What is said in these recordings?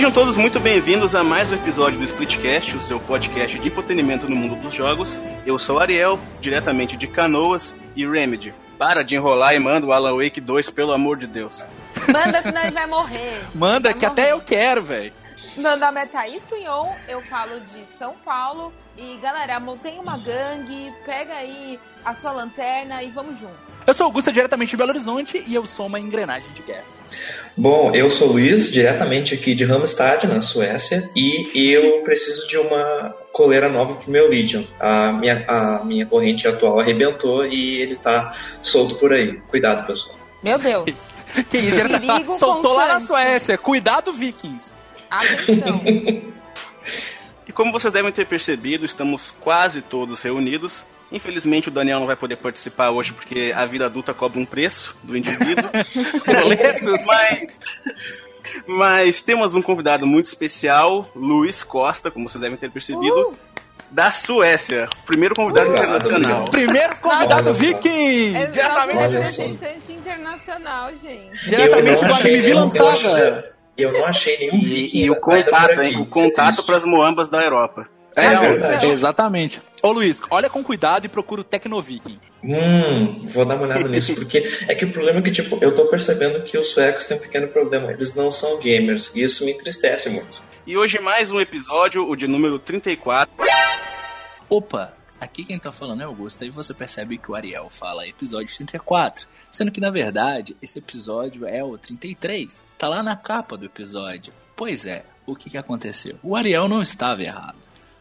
Sejam todos muito bem-vindos a mais um episódio do Splitcast, o seu podcast de entretenimento no mundo dos jogos. Eu sou Ariel, diretamente de Canoas e Remedy. Para de enrolar e manda o Alan Wake 2, pelo amor de Deus. Manda, senão ele vai morrer. Manda, vai que morrer. até eu quero, velho. Meu nome é Thaís Tunhon, eu falo de São Paulo. E galera, montei uma gangue, pega aí a sua lanterna e vamos junto. Eu sou Augusta, diretamente de Belo Horizonte, e eu sou uma engrenagem de guerra. Bom, eu sou o Luiz, diretamente aqui de Halmstad, na Suécia, e eu preciso de uma coleira nova pro meu Legion. A minha, a minha corrente atual arrebentou e ele tá solto por aí. Cuidado, pessoal. Meu Deus, Que isso, direta- Perigo soltou lá na. Suécia. Cuidado, vikings. atenção. E como vocês devem ter percebido, estamos quase todos reunidos. Infelizmente o Daniel não vai poder participar hoje porque a vida adulta cobra um preço do indivíduo. Boletos. mas, mas temos um convidado muito especial, Luiz Costa, como vocês devem ter percebido, Uh! da Suécia. Primeiro convidado Obrigado, internacional. Primeiro convidado viking. É Diretamente, representante internacional, gente. diretamente Eu do não achei anime nenhum- Vilã eu Saga. achei- Eu não achei nenhum E, viking e o ainda por contato, hein? O contato para as moambas da Europa. É, É verdade. exatamente. Ô Luiz, olha com cuidado e procura o Tecnoviking. Hum, vou dar uma olhada nisso, porque é que o problema é que, tipo, eu tô percebendo que os suecos têm um pequeno problema. Eles não são gamers, e isso me entristece muito. E hoje mais um episódio, o de número 34. Opa, aqui quem tá falando é Augusto, e você percebe que o Ariel fala episódio 34, sendo que na verdade esse episódio é o 33. Tá lá na capa do episódio. Pois é, o que que aconteceu? O Ariel não estava errado.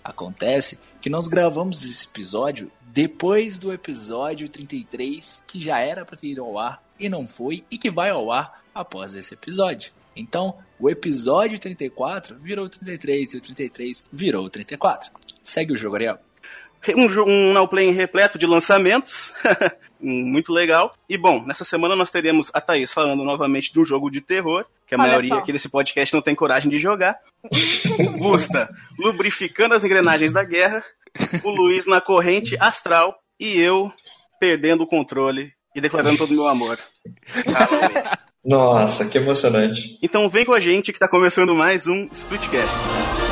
Acontece que nós gravamos esse episódio depois do episódio 33, que já era para ter ido ao ar e não foi, e que vai ao ar após esse episódio. Então, o episódio 34 virou 33 e o 33 virou 34. Segue o jogo, Ariel. Um, um Now Play repleto de lançamentos. Muito legal. E bom, nessa semana nós teremos a Thaís falando novamente de um jogo de terror, que a Olha maioria só. aqui desse podcast não tem coragem de jogar. O Gusta lubrificando as engrenagens da guerra. O Luiz na corrente astral. E eu perdendo o controle e declarando todo o meu amor. Nossa, que emocionante. Então vem com a gente que tá começando mais um Splitcast.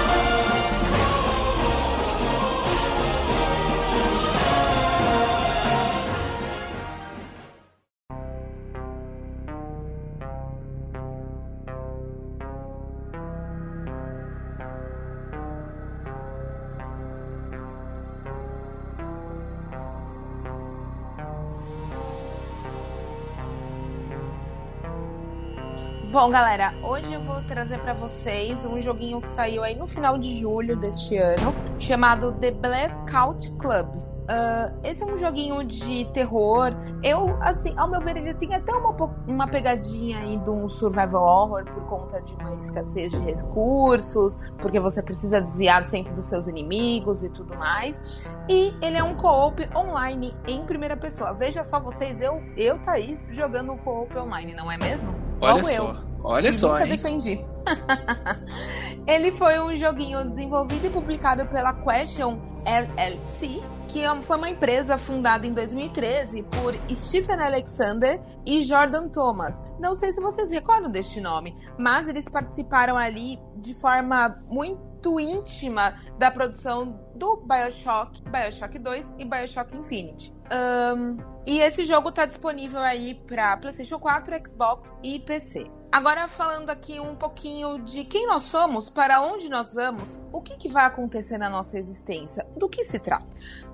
Bom, galera, hoje eu vou trazer pra vocês um joguinho que saiu aí no final de julho deste ano, chamado The Blackout Club. Ah, esse é um joguinho de terror. Eu, assim, ao meu ver, ele tem até uma, uma pegadinha aí de um survival horror por conta de uma escassez de recursos, porque você precisa desviar sempre dos seus inimigos e tudo mais. E ele é um co-op online em primeira pessoa. Veja só vocês, eu, eu Thaís, jogando um co-op online, não é mesmo? Olha Logo só. eu. Olha que só, nunca hein? defendi. Ele foi um joguinho desenvolvido e publicado pela Question LLC, que é foi uma empresa fundada em 2013 por Stephen Alexander e Jordan Thomas. Não sei se vocês recordam deste nome, mas eles participaram ali de forma muito íntima da produção do BioShock, BioShock 2 e BioShock Infinite. Ahn, e esse jogo está disponível aí para PlayStation 4, Xbox e PC. Agora falando aqui um pouquinho de quem nós somos, para onde nós vamos, o que, que vai acontecer na nossa existência, do que se trata.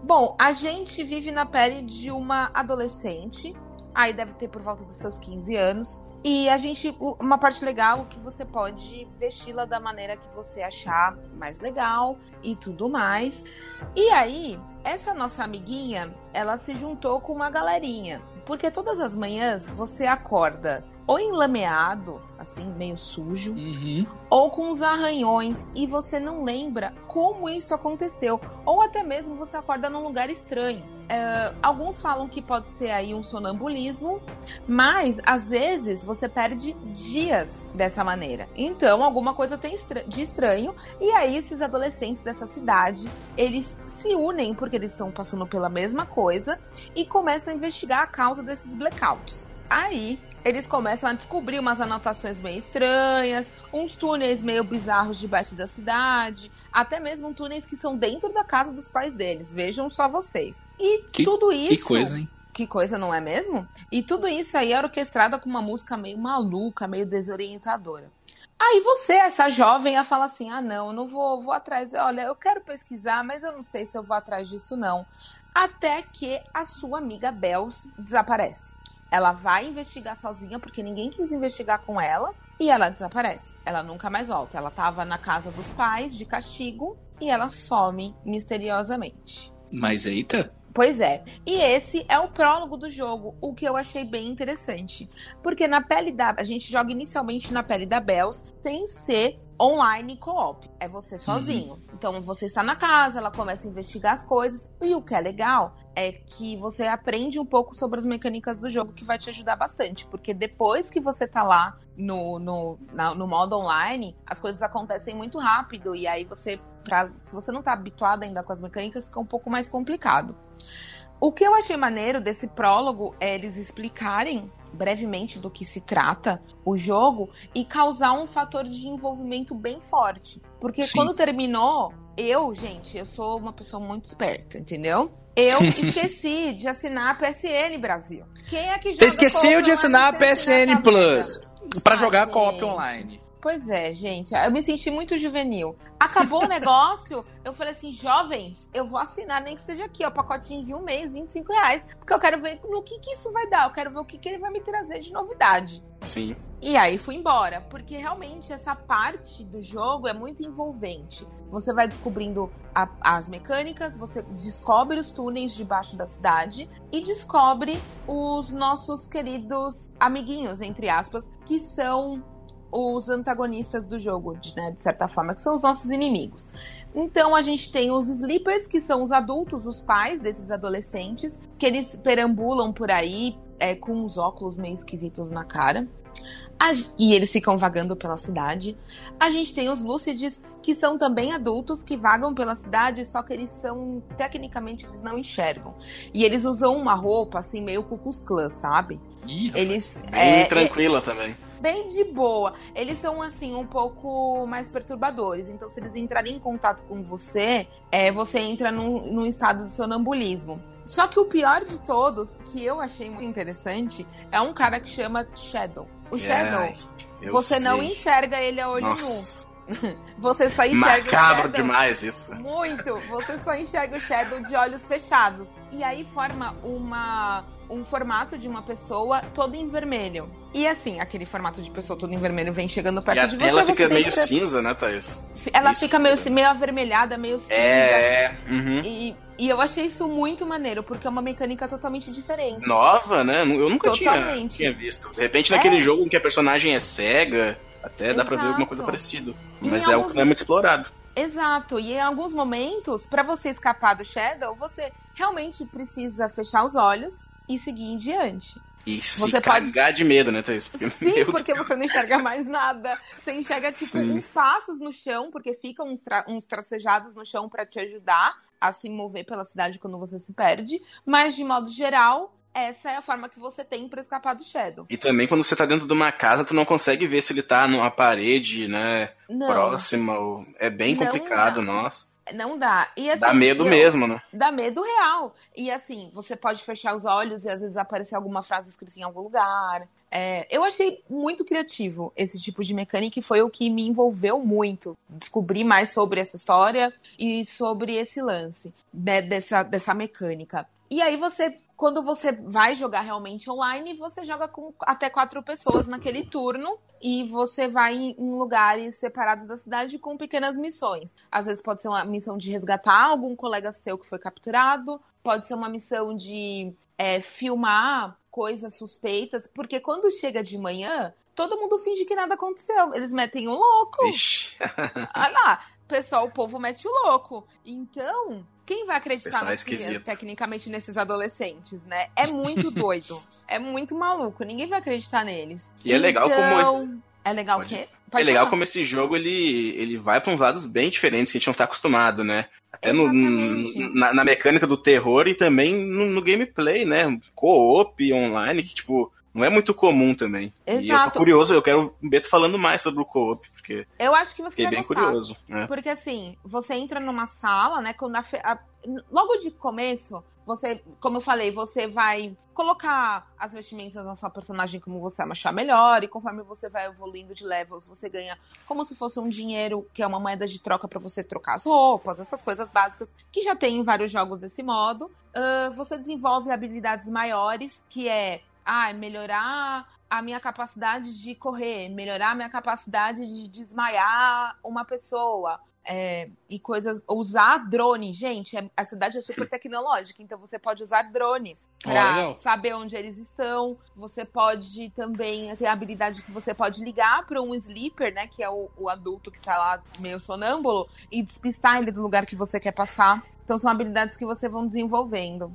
Bom, a gente vive na pele de uma adolescente, aí deve ter por volta dos seus 15 anos, e a gente, uma parte legal que você pode vesti-la da maneira que você achar mais legal e tudo mais. E aí, essa nossa amiguinha, ela se juntou com uma galerinha. Porque todas as manhãs você acorda ou enlameado, assim, meio sujo, Uhum. ou com uns arranhões e você não lembra como isso aconteceu. Ou até mesmo você acorda num lugar estranho. É, alguns falam que pode ser aí um sonambulismo, mas às vezes você perde dias dessa maneira. Então alguma coisa tem estra- de estranho e aí esses adolescentes dessa cidade eles se unem porque eles estão passando pela mesma coisa e começam a investigar a causa desses blackouts. Aí eles começam a descobrir umas anotações meio estranhas, uns túneis meio bizarros debaixo da cidade, até mesmo túneis que são dentro da casa dos pais deles. Vejam só vocês. E Que- tudo isso. Que coisa, hein? Que coisa, não é mesmo? E tudo isso aí era orquestrado com uma música meio maluca, meio desorientadora. Aí você, essa jovem, ia falar assim: ah, não, eu não vou, vou atrás. Olha, eu quero pesquisar, mas eu não sei se eu vou atrás disso, não. Até que a sua amiga Bells desaparece. Ela vai investigar sozinha, porque ninguém quis investigar com ela, e ela desaparece. Ela nunca mais volta. Ela tava na casa dos pais, de castigo, e ela some misteriosamente. Mas eita, Pois é. E esse é o prólogo do jogo, o que eu achei bem interessante. Porque na pele da. A gente joga inicialmente na pele da Bells sem ser online co-op. É você sozinho. Então você está na casa, ela começa a investigar as coisas. E o que é legal é que você aprende um pouco sobre as mecânicas do jogo, que vai te ajudar bastante. Porque depois que você tá lá no, no, na- no modo online, as coisas acontecem muito rápido. E aí você. Pra, se você não tá habituado ainda com as mecânicas, fica um pouco mais complicado. O que eu achei maneiro desse prólogo é eles explicarem brevemente do que se trata o jogo e causar um fator de envolvimento bem forte. Porque Sim. quando terminou, eu, gente, eu sou uma pessoa muito esperta, entendeu? Eu esqueci de assinar a PSN Brasil. Quem é que joga Você esqueceu de assinar a PSN Plus pra Ai, jogar co-op online. Pois é, gente. Eu me senti muito juvenil. Acabou o negócio, eu falei assim, jovens, eu vou assinar, nem que seja aqui, ó, pacotinho de um mês, 25 reais. Porque eu quero ver no que, que isso vai dar. Eu quero ver o que, que ele vai me trazer de novidade. Sim. E aí fui embora, porque realmente essa parte do jogo é muito envolvente. Você vai descobrindo a- as mecânicas, você descobre os túneis debaixo da cidade e descobre os nossos queridos amiguinhos, entre aspas, que são os antagonistas do jogo, de, né, de certa forma, que são os nossos inimigos. Então a gente tem os sleepers, que são os adultos, os pais desses adolescentes, que eles perambulam por aí é, com uns óculos meio esquisitos na cara. A- e eles ficam vagando pela cidade. A gente tem os lúcides, que são também adultos, que vagam pela cidade, só que eles são, tecnicamente, eles não enxergam. E eles usam uma roupa, assim, meio Cucus Clã, sabe? Ih. Eles... Bem é, tranquila também. Bem de boa. Eles são, assim, um pouco mais perturbadores. Então, se eles entrarem em contato com você, é, você entra num, num estado de sonambulismo. Só que o pior de todos, que eu achei muito interessante, é um cara que chama Shadow. O Shadow, Ai, eu você não sei. enxerga ele a olho Nossa, nu. Você só enxerga o macabro Shadow. demais isso. Muito! Você só enxerga o Shadow de olhos fechados. E aí forma uma um formato de uma pessoa todo em vermelho. E assim, aquele formato de pessoa todo em vermelho vem chegando E perto a de você. você fica meio ser- cinza, né, Thaís? Ela Isso. fica meio, meio avermelhada, meio cinza. É, é. Uhum. E, e eu achei isso muito maneiro, porque é uma mecânica totalmente diferente. Nova, né? Eu nunca tinha, Totalmente. tinha visto. De repente, É. naquele jogo em que a personagem é cega, até dá pra ver Exato. alguma coisa parecida. Mas é algo que não é muito explorado. Exato, e em alguns momentos, pra você escapar do Shadow, você realmente precisa fechar os olhos e seguir em diante. E se Você pode- cagar de medo, né, Thaís? Porque, Sim, porque Deus. você não enxerga mais nada. Você enxerga, tipo, Sim. uns passos no chão, porque ficam uns, tra- uns tracejados no chão pra te ajudar a se mover pela cidade quando você se perde. Mas, de modo geral, essa é a forma que você tem pra escapar do Shadow. E também quando você tá dentro de uma casa, tu não consegue ver se ele tá numa parede, né, Não, próxima. ou- É bem Não complicado, dá. nossa. não dá. E, assim, Dá medo eu- mesmo, né? Dá medo real. E assim, você pode fechar os olhos e às vezes aparecer alguma frase escrita em algum lugar. É, eu achei muito criativo esse tipo de mecânica e foi o que me envolveu muito. Descobrir mais sobre essa história e sobre esse lance né, dessa, dessa mecânica. E aí você, quando você vai jogar realmente online, você joga com até quatro pessoas naquele turno e você vai em lugares separados da cidade com pequenas missões. Às vezes pode ser uma missão de resgatar algum colega seu que foi capturado, pode ser uma missão de é, filmar coisas suspeitas, porque quando chega de manhã, todo mundo finge que nada aconteceu. Eles metem um louco. Ixi. Olha lá, pessoal, o povo mete o louco. Então, quem vai acreditar Pessoal é nas crianças, esquisito. tecnicamente nesses adolescentes, né? É muito doido. é muito maluco. Ninguém vai acreditar neles. E é legal como Então, É legal Pode- o quê? É Pode legal falar. como esse jogo ele, ele vai pra uns lados bem diferentes que a gente não tá acostumado, né? Até no, na, na mecânica do terror e também no, no gameplay, né? Co-op online, que tipo, não é muito comum também. E eu Exato. tô curioso, eu quero o Beto falando mais sobre o co-op, porque Eu acho que você fiquei vai bem gostar. curioso. né? Porque assim, você entra numa sala, né? Quando a a- logo de começo, você, como eu falei, você vai colocar as vestimentas na sua personagem como você achar melhor, e conforme você vai evoluindo de levels, você ganha como se fosse um dinheiro, que é uma moeda de troca pra você trocar as roupas, essas coisas básicas que já tem em vários jogos desse modo. Ah, você desenvolve habilidades maiores, que é ah, melhorar a minha capacidade de correr, melhorar a minha capacidade de desmaiar uma pessoa. é, e coisas. Usar drone, gente, é- a cidade é super tecnológica, então você pode usar drones pra saber onde eles estão. Você pode também ter a habilidade que você pode ligar para um sleeper, né? Que é o, o adulto que tá lá meio sonâmbulo, e despistar ele do lugar que você quer passar. Então são habilidades que você vão desenvolvendo.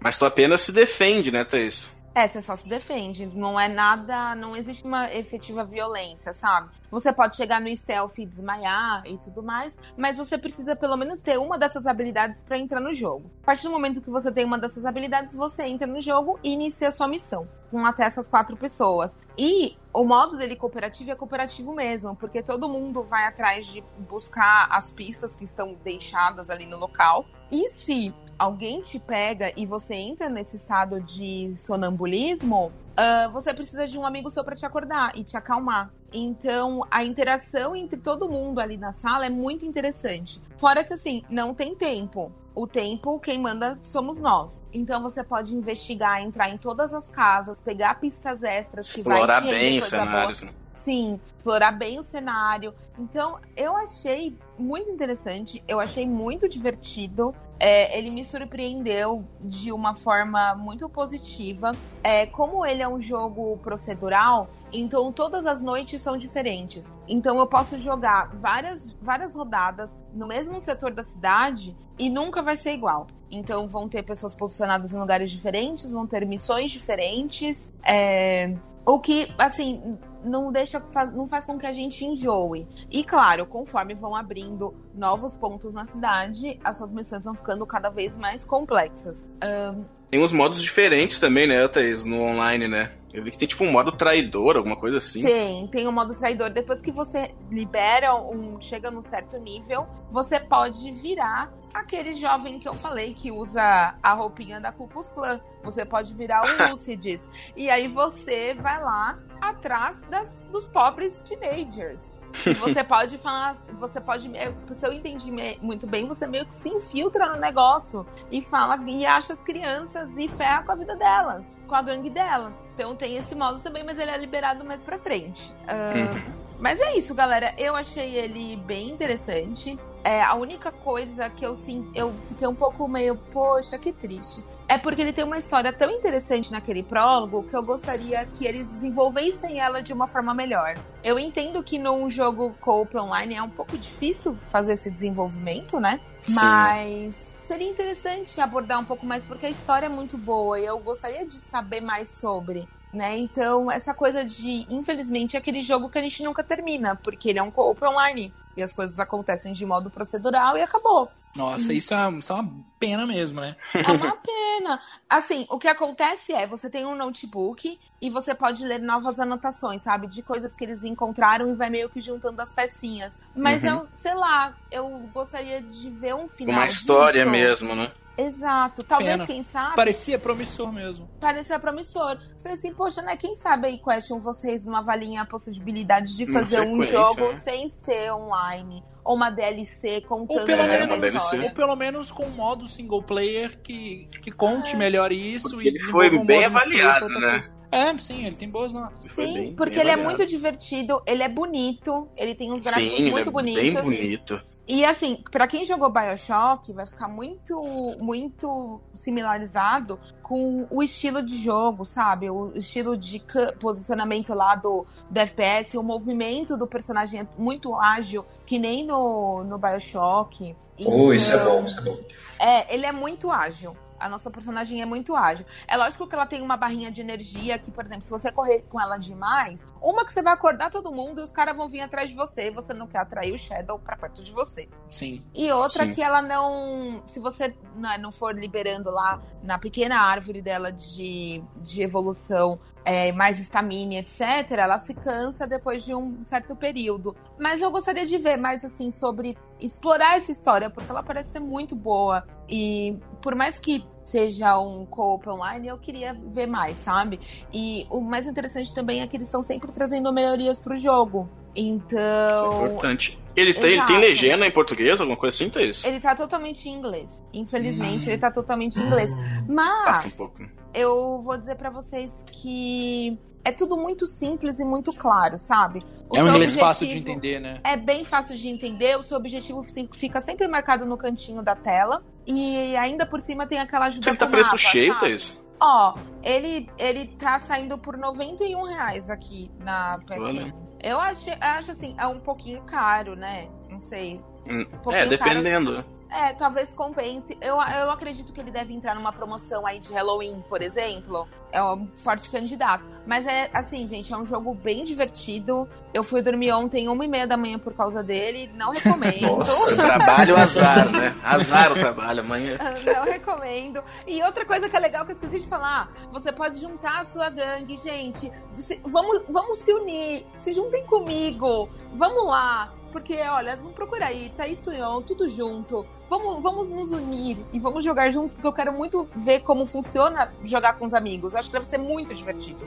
Mas tu apenas se defende, né, Thaís? É, você só se defende. Não é nada. Não existe uma efetiva violência, sabe? Você pode chegar no stealth e desmaiar e tudo mais, mas você precisa pelo menos ter uma dessas habilidades pra entrar no jogo. A partir do momento que você tem uma dessas habilidades, você entra no jogo e inicia sua missão. Com até essas quatro pessoas. E o modo dele cooperativo é cooperativo mesmo, porque todo mundo vai atrás de buscar as pistas que estão deixadas ali no local. E se alguém te pega e você entra nesse estado de sonambulismo, ah, você precisa de um amigo seu para te acordar e te acalmar. Então, a interação entre todo mundo ali na sala é muito interessante. Fora que, assim, não tem tempo. O tempo, quem manda somos nós. Então, você pode investigar, entrar em todas as casas, pegar pistas extras que vai Explorar te render bem os cenários. né? Sim, explorar bem o cenário. Então, eu achei muito interessante, eu achei muito divertido. É, ele me surpreendeu de uma forma muito positiva. É, como ele é um jogo procedural, então todas as noites são diferentes. Então eu posso jogar várias, várias rodadas no mesmo setor da cidade e nunca vai ser igual. Então vão ter pessoas posicionadas em lugares diferentes, vão ter missões diferentes. É, o que, assim, não deixa não faz com que a gente enjoe. E claro, conforme vão abrindo novos pontos na cidade, as suas missões vão ficando cada vez mais complexas. Ahn, Tem uns modos diferentes também, né, Thaís, no online, né? Eu vi que tem tipo um modo traidor, alguma coisa assim. Tem, tem o modo traidor. Depois que você libera um. chega num certo nível, você pode virar aquele jovem que eu falei que usa a roupinha da Ku Klux Klan. Você pode virar o Lucides. e aí você vai lá atrás das, dos pobres teenagers. E você pode falar. Você pode. Se eu entendi muito bem, você meio que se infiltra no negócio e fala e acha as crianças e ferra com a vida delas, com a gangue delas. Então tem esse modo também, mas ele é liberado mais pra frente. Uhum. Mas é isso, galera. Eu achei ele bem interessante. É, a única coisa que eu sim, eu fiquei um pouco meio, poxa, que triste. É porque ele tem uma história tão interessante naquele prólogo que eu gostaria que eles desenvolvessem ela de uma forma melhor. Eu entendo que num jogo co-op online é um pouco difícil fazer esse desenvolvimento, né? Sim. Mas seria interessante abordar um pouco mais, porque a história é muito boa e eu gostaria de saber mais sobre. Né? Então, essa coisa de, infelizmente, é aquele jogo que a gente nunca termina, porque ele é um co-op online. E as coisas acontecem de modo procedural e acabou. Nossa, isso é, isso é uma pena mesmo, né? É uma pena. Assim, o que acontece é, você tem um notebook e você pode ler novas anotações, sabe? De coisas que eles encontraram e vai meio que juntando as pecinhas. Mas Uhum. eu, sei lá, eu gostaria de ver um final. Uma história disso. mesmo, né? Exato. Talvez, Pena. quem sabe, Parecia promissor mesmo. parecia promissor. Falei assim, poxa, né? Quem sabe aí, Question, vocês não avaliem a possibilidade de fazer um jogo né? sem ser online. Ou uma DLC contando Ou pelo, É, mesma uma DLC. ou pelo menos com um modo single player que, que conte melhor isso Porque e ele foi desenvolva um bem avaliado, né? É, sim, ele tem boas notas. Ele Sim, bem- porque bem ele é avaliado. muito divertido, ele é bonito, ele tem uns gráficos Sim, ele muito é bonitos. bem bonito. E assim, pra quem jogou BioShock, vai ficar muito, muito similarizado com o estilo de jogo, sabe? O estilo de posicionamento lá do, do FPS, o movimento do personagem é muito ágil, que nem no, no BioShock. Oh, isso é Então, bom, isso é bom. É, ele é muito ágil. A nossa personagem é muito ágil. É lógico que ela tem uma barrinha de energia que, por exemplo, se você correr com ela demais, uma que você vai acordar todo mundo e os caras vão vir atrás de você e você não quer atrair o Shadow pra perto de você. Sim. E outra Sim. que ela não. Se você né, não for liberando lá na pequena árvore dela de, de evolução é, mais estamina, etc., ela se cansa depois de um certo período. Mas eu gostaria de ver mais assim sobre explorar essa história, porque ela parece ser muito boa. E por mais que seja um co-op online, eu queria ver mais, sabe? E o mais interessante também é que eles estão sempre trazendo melhorias pro jogo. Então. Importante. Ele tem, ele tem legenda em português, alguma coisa assim, Thaís? Ele tá totalmente em inglês. Infelizmente, Hum. ele tá totalmente em inglês. Passa um Mas pouco. eu vou dizer pra vocês que é tudo muito simples e muito claro, sabe? O É um inglês fácil de entender, né? É bem fácil de entender. O seu objetivo fi- fica sempre marcado no cantinho da tela. E ainda por cima tem aquela ajuda Você tá preço mapa, cheio, sabe? Thaís? Ó, ele, ele tá saindo por 91 reais aqui na PSN. Olha. Eu acho, acho assim, é um pouquinho caro, né? Não sei. Hum, pouquinho É, dependendo. É, talvez compense. Eu, eu acredito que ele deve entrar numa promoção aí de Halloween, por exemplo. É um forte candidato. Mas é assim, gente, é um jogo bem divertido. Eu fui dormir ontem, uma e meia da manhã por causa dele. Não recomendo. Nossa. Trabalho, azar, né? Azar o trabalho amanhã. Não recomendo. E outra coisa que é legal que eu esqueci de falar: você pode juntar a sua gangue, gente. Você- vamos, vamos se unir. Se juntem comigo. Vamos lá. Porque, olha, vamos procurar aí, Thaís Tunhon, tudo junto. Vamos, vamos nos unir e vamos jogar juntos, porque eu quero muito ver como funciona jogar com os amigos. Acho que deve ser muito divertido.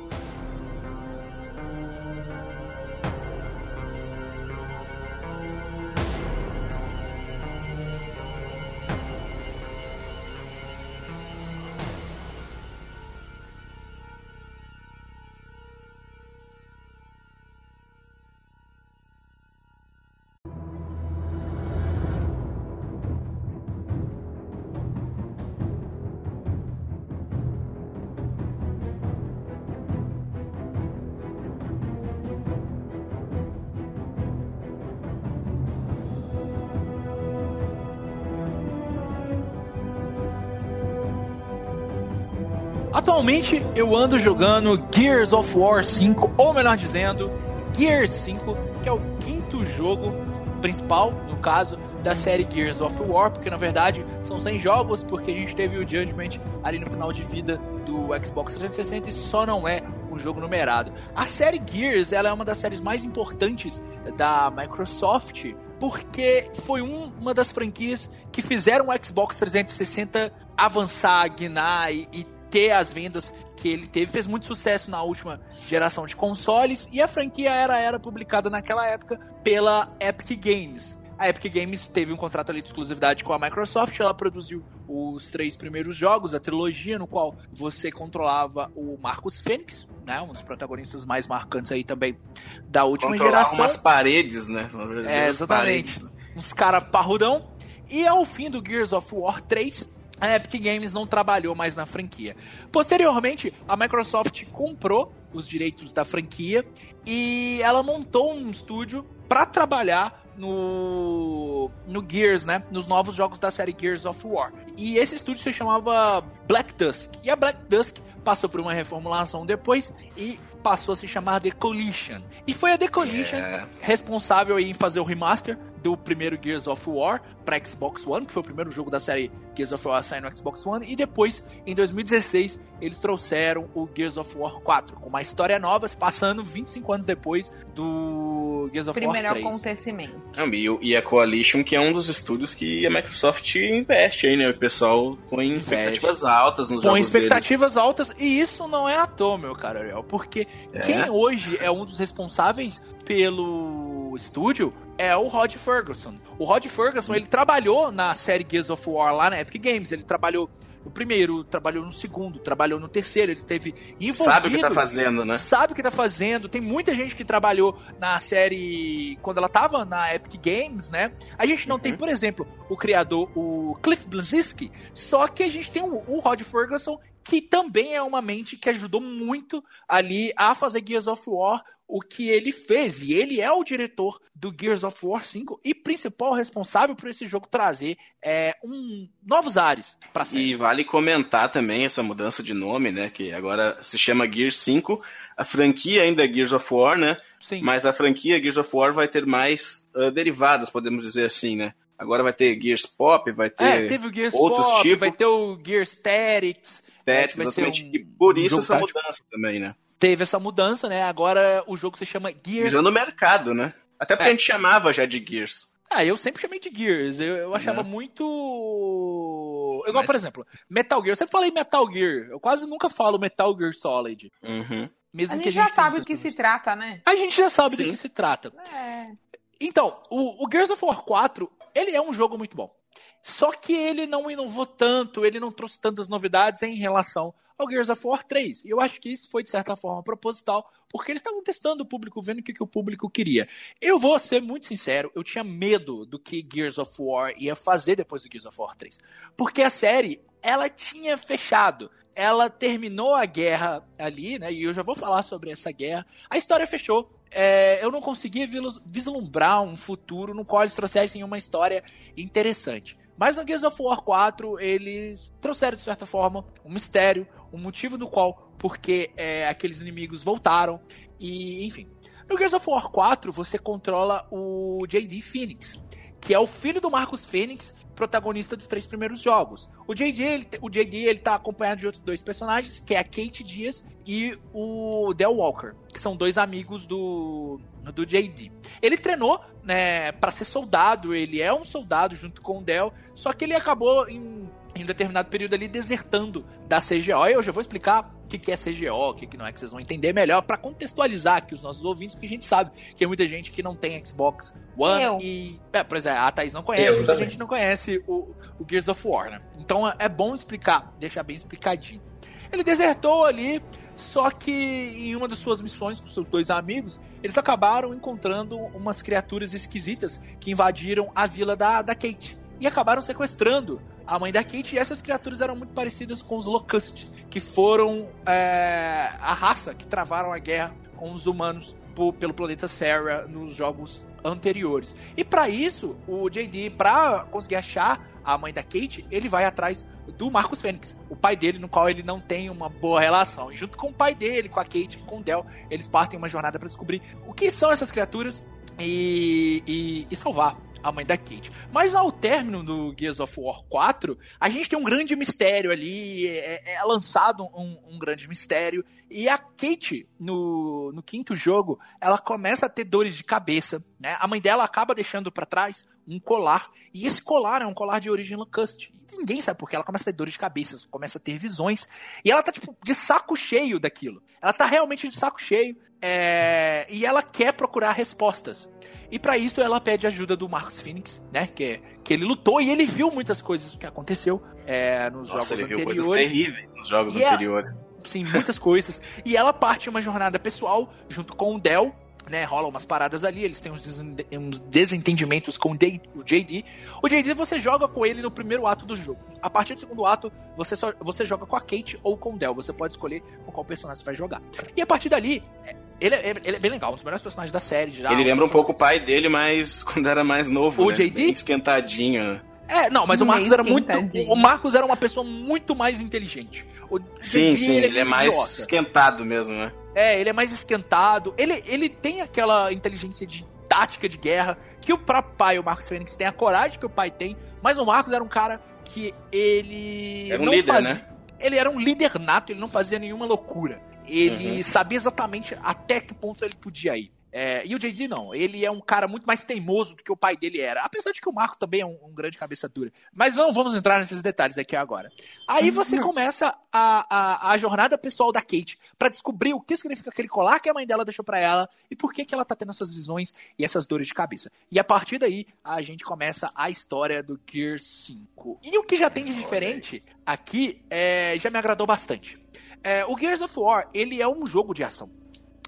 Atualmente eu ando jogando Gears of War 5, ou melhor dizendo, Gears 5, que é o quinto jogo principal, no caso, da série Gears of War, porque na verdade são 100 jogos, porque a gente teve o Judgment ali no final de vida do Xbox 360 e só não é um jogo numerado. A série Gears ela é uma das séries mais importantes da Microsoft, porque foi um- uma das franquias que fizeram o Xbox 360 avançar, guinar e, e ter as vendas que ele teve. Fez muito sucesso na última geração de consoles e a franquia era, era publicada naquela época pela Epic Games. A Epic Games teve um contrato ali de exclusividade com a Microsoft, ela produziu os três primeiros jogos, a trilogia, no qual você controlava o Marcus Fênix, né, um dos protagonistas mais marcantes aí também da última Controlar geração. umas paredes, né? É, exatamente. Uns caras parrudão. E ao fim do Gears of War 3, a Epic Games não trabalhou mais na franquia. Posteriormente, a Microsoft comprou os direitos da franquia e ela montou um estúdio para trabalhar no no Gears, né, nos novos jogos da série Gears of War. E esse estúdio se chamava Black Dusk. E a Black Dusk passou por uma reformulação depois e passou a se chamar The Coalition. E foi a The Coalition É. responsável em fazer o remaster do primeiro Gears of War para Xbox One, que foi o primeiro jogo da série Gears of War a sair no Xbox One, e depois, em 2016, eles trouxeram o Gears of War 4, com uma história nova, se passando 25 anos depois do Gears of Primeiro War 3. acontecimento. Não, E, e a Coalition, que é um dos estúdios que a Microsoft investe aí, né? O pessoal põe expectativas altas nos Com jogos expectativas altas, e isso não é à toa, meu caro Ariel, porque É. quem hoje é um dos responsáveis pelo estúdio é o Rod Ferguson. O Rod Ferguson, ele trabalhou na série Gears of War lá na Epic Games, ele trabalhou no primeiro, trabalhou no segundo, trabalhou no terceiro, ele teve envolvido Sabe o que tá fazendo, né? sabe o que tá fazendo. Tem muita gente que trabalhou na série quando ela tava na Epic Games, né? A gente não Uhum. tem, por exemplo, o criador, o Cliff Bleszinski, só que a gente tem o, o Rod Ferguson, que também é uma mente que ajudou muito ali a fazer Gears of War o que ele fez. E ele é o diretor do Gears of War 5 e principal responsável por esse jogo trazer é, um, novos ares para série. E vale comentar também essa mudança de nome, né? Que agora se chama Gears 5. A franquia ainda é Gears of War, né? Sim. Mas a franquia Gears of War vai ter mais uh, derivadas, podemos dizer assim, né? Agora vai ter Gears Pop, vai ter É, teve o Gears outros Pop, tipos. vai ter o Gears Tactics. Tactics, exatamente. um- e por um isso essa tático. mudança também, né? Teve essa mudança, né? Agora o jogo se chama Gears Visando o mercado, né? Até porque É. a gente chamava já de Gears. Ah, eu sempre chamei de Gears. Eu, eu achava Né? muito. Igual, Mas- por exemplo, Metal Gear. Eu sempre falei Metal Gear. Eu quase nunca falo Metal Gear Solid. Uhum. Mesmo A que gente já sabe do que se trata, né? A gente já sabe do Sim. que se trata. É. Então, o, o Gears of War 4, ele é um jogo muito bom. Só que ele não inovou tanto, ele não trouxe tantas novidades em relação ao Gears of War 3. E eu acho que isso foi, de certa forma, proposital, porque eles estavam testando o público, vendo o que, que o público queria. Eu vou ser muito sincero, eu tinha medo do que Gears of War ia fazer depois do Gears of War 3. Porque a série, ela tinha fechado. Ela terminou a guerra ali, né? E eu já vou falar sobre essa guerra. A história fechou. É, eu não conseguia vislumbrar um futuro no qual eles trouxessem uma história interessante. Mas no Gears of War 4, eles trouxeram, de certa forma, um mistério, um motivo no qual, porque é, aqueles inimigos voltaram, e enfim. No Gears of War 4, você controla o J.D. Phoenix, que é o filho do Marcus Phoenix, protagonista dos três primeiros jogos. O J.D. Ele, o J.D. ele tá acompanhado de outros dois personagens, que é a Kate Diaz e o Del Walker, que são dois amigos do, do J.D. Ele treinou, né, para ser soldado, ele é um soldado junto com o Del, só que ele acabou em, em um determinado período ali desertando da CGO. E eu já vou explicar o que, que é CGO, o que, que não é, que vocês vão entender melhor, para contextualizar aqui os nossos ouvintes, porque a gente sabe que tem muita gente que não tem Xbox One Eu. e. É, por exemplo, a Thaís não conhece, Eu muita também. gente não conhece o, o Gears of War, né? Então é- é bom explicar, deixar bem explicadinho. Ele desertou ali, só que em uma das suas missões com seus dois amigos, eles acabaram encontrando umas criaturas esquisitas que invadiram a vila da, da Kate. E acabaram sequestrando a mãe da Kate. E essas criaturas eram muito parecidas com os Locust, que foram é, a raça que travaram a guerra com os humanos po- pelo planeta Serra nos jogos anteriores. E para isso, o JD, para conseguir achar a mãe da Kate, ele vai atrás do Marcus Fênix, o pai dele, no qual ele não tem uma boa relação. E junto com o pai dele, com a Kate com o Del, eles partem uma jornada para descobrir o que são essas criaturas e, e, e salvar a mãe da Kate. Mas ao término do Gears of War 4, a gente tem um grande mistério ali, é, é lançado um, um grande mistério, e a Kate, no, no quinto jogo, ela começa a ter dores de cabeça, né? A mãe dela acaba deixando para trás um colar, e esse colar é um colar de origem Locust. Ninguém sabe porque ela começa a ter dores de cabeça, começa a ter visões, e ela tá, tipo, de saco cheio daquilo. Ela tá realmente de saco cheio, é, e ela quer procurar respostas. E para isso ela pede ajuda do Marcus Phoenix, né? Que, que ele lutou e ele viu muitas coisas que aconteceu é, nos Nossa, jogos ele viu coisas anteriores. terríveis nos jogos E ela- anteriores. Sim, muitas coisas. E ela parte uma jornada pessoal junto com o Del, né? Rola umas paradas ali, eles têm uns, desen- uns desentendimentos com o JD. O JD você joga com ele no primeiro ato do jogo. A partir do segundo ato, você, só, você joga com a Kate ou com o Del. Você pode escolher com qual personagem você vai jogar. E a partir dali, é- ele é, ele é bem legal, um dos melhores personagens da série já. Ele lembra um pouco o pai dele, mas quando era mais novo. O né? JD? Bem esquentadinho. É, não, mas o Meio Marcos era muito. O Marcos era uma pessoa muito mais inteligente. O Sim, JD, sim, ele é mais idiota. esquentado mesmo, né? É, ele é mais esquentado. Ele, ele tem aquela inteligência de tática de guerra que o próprio pai, o Marcos Fênix, tem a coragem que o pai tem. Mas o Marcos era um cara que ele. Era um não líder, fazia, né? Ele era um líder nato, ele não fazia nenhuma loucura. Ele Uhum. sabia exatamente até que ponto ele podia ir. É, e o JD não, ele é um cara muito mais teimoso do que o pai dele era. Apesar de que o Marcos também é um, um grande cabeça dura. Mas não vamos entrar nesses detalhes aqui agora. Aí você começa a, a, a jornada pessoal da Kate pra descobrir o que significa aquele colar que a mãe dela deixou pra ela e por que, que ela tá tendo essas visões e essas dores de cabeça. E a partir daí a gente começa a história do Gear 5. E o que já tem de diferente aqui é, já me agradou bastante. É, o Gears of War, ele é um jogo de ação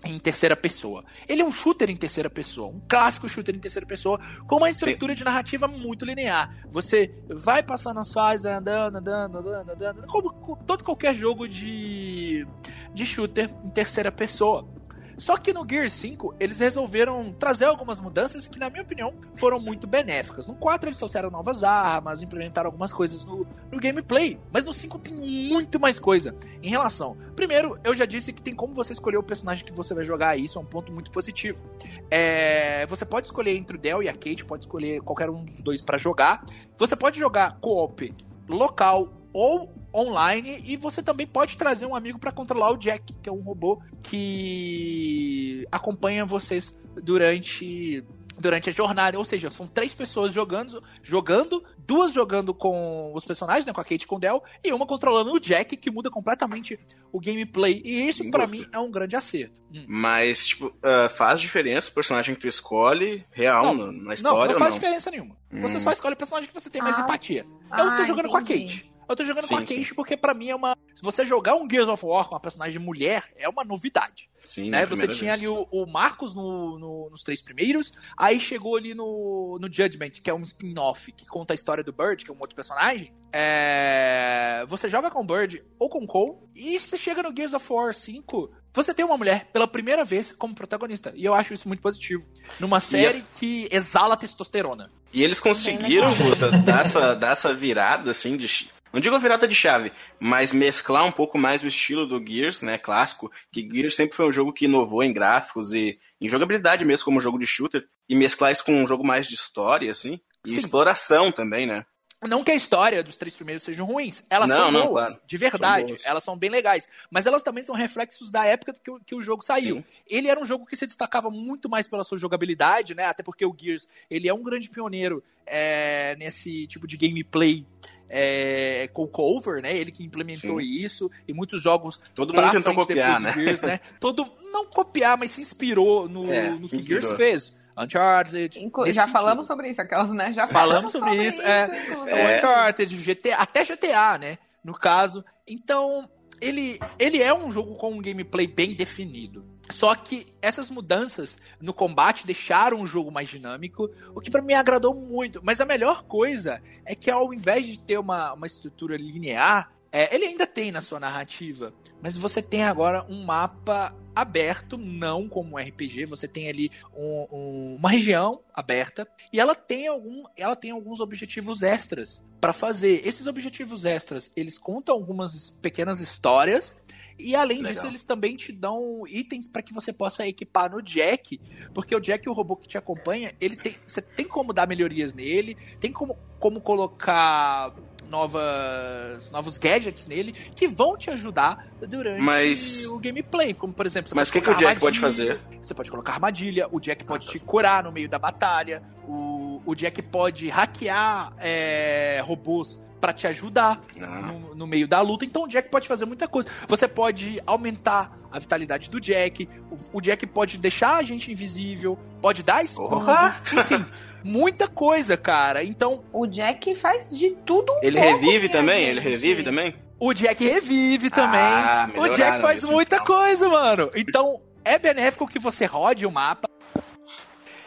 em terceira pessoa. Ele é um shooter em terceira pessoa, um clássico shooter em terceira pessoa, com uma estrutura de narrativa muito linear. Você vai passando as fases, vai andando, andando, andando, andando, como com todo qualquer jogo de, de shooter em terceira pessoa. Só que no Gear 5, eles resolveram trazer algumas mudanças que, na minha opinião, foram muito benéficas. No 4, eles trouxeram novas armas, implementaram algumas coisas no, no gameplay. Mas no 5 tem muito mais coisa em relação. Primeiro, eu já disse que tem como você escolher o personagem que você vai jogar, isso é um ponto muito positivo. É, você pode escolher entre o Dell e a Kate, pode escolher qualquer um dos dois para jogar. Você pode jogar co-op local ou online e você também pode trazer um amigo para controlar o Jack, que é um robô que acompanha vocês durante durante a jornada, ou seja, são três pessoas jogando, jogando, duas jogando com os personagens, né, com a Kate e com o Del, e uma controlando o Jack, que muda completamente o gameplay. E isso para mim é um grande acerto. Hum. Mas tipo, uh, faz diferença o personagem que tu escolhe real não, na história? Não, não faz não? diferença nenhuma. Hum. Você só escolhe o personagem que você tem mais Ah. empatia. Ah, eu tô jogando com a. Kate. Eu tô jogando Sim, com a Kate porque pra mim é uma. Se você jogar um Gears of War com uma personagem mulher, é uma novidade. Sim, né? Você tinha vez. ali o, o Marcos no- no- nos três primeiros, aí chegou ali no, no Judgment, que é um spin-off que conta a história do Bird, que é um outro personagem. É, Você joga com o Bird ou com o Cole, e você chega no Gears of War 5, você tem uma mulher pela primeira vez como protagonista. E eu acho isso muito positivo. Numa série que exala testosterona. E eles conseguiram, Gusta, dar essa, dar essa virada, assim, de. Não digo a virada de chave, mas mesclar um pouco mais o estilo do Gears, né, clássico, que Gears sempre foi um jogo que inovou em gráficos e em jogabilidade mesmo, como jogo de shooter, e mesclar isso com um jogo mais de história, assim, e Sim. exploração também, né? Não que a história dos três primeiros sejam ruins, elas Não, são não, boas, claro. de verdade, São boas. elas são bem legais, mas elas também são reflexos da época que, o- que o jogo saiu. Sim. Ele era um jogo que se destacava muito mais pela sua jogabilidade, né? Até porque o Gears ele é um grande pioneiro é, nesse tipo de gameplay é, com cover, né? Ele que implementou Sim. isso e muitos jogos Todo mundo tentou copiar, né? Gears, né? Todo não copiar, mas se inspirou no, É, no que inspirou. Gears fez. Uncharted. Inclu- Já sentido. falamos sobre isso, aquelas, né? Já Falamos sobre isso, é. inclusive. É. Uncharted, GTA, até GTA, né? No caso. Então, ele, ele é um jogo com um gameplay bem definido. Só que essas mudanças no combate deixaram o jogo mais dinâmico, o que pra mim agradou muito. Mas a melhor coisa é que ao invés de ter uma, uma estrutura linear, é, ele ainda tem na sua narrativa, mas você tem agora um mapa aberto, não como um RPG. Você tem ali um- um- uma região aberta e ela tem, algum, ela tem alguns objetivos extras para fazer. Esses objetivos extras, eles contam algumas pequenas histórias e além Legal. disso, eles também te dão itens para que você possa equipar no Jack, porque o Jack, o robô que te acompanha, ele tem, você tem como dar melhorias nele, tem como, como colocar novas novos gadgets nele que vão te ajudar durante Mas- o gameplay, como por exemplo, Mas o que, que o Jack pode fazer? você pode colocar armadilha, o Jack pode te curar no meio da batalha, o, o Jack pode hackear é, robôs pra te ajudar Ah, no, no meio da luta. Então o Jack pode fazer muita coisa. Você pode aumentar a vitalidade do Jack, o, o Jack pode deixar a gente invisível, pode dar escudo, enfim, muita coisa, cara. Então O Jack faz de tudo um ele pouco, revive também? gente. Ele revive também? o Jack revive também. Ah, o Jack faz muita então. coisa, mano. Então é benéfico que você rode o mapa.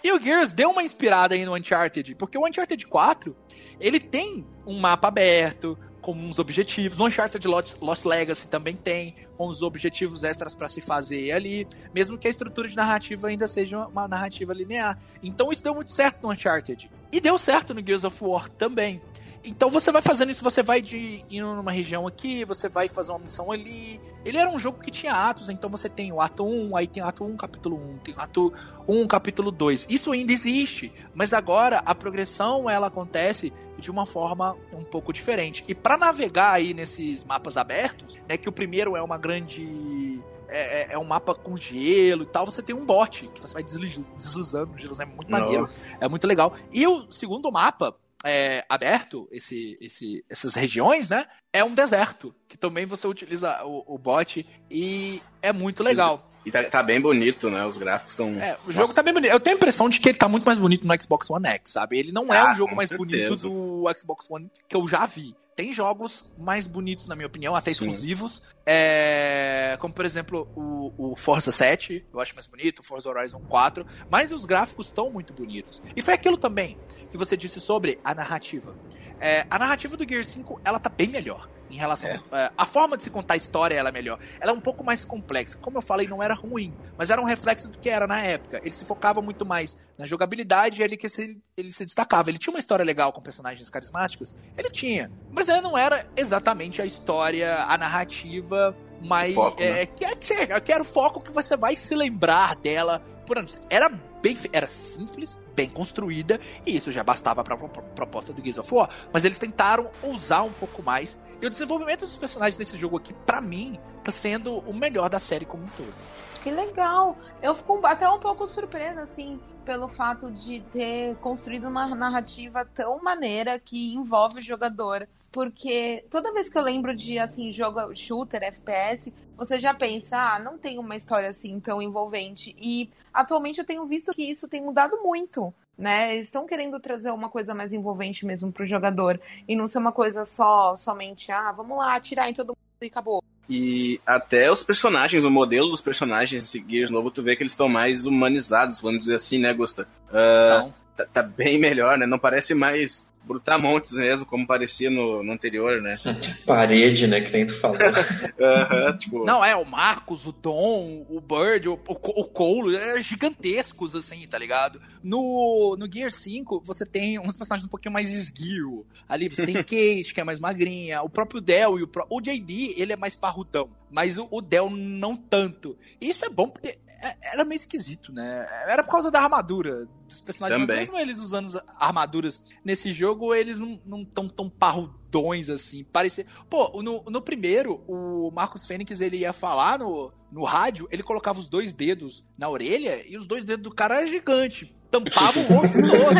E o Gears deu uma inspirada aí no Uncharted, porque o Uncharted 4, ele tem um mapa aberto, com uns objetivos. No Uncharted Lost, Lost Legacy também tem, com os objetivos extras pra se fazer ali, mesmo que a estrutura de narrativa ainda seja uma narrativa linear. Então isso deu muito certo no Uncharted. E deu certo no Gears of War também. Então você vai fazendo isso, você vai de indo numa região aqui, você vai fazer uma missão ali. Ele era um jogo que tinha atos, então você tem o ato 1, aí tem o ato 1, capítulo 1, tem o ato 1, capítulo 2. Isso ainda existe, mas agora a progressão ela acontece de uma forma um pouco diferente. E para navegar aí nesses mapas abertos, né, que o primeiro é uma grande é, é- é um mapa com gelo e tal, você tem um bot que você vai desliz- deslizando gelo, é muito maneiro. Nossa. É muito legal. E o segundo mapa é, aberto, esse, esse, essas regiões, né? É um deserto. Que também você utiliza o, o bot e é muito legal. E tá, tá bem bonito, né? Os gráficos estão. É, o jogo tá bem bonito. Eu tenho a impressão de que ele tá muito mais bonito no Xbox One X, sabe? Ele não é Ah, o jogo mais certeza. bonito do Xbox One que eu já vi. Tem jogos mais bonitos, na minha opinião, até Sim. exclusivos. É, como, por exemplo, o, o Forza 7, eu acho mais bonito, o Forza Horizon 4. Mas os gráficos estão muito bonitos. E foi aquilo também que você disse sobre a narrativa. É, a narrativa do Gear 5, ela tá bem melhor. Em relação. É. a forma de se contar a história ela é melhor. Ela é um pouco mais complexa. Como eu falei, não era ruim, mas era um reflexo do que era na época. Ele se focava muito mais na jogabilidade e ele que se, ele se destacava. Ele tinha uma história legal com personagens carismáticos? Ele tinha. Mas ela não era exatamente a história, a narrativa mas foco, é, né? que, é, que era o foco que você vai se lembrar dela por anos. Era bem era simples, bem construída, e isso já bastava para a proposta do Gears of War. Mas eles tentaram usar um pouco mais. E o desenvolvimento dos personagens desse jogo aqui, para mim, tá sendo o melhor da série como um todo. Que legal! Eu fico até um pouco surpresa, assim, pelo fato de ter construído uma narrativa tão maneira que envolve o jogador porque toda vez que eu lembro de assim jogo shooter, FPS, você já pensa, ah, não tem uma história assim tão envolvente. E atualmente eu tenho visto que isso tem mudado muito, né? Eles estão querendo trazer uma coisa mais envolvente mesmo pro jogador e não ser uma coisa só somente, ah, vamos lá, atirar em todo mundo e acabou. E até os personagens, o modelo dos personagens em Gears novo, tu vê que eles estão mais humanizados, vamos dizer assim, né, Gusta? Uh, então. tá, tá, bem melhor, né? Não parece mais brutamontes mesmo, como parecia no, no anterior, né? Parede, né, que nem tu falou. uhum, tipo... Não, é, o Marcos, o Dom, o Bird, o, o, o Cole, é gigantescos, assim, tá ligado? No, no Gear 5, você tem uns personagens um pouquinho mais esguio. Ali você tem Kate, que é mais magrinha, o próprio Del e o, o JD, ele é mais parrutão. Mas o, o Del não tanto. E isso é bom porque era meio esquisito, né? Era por causa da armadura dos personagens. Também. Mas mesmo eles usando armaduras nesse jogo, eles não estão tão parrudões assim. Parecia. Pô, no, no primeiro, o Marcos Fênix ele ia falar no, no rádio, ele colocava os dois dedos na orelha e os dois dedos do cara eram gigantes. Tampava o rosto todo.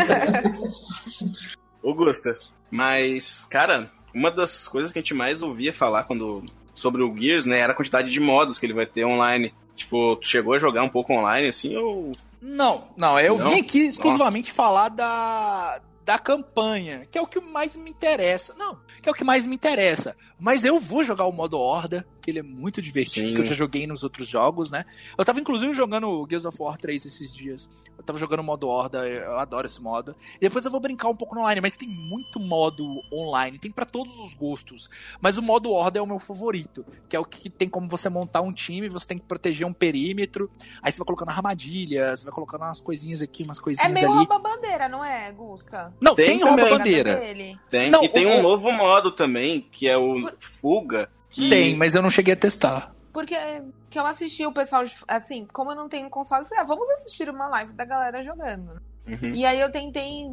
Augusta, mas, cara, uma das coisas que a gente mais ouvia falar quando sobre o Gears, né, era a quantidade de modos que ele vai ter online. Tipo, tu chegou a jogar um pouco online, assim, ou... Não, não, eu não? vim aqui exclusivamente falar da, da campanha, que é o que mais me interessa. Não, que é o que mais me interessa. Mas eu vou jogar o modo Horda, que ele é muito divertido, Sim. que eu já joguei nos outros jogos, né? Eu tava inclusive jogando Gears of War 3 esses dias. Eu tava jogando o modo Horda, eu adoro esse modo. E depois eu vou brincar um pouco no online, mas tem muito modo online, tem para todos os gostos. Mas o modo Horda é o meu favorito, que é o que tem como você montar um time, você tem que proteger um perímetro, aí você vai colocando armadilhas, vai colocando umas coisinhas aqui, umas coisinhas ali. É meio rouba-bandeira, não é, Gusta? Não, tem, tem rouba-bandeira. Tem, não, e tem um novo modo também, que é o Fuga, que... Tem, mas eu não cheguei a testar. Porque que eu assisti o pessoal, assim, como eu não tenho console, eu falei, ah, vamos assistir uma live da galera jogando. Uhum. E aí eu tentei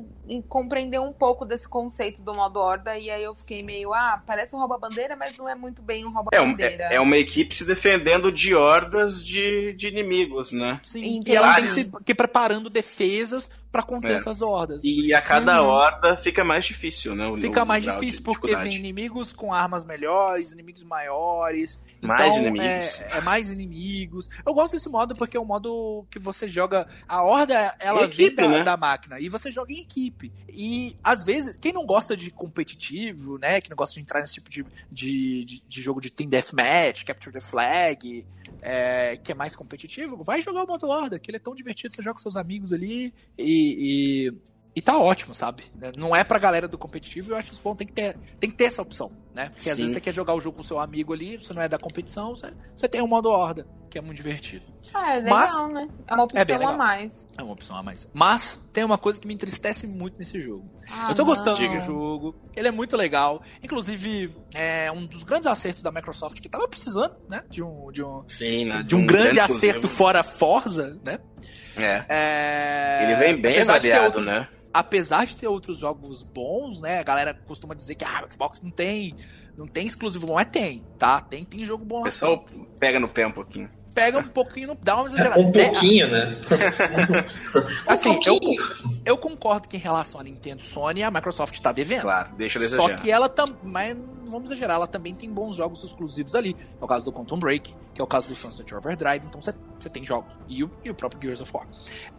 compreender um pouco desse conceito do modo horda, e aí eu fiquei meio, ah, parece um rouba-bandeira, mas não é muito bem um rouba-bandeira. É, é, uma equipe se defendendo de hordas de, de inimigos, né? Sim, e ela tem que se que preparando defesas para conter é. essas hordas. E a cada uhum. horda fica mais difícil, né? O, fica mais difícil porque vem inimigos com armas melhores, inimigos maiores. Mais então, inimigos. É, é, mais inimigos. Eu gosto desse modo porque é um modo que você joga. A horda, ela equipe, vem da, né? da máquina e você joga em equipe. E às vezes, quem não gosta de competitivo, né? Que não gosta de entrar nesse tipo de, de, de, de jogo de Team Deathmatch, Capture the Flag é, que é mais competitivo, vai jogar o modo Horda, que ele é tão divertido, você joga com seus amigos ali e, e, e tá ótimo, sabe? Não é pra galera do competitivo, eu acho que bom tem que ter, tem que ter essa opção, né? Porque Sim. às vezes você quer jogar o jogo com seu amigo ali, você não é da competição, você, você tem o modo Horda, que é muito divertido. Ah, é legal, Mas, né? É uma opção é a mais. É uma opção a mais. Mas tem uma coisa que me entristece muito nesse jogo. Ah, eu tô gostando não. do jogo, ele é muito legal. Inclusive, é um dos grandes acertos da Microsoft que tava precisando, né? De um, de um, Sim, né? de, um, um, grande acerto fora Forza, né? É. é... Ele vem bem avaliado, né? Apesar de ter outros jogos bons, né? A galera costuma dizer que ah, o Xbox não tem, não tem exclusivo bom. É tem, tá? Tem, tem jogo bom. O pessoal assim. pega no pé um pouquinho pega um pouquinho, dá uma exagerada. Um pouquinho, né? assim, um pouquinho. Eu, eu concordo que em relação à Nintendo Sony, a Microsoft está devendo. Claro, deixa de Só que ela também, vamos exagerar, ela também tem bons jogos exclusivos ali. É o caso do Quantum Break, que é o caso do Sunset Overdrive, então você tem jogos. E o, e o próprio Gears of War.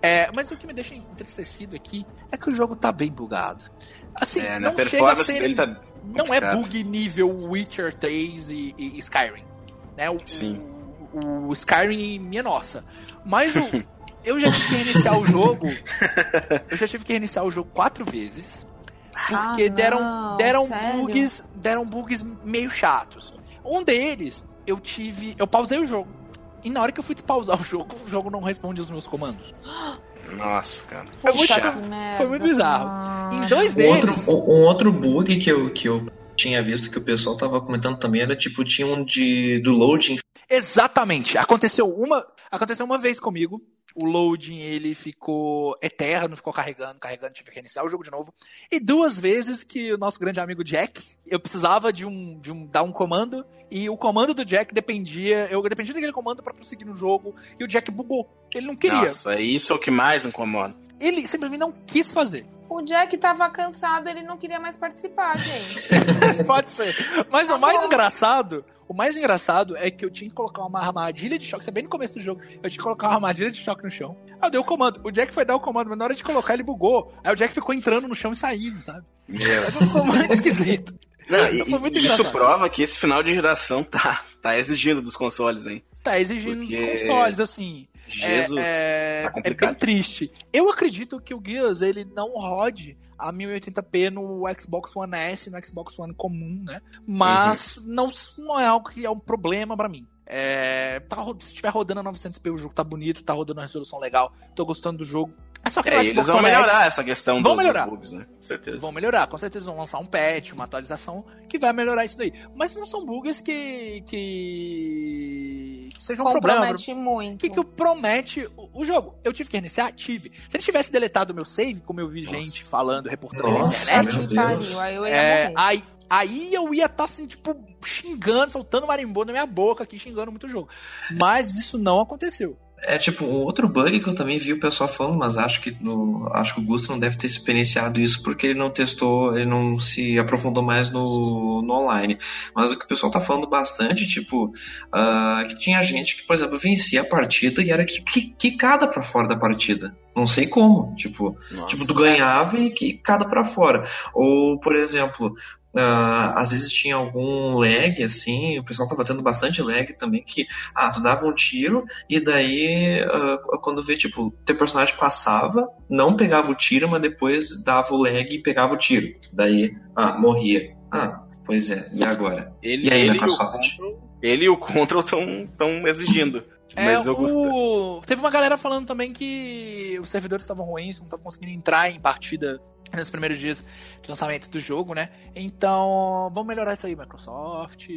É, mas o que me deixa entristecido aqui é que o jogo tá bem bugado. Assim, é, não chega a ser... Tá não é bug nível Witcher 3 e, e Skyrim. Né? O, Sim o Skyrim minha nossa. Mas o, eu já tive que reiniciar o jogo. Eu já tive que reiniciar o jogo quatro vezes. Porque Ah, deram, não, deram sério? bugs, deram bugs meio chatos. Um deles, eu tive, eu pausei o jogo. E na hora que eu fui pausar o jogo, o jogo não responde os meus comandos. Nossa, cara. Foi muito chato. merda. Foi muito bizarro. Em dois Um outro, deles, um, um outro bug que eu, que eu tinha visto que o pessoal tava comentando também era tipo, tinha um de, do loading. Exatamente. Aconteceu uma, aconteceu uma vez comigo. O loading ele ficou eterno, ficou carregando, carregando, tive que reiniciar o jogo de novo. E duas vezes que o nosso grande amigo Jack, eu precisava de um, de um dar um comando e o comando do Jack dependia, eu dependia daquele comando para prosseguir no jogo e o Jack bugou. Ele não queria. Nossa, isso é o que mais incomoda. Ele simplesmente não quis fazer. O Jack tava cansado, ele não queria mais participar, gente. Pode ser. Mas Tá o mais bom. engraçado, o mais engraçado é que eu tinha que colocar uma armadilha de choque, isso é bem no começo do jogo, eu tinha que colocar uma armadilha de choque no chão. Aí eu dei o comando. O Jack foi dar o comando, mas na hora de colocar ele bugou. Aí o Jack ficou entrando no chão e saindo, sabe? Meu. Foi muito esquisito. Não, e isso engraçado. prova que esse final de geração tá, tá exigindo dos consoles, hein? Tá exigindo Porque- dos consoles, assim. Jesus. é, tá é, é complicado. bem triste. Eu acredito que o Gears ele não rode a 1080p no Xbox One S, no Xbox One comum, né? Mas Uhum. não, não é algo que é um problema pra mim. É, tá, se estiver rodando a 900p, o jogo tá bonito, tá rodando a resolução legal, tô gostando do jogo. É só que É, eles vão One melhorar X essa questão Vão do- dos melhorar. bugs, né? Com certeza. vão melhorar, com certeza vão lançar um patch, uma atualização que vai melhorar isso daí. Mas não são bugs que que, que sejam um problema. Compromete muito. O que, que promete o, o jogo? Eu tive que reiniciar? Tive. Se ele tivesse deletado o meu save, como eu vi Nossa. gente falando, reportando na Nossa, internet, Deus. pariu, aí eu ia é, aí, aí eu ia estar assim, tipo, xingando, soltando marimbondo na minha boca aqui, xingando muito o jogo. Mas isso não aconteceu. É tipo, um outro bug que eu também vi o pessoal falando, mas acho que no, acho que o Gusto não deve ter experienciado isso porque ele não testou, ele não se aprofundou mais no, no online. Mas o que o pessoal tá falando bastante, tipo, ah, que tinha gente que, por exemplo, vencia a partida e era quicada pra fora da partida. Não sei como, tipo, Nossa. Tipo, tu ganhava e quicada pra fora. Ou, por exemplo, ah, às vezes tinha algum lag, assim, o pessoal tava tendo bastante lag também, que, ah, tu dava um tiro e daí, ah, quando vê, tipo, teu personagem passava, não pegava o tiro, mas depois dava o lag e pegava o tiro. Daí, ah, morria. Ah, pois é, e agora? Ele, E aí, ele, e o? Control, ele e o Control estão tão exigindo. É, Mas eu gostei. o... Teve uma galera falando também que os servidores estavam ruins, não estavam conseguindo entrar em partida nos primeiros dias de lançamento do jogo, né? Então, vamos melhorar isso aí, Microsoft.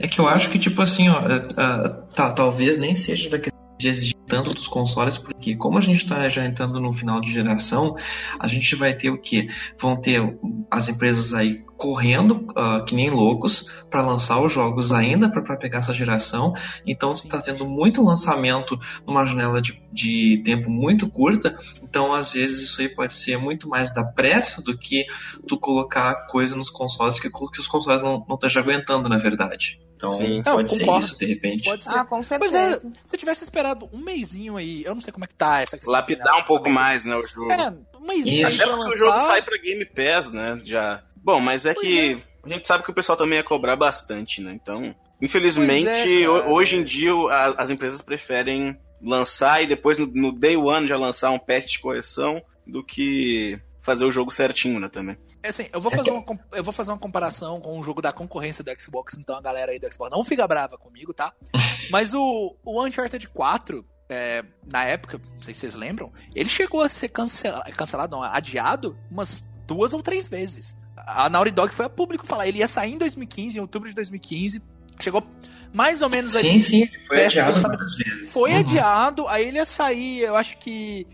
É que eu acho que, tipo assim, ó, ah, ah, tá, talvez nem seja da questão de exigir tanto dos consoles, porque como a gente está já entrando no final de geração, a gente vai ter o que? Vão ter as empresas aí correndo ah, que nem loucos para lançar os jogos ainda para pegar essa geração. Então está tendo muito lançamento numa janela de, de tempo muito curta. Então às vezes isso aí pode ser muito mais da pressa do que tu colocar coisa nos consoles que, que os consoles não não estejam aguentando na verdade. Então Sim. pode Não, ser concordo. isso de repente. Pode ser. Ah, com Pois é, certeza. se eu tivesse esperado um mêsinho aí, eu não sei como é que tá essa questão. Lapidar um pouco mais, né, o jogo. É, um mêsinho Até porque o jogo sai pra Game Pass, né? Já. Bom, mas é Pois que a gente sabe que o pessoal também ia cobrar bastante, né? Então, infelizmente, é, cara. ho- hoje em dia as empresas preferem lançar e depois no, no day one já lançar um patch de correção do que fazer o jogo certinho, né? Também. É assim, eu vou, fazer uma, eu vou fazer uma comparação com o jogo da concorrência do Xbox, então a galera aí do Xbox não fica brava comigo, tá? Mas o, o Uncharted 4, é, na época, não sei se vocês lembram, ele chegou a ser cancelado, cancelado não, adiado umas duas ou três vezes. A Naughty Dog foi a público falar, ele ia sair em 2015, em outubro de 2015, chegou mais ou menos ali Sim, sim, foi perto do adiado lançamento. muitas vezes. Foi Uhum. adiado, aí ele ia sair, eu acho que.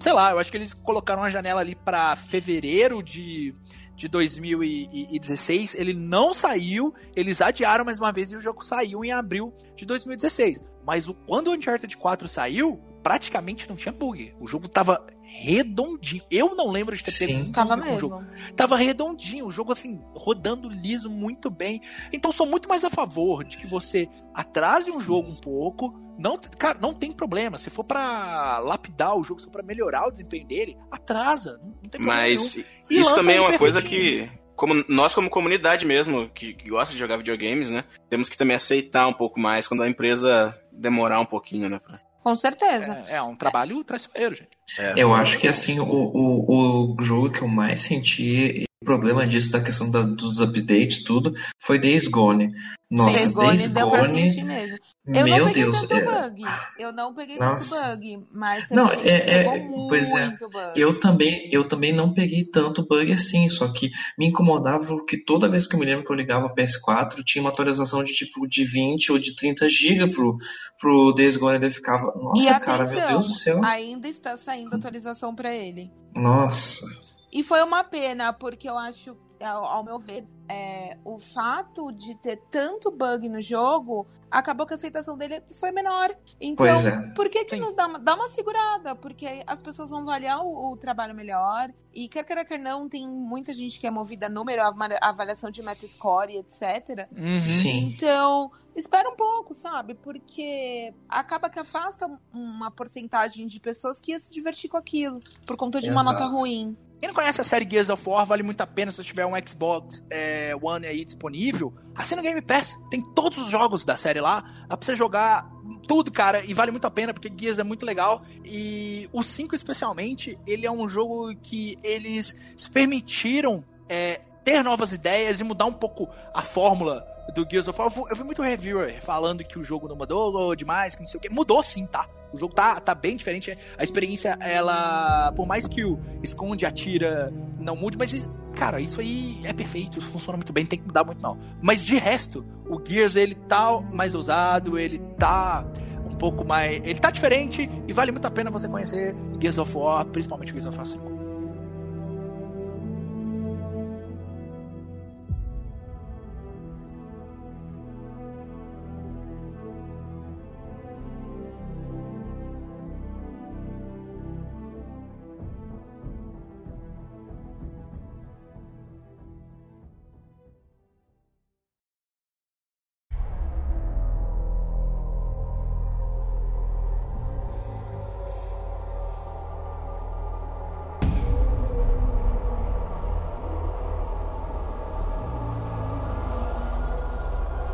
Sei lá, eu acho que eles colocaram uma janela ali pra fevereiro de, de 2016. Ele não saiu, eles adiaram mais uma vez e o jogo saiu em abril de 2016. Mas o, quando o Uncharted 4 saiu, praticamente não tinha bug. O jogo tava redondinho. Eu não lembro de ter Sim. pego um Tava bug no jogo mesmo. tava redondinho, o jogo assim, rodando liso muito bem. Então sou muito mais a favor de que você atrase um jogo um pouco. Não, cara, não tem problema. Se for pra lapidar o jogo, se for pra melhorar o desempenho dele, atrasa. Não, não tem problema Mas nenhum. Isso também é uma coisa que. Como, nós, como comunidade mesmo, que, que gosta de jogar videogames, né? Temos que também aceitar um pouco mais quando a empresa demorar um pouquinho, né? pra- Com certeza. É, é um trabalho traiçoeiro, gente. É. Eu acho que assim, o, o, o jogo que eu mais senti problema disso, da questão da, dos updates, tudo, foi Days Gone. Nossa, Days Gone Days deu pra Gone. sentir mesmo. Eu Meu não peguei Deus, tanto é, bug. Eu não peguei Nossa. tanto bug, mas Não, é- é- pois é. bug. Eu também, eu também não peguei tanto bug assim, só que me incomodava que toda vez que eu me lembro que eu ligava o PS4, tinha uma atualização de tipo de 20 ou de 30 GB pro, pro Days Gone, eu ficava, E nossa cara, meu Deus do céu. ainda está saindo atualização pra ele. Nossa. E foi uma pena, porque eu acho, ao, ao meu ver, é, o fato de ter tanto bug no jogo acabou que a aceitação dele foi menor. Então, Pois é. por que, que Sim. não dá uma, dá uma segurada? Porque as pessoas vão avaliar o, o trabalho melhor. E quer queira, quer não, tem muita gente que é movida a número, a avali- avaliação de Metascore, etc. Uhum. Sim. Então, espera um pouco, sabe? Porque acaba que afasta uma porcentagem de pessoas que ia se divertir com aquilo, por conta de uma Exato. nota ruim. Quem não conhece a série Gears of War, vale muito a pena se você tiver um Xbox é, One aí disponível. Assina o Game Pass, tem todos os jogos da série lá. Dá pra você jogar tudo, cara, e vale muito a pena, porque Gears é muito legal. E o 5, especialmente, ele é um jogo que eles se permitiram é, ter novas ideias e mudar um pouco a fórmula do Gears of War. Eu vi- muito reviewer falando que o jogo não mudou demais, que não sei o que. Mudou sim, tá? O jogo tá, tá bem diferente. A experiência, ela. Por mais que o esconde, atira, não mude, mas, cara, isso aí é perfeito, funciona muito bem, não tem que mudar muito não. Mas de resto, o Gears, ele tá mais ousado, ele tá um pouco mais. Ele tá diferente e vale muito a pena você conhecer Gears of War, principalmente Gears of War 5.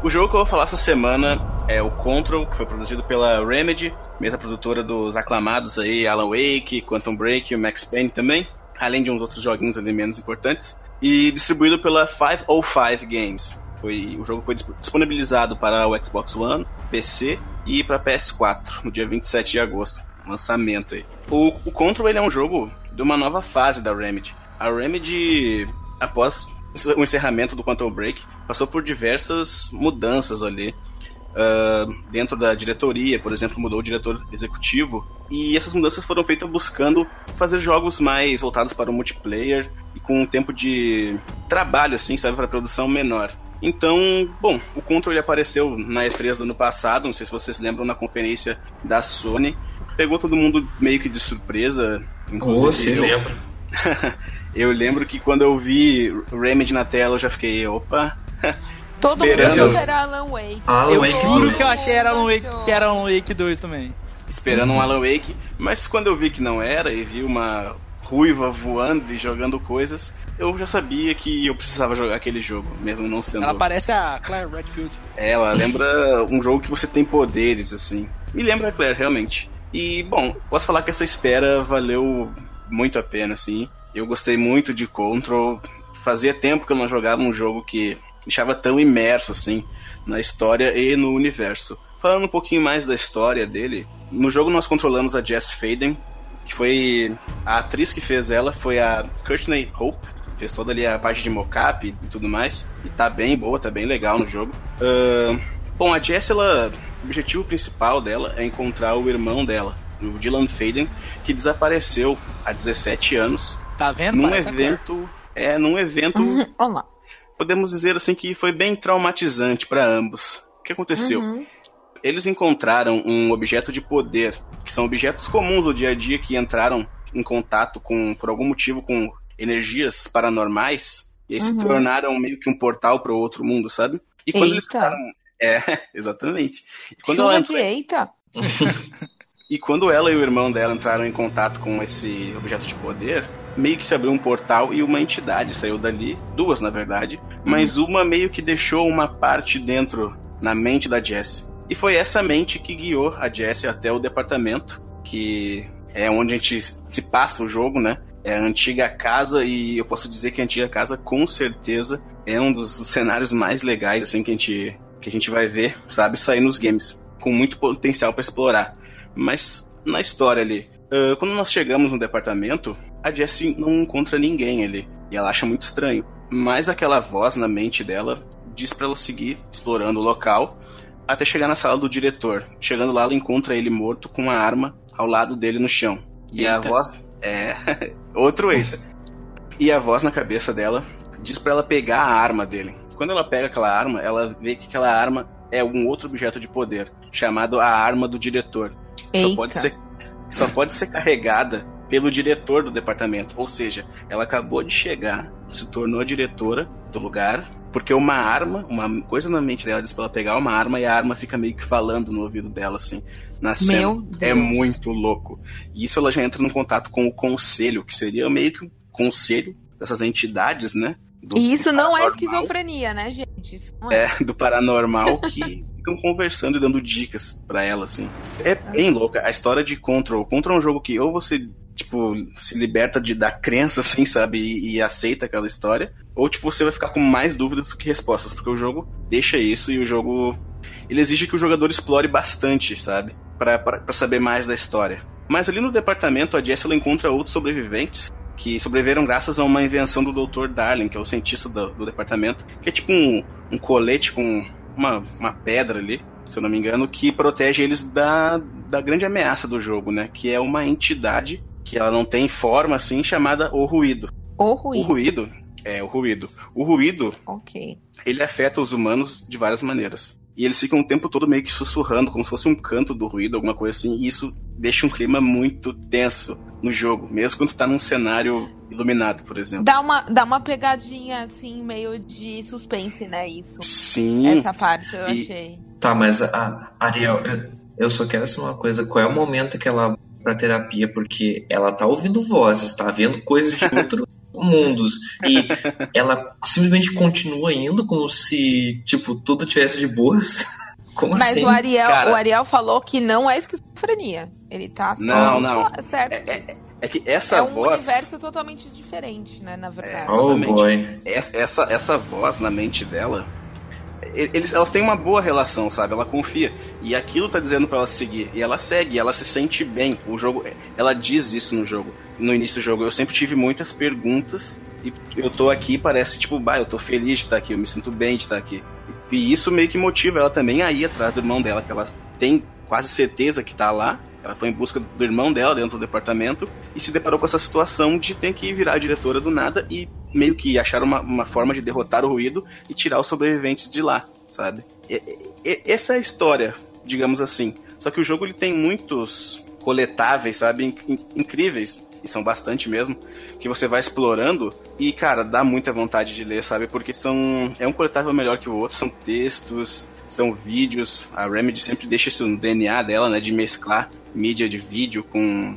O jogo que eu vou falar essa semana é o Control, que foi produzido pela Remedy, mesma produtora dos aclamados aí, Alan Wake, Quantum Break e o Max Payne também, além de uns outros joguinhos ali menos importantes, e distribuído pela 505 Games. Foi, o jogo foi disp- disponibilizado para o Xbox One, PC e para PS4 no dia 27 de agosto. Lançamento aí. O, o Control ele é um jogo de uma nova fase da Remedy. A Remedy, após o encerramento do Quantum Break, passou por diversas mudanças ali. ah, dentro da diretoria, por exemplo, mudou o diretor executivo. E essas mudanças foram feitas buscando fazer jogos mais voltados para o multiplayer e com um tempo de trabalho, assim, sabe, para produção menor. Então, bom, o Control ele apareceu na E3 do ano passado, não sei se vocês lembram, na conferência da Sony. Pegou todo mundo meio que de surpresa. Você eu. lembra? Eu lembro que quando eu vi Remedy na tela, eu já fiquei, opa. Todo Esperando. mundo era Alan Wake. Alan Eu Wake juro dois. que eu achei era Alan Wake, que era Alan Wake 2 também. esperando um Alan Wake, mas quando eu vi que não era e vi uma ruiva voando e jogando coisas, eu já sabia que eu precisava jogar aquele jogo, mesmo não sendo. Ela parece a Claire Redfield. Ela lembra um jogo que você tem poderes, assim. Me lembra a Claire, realmente. E, bom, posso falar que essa espera valeu muito a pena, assim. Eu gostei muito de Control. Fazia tempo que eu não jogava um jogo que deixava tão imerso, assim, na história e no universo. Falando um pouquinho mais da história dele, no jogo nós controlamos a Jess Faden, que foi a atriz que fez ela, foi a Courtney Hope, fez toda ali a parte de mocap e tudo mais, e tá bem boa, tá bem legal no jogo. Ahn, bom, a Jess, ela, o objetivo principal dela é encontrar o irmão dela, o Dylan Faden, que desapareceu há 17 anos, Tá vendo? num Parece evento, é, num evento Uhum, Olha lá. podemos dizer assim que foi bem traumatizante para ambos. O que aconteceu? Uhum. Eles encontraram um objeto de poder, que são objetos comuns do dia a dia que entraram em contato com, por algum motivo, com energias paranormais e aí se Uhum. tornaram meio que um portal para o outro mundo, sabe? E quando eles Eita. ficaram, é, exatamente. E quando Chuva ela de eita. e quando ela e o irmão dela entraram em contato com esse objeto de poder, meio que se abriu um portal e uma entidade saiu dali, duas na verdade, mas uma meio que deixou uma parte dentro na mente da Jessie. E foi essa mente que guiou a Jessie até o departamento, que é onde a gente se passa o jogo, né? É a antiga casa e eu posso dizer que a antiga casa com certeza é um dos cenários mais legais assim que a gente que a gente vai ver, sabe, sair nos games, com muito potencial para explorar. Mas na história ali, uh, quando nós chegamos no departamento, a Jessie não encontra ninguém ali e ela acha muito estranho. Mas aquela voz na mente dela diz para ela seguir explorando o local até chegar na sala do diretor. Chegando lá, ela encontra ele morto com uma arma ao lado dele no chão. E eita. a voz é outro eita. e a voz na cabeça dela diz para ela pegar a arma dele. Quando ela pega aquela arma, ela vê que aquela arma é um outro objeto de poder, chamado a arma do diretor. Só pode, ser, só pode ser carregada pelo diretor do departamento. Ou seja, ela acabou de chegar, se tornou a diretora do lugar, porque uma arma, uma coisa na mente dela diz pra ela pegar uma arma e a arma fica meio que falando no ouvido dela, assim, na cena. É muito louco. E isso ela já entra num contato com o conselho, que seria meio que um conselho dessas entidades, né? e isso não é esquizofrenia, né, gente? É. é. do paranormal que ficam conversando e dando dicas para ela, assim. É bem louca. A história de Control. Control é um jogo que ou você, tipo, se liberta de, da crença, assim, sabe? E, e, aceita aquela história. Ou, tipo, você vai ficar com mais dúvidas do que respostas. Porque o jogo deixa isso e o jogo. Ele exige que o jogador explore bastante, sabe? para saber mais da história. Mas ali no departamento, a Jess ela encontra outros sobreviventes que sobreviveram graças a uma invenção do Dr. Darling, que é o cientista do, do departamento, que é tipo um, um colete com uma, uma pedra ali, se eu não me engano, que protege eles da, da grande ameaça do jogo, né? Que é uma entidade que ela não tem forma assim, chamada o ruído. O ruído. O ruído é o ruído. O ruído, ok. Ele afeta os humanos de várias maneiras. E eles ficam o tempo todo meio que sussurrando, como se fosse um canto do ruído, alguma coisa assim, e isso deixa um clima muito tenso no jogo, mesmo quando tá num cenário iluminado, por exemplo. Dá uma, dá uma pegadinha, assim, meio de suspense, né? Isso. Sim. Essa parte eu e... achei. Tá, mas a Ariel, eu, eu só quero saber uma coisa: qual é o momento que ela pra terapia? Porque ela tá ouvindo vozes, tá vendo coisas de outro. Mundos. E ela simplesmente continua indo como se, tipo, tudo tivesse de boas. Como Mas assim? o Ariel, Cara, o Ariel falou que não é esquizofrenia. Ele tá só não, não. certo. É, é, é, que essa é um voz. universo totalmente diferente, né? Na verdade. É, oh boy. Essa, essa voz na mente dela eles, elas têm uma boa relação, sabe? Ela confia. E aquilo tá dizendo para ela seguir. E ela segue, ela se sente bem. O jogo, ela diz isso no jogo. No início do jogo, eu sempre tive muitas perguntas. E eu tô aqui, parece tipo, bah, eu tô feliz de estar aqui, eu me sinto bem de estar aqui. E isso meio que motiva ela também a ir atrás do irmão dela, que ela tem quase certeza que tá lá. Ela foi em busca do irmão dela dentro do departamento e se deparou com essa situação de ter que virar diretora do nada e meio que achar uma, uma forma de derrotar o ruído e tirar os sobreviventes de lá, sabe? E, e, essa é a história, digamos assim. Só que o jogo ele tem muitos coletáveis, sabe? In, incríveis e são bastante mesmo, que você vai explorando e, cara, dá muita vontade de ler, sabe? Porque são. É um coletável melhor que o outro, são textos, são vídeos. A Remedy sempre deixa isso no DNA dela, né? De mesclar mídia de vídeo com,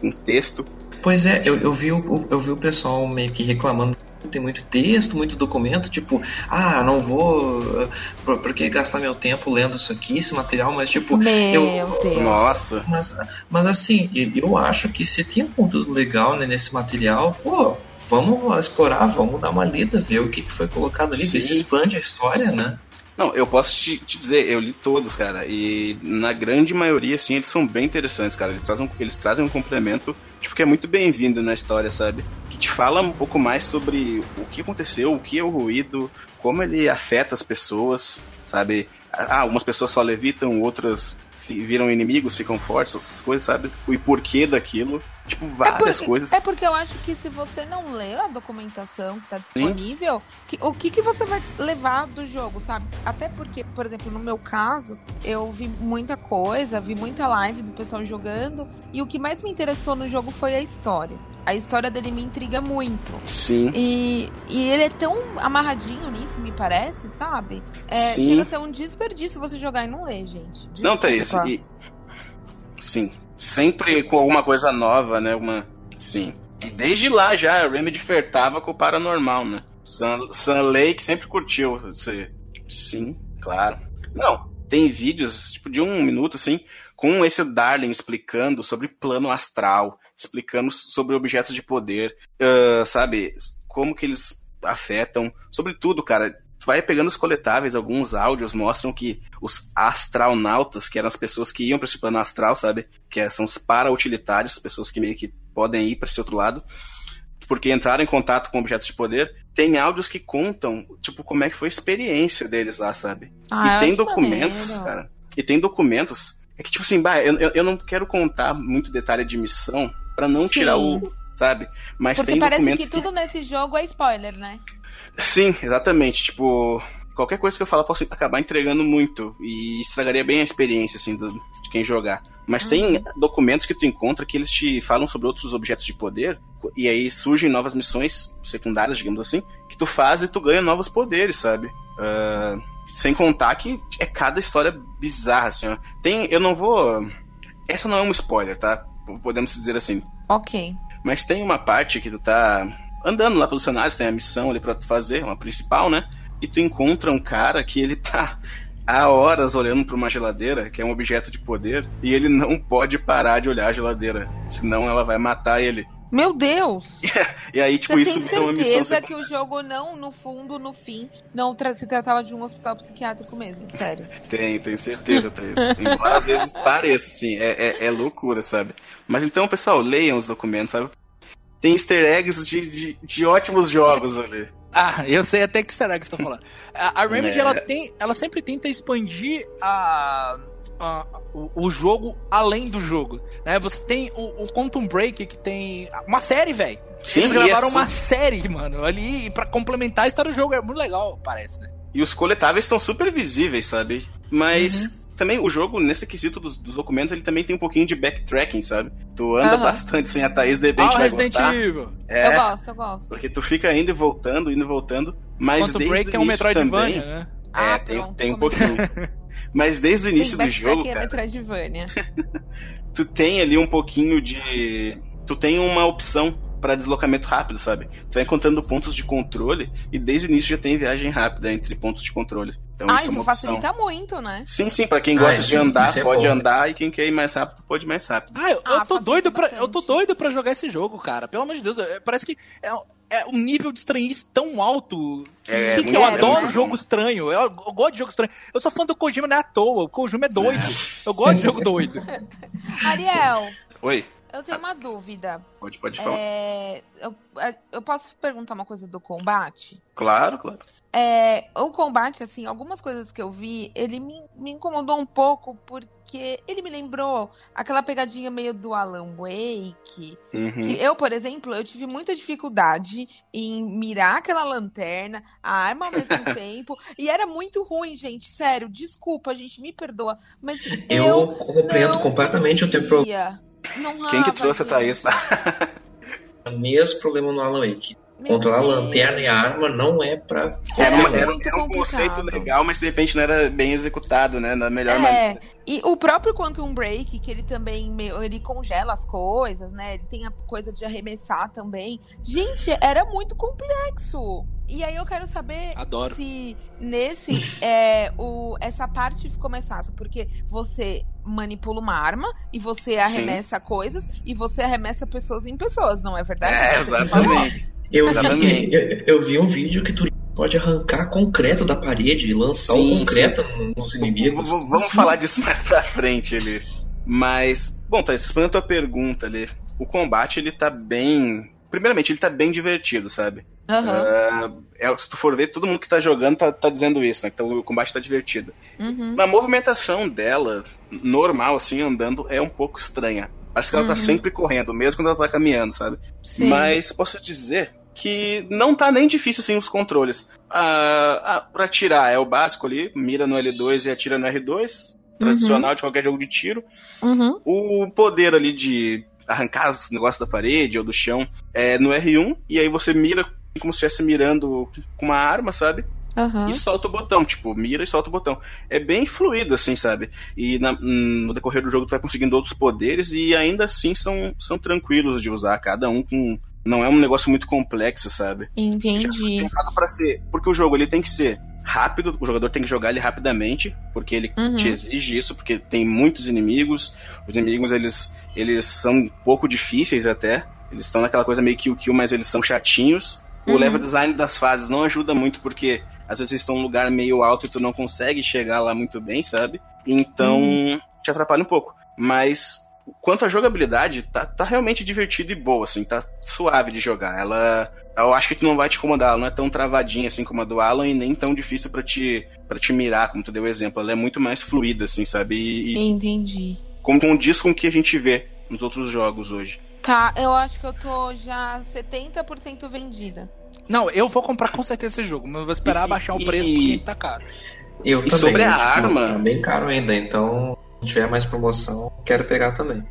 com texto. Pois é, eu, eu, vi o, eu vi o pessoal meio que reclamando tem muito texto, muito documento, tipo, ah, não vou. Por, por que gastar meu tempo lendo isso aqui, esse material, mas tipo. Meu eu, Deus. Nossa. Mas, mas assim, eu acho que se tem um conteúdo legal né, nesse material, pô, vamos explorar, vamos dar uma lida, ver o que, que foi colocado ali, Sim. ver se expande a história, né? Não, eu posso te, te, dizer, eu li todos, cara, e na grande maioria, assim, eles são bem interessantes, cara. Eles trazem, eles trazem um complemento, tipo, que é muito bem-vindo na história, sabe? Que te fala um pouco mais sobre o que aconteceu, o que é o ruído, como ele afeta as pessoas, sabe? Ah, algumas pessoas só levitam, outras viram inimigos, ficam fortes, essas coisas, sabe? E porquê daquilo. Tipo, várias é porque, coisas. É porque eu acho que se você não lê a documentação que tá disponível, que, o que, que você vai levar do jogo, sabe? Até porque, por exemplo, no meu caso, eu vi muita coisa, vi muita live do pessoal jogando, e o que mais me interessou no jogo foi a história. A história dele me intriga muito. Sim. E, e ele é tão amarradinho nisso, me parece, sabe? É, Sim. Chega a ser um desperdício você jogar e não ler, gente. Desculpa. Não, Thaís. E... Sim. Sempre com alguma coisa nova, né? Uma. Sim. E desde lá já a Remedy fertava com o paranormal, né? Sun, Sun Lake sempre curtiu você. Sim, claro. Não, tem vídeos, tipo, de um minuto, assim, com esse Darling explicando sobre plano astral, explicando sobre objetos de poder, uh, sabe? Como que eles afetam, sobre tudo, cara. Tu vai pegando os coletáveis, alguns áudios mostram que os astronautas, que eram as pessoas que iam para esse plano astral, sabe? Que é, são os para-utilitários, pessoas que meio que podem ir para esse outro lado, porque entraram em contato com objetos de poder. Tem áudios que contam, tipo, como é que foi a experiência deles lá, sabe? Ah, e tem que documentos, maneiro. cara. E tem documentos. É que, tipo assim, bah, eu, eu, não quero contar muito detalhe de missão pra não Sim. tirar o. Sabe? Mas Porque tem parece documentos que tudo nesse jogo é spoiler, né? Sim, exatamente. Tipo, qualquer coisa que eu falar posso acabar entregando muito e estragaria bem a experiência, assim, do- de quem jogar. Mas tem documentos que tu encontra que eles te falam sobre outros objetos de poder e aí surgem novas missões secundárias, digamos assim, que tu faz e tu ganha novos poderes, sabe? Ah, sem contar que é cada história bizarra, assim, ó. Tem, eu não vou... Essa não é um spoiler, tá? Podemos dizer assim. Ok. Mas tem uma parte que tu tá andando lá pelos cenários, tem a missão ali pra tu fazer, uma principal, né? E tu encontra um cara que ele tá há horas olhando pra uma geladeira, que é um objeto de poder, e ele não pode parar de olhar a geladeira, senão ela vai matar ele. Meu Deus! E aí, tipo, Você isso tem vira uma missão certeza que o jogo não, no fundo, no fim, não tra- se tratava de um hospital psiquiátrico mesmo, sério. Tem, tenho certeza, Thaís. Embora às vezes pareça, assim, é, é, é loucura, sabe? Mas então, pessoal, leiam os documentos, sabe? Tem easter eggs de, de, de ótimos jogos ali. Ah, eu sei até que easter egg você tá falando. A, a Remedy, É. ela, tem, ela sempre tenta expandir a, o, o jogo além do jogo. Né? Você tem o, o Quantum Break, que tem uma série, velho. Eles gravaram é uma série, mano, ali pra complementar a história do jogo. É muito legal, parece, né? E os coletáveis são super visíveis, sabe? Mas Uhum. Também o jogo, nesse quesito dos, dos documentos, ele também tem um pouquinho de backtracking, sabe? Tu anda Aham. bastante, assim, a Thaís de Ah, repente o vai Resident gostar. Evil. É, Eu gosto, eu gosto. porque tu fica indo e voltando, indo e voltando. Mas Quantum desde Break o é um início Metroidvania, também, né? É, Ah, tem, pronto, tem um pouquinho. Mas desde o início do jogo, e cara, Metroidvania. tu tem ali um pouquinho de. Tu tem uma opção pra deslocamento rápido, sabe? Tu vai encontrando pontos de controle e desde o início já tem viagem rápida entre pontos de controle. Então Ah, isso é isso opção. facilita muito, né? Sim, sim, pra quem Ah, gosta isso- de andar, isso é pode bom. andar, e quem quer ir mais rápido, pode ir mais rápido. Ah, eu, eu Ah, tô facilita doido pra, eu tô doido pra jogar esse jogo, cara. Pelo amor de Deus, é- parece que é, é um nível de estranhice tão alto. Que, É, que eu bom, adoro né? jogo estranho. Eu, eu gosto de jogo estranho. Eu sou fã do Kojima, não é à toa. O Kojima é doido. Eu gosto de jogo doido. Ariel, Oi, eu tenho uma dúvida. pode, pode falar. É, eu, eu posso perguntar uma coisa do combate? Claro, claro. É, o combate, assim, algumas coisas que eu vi, ele me, me incomodou um pouco porque ele me lembrou aquela pegadinha meio do Alan Wake. Uhum. Que eu, por exemplo, eu tive muita dificuldade em mirar aquela lanterna, a arma ao mesmo tempo. E era muito ruim, gente. Sério, desculpa, gente, me perdoa. Mas eu, Eu compreendo não completamente o teu problema. Não Quem que trouxe a. Thaís? O mesmo problema no Alan Wake. Meu Controlar a Deus. lanterna e a arma não é pra. Era, Era um. era- muito era um conceito legal, mas de repente não era bem executado, né? Na melhor É, maneira. e o próprio Quantum Break, que ele também meio- ele congela as coisas, né? Ele tem a coisa de arremessar também. Gente, era muito complexo. E aí eu quero saber Adoro. se nesse é, o, essa parte ficou mais fácil, porque você manipula uma arma e você arremessa coisas e você arremessa pessoas em pessoas, não é verdade? É, exatamente. Eu vi, eu, eu vi um vídeo que tu pode arrancar concreto da parede e lançar Sim, o concreto nos inimigos. V- Vamos falar disso mais pra frente ali. Mas, bom, Thaís, respondendo a tua pergunta ali, o combate ele tá bem. Primeiramente, ele tá bem divertido, sabe? Aham. É, é, se tu for ver, todo mundo que tá jogando tá, tá dizendo isso, né? Então o combate tá divertido. Uhum. A movimentação dela, normal, assim, andando, é um pouco estranha. Parece que ela tá Uhum. sempre correndo, mesmo quando ela tá caminhando, sabe? Sim. Mas posso dizer que não tá nem difícil assim os controles. Ah, ah, pra atirar é o básico ali, mira no L2 e atira no R2, tradicional de qualquer jogo de tiro. Uhum. O poder ali de arrancar os negócios da parede ou do chão é no R1, e aí você mira como se estivesse mirando com uma arma, sabe? Aham. E solta o botão, tipo, mira e solta o botão. É bem fluido, assim, sabe? E na- no decorrer do jogo tu vai conseguindo outros poderes e ainda assim são, são tranquilos de usar, cada um com. Não é um negócio muito complexo, sabe? Entendi. pensado para ser. Porque o jogo ele tem que ser rápido, o jogador tem que jogar ele rapidamente, porque ele Uhum. te exige isso, porque tem muitos inimigos, os inimigos eles, eles são um pouco difíceis até, eles estão naquela coisa meio kill-kill, mas eles são chatinhos. O Uhum. level design das fases não ajuda muito, porque às vezes estão em um lugar meio alto e tu não consegue chegar lá muito bem, sabe? Então, Uhum. te atrapalha um pouco. Mas, quanto à jogabilidade, tá, tá realmente divertido e boa, assim, tá suave de jogar. Ela. Eu acho que tu não vai te incomodar, ela não é tão travadinha assim como a do Alan e nem tão difícil pra te, pra te mirar, como tu deu o exemplo. Ela é muito mais fluida, assim, sabe? E, e Entendi. como condiz com o que a gente vê nos outros jogos hoje. Tá, eu acho que eu tô já 70% vendida. Não, eu vou comprar com certeza esse jogo, mas eu vou esperar E- baixar o e- preço porque tá caro. Eu E também, sobre a tipo, arma- Tá bem caro ainda, então se tiver mais promoção, quero pegar também.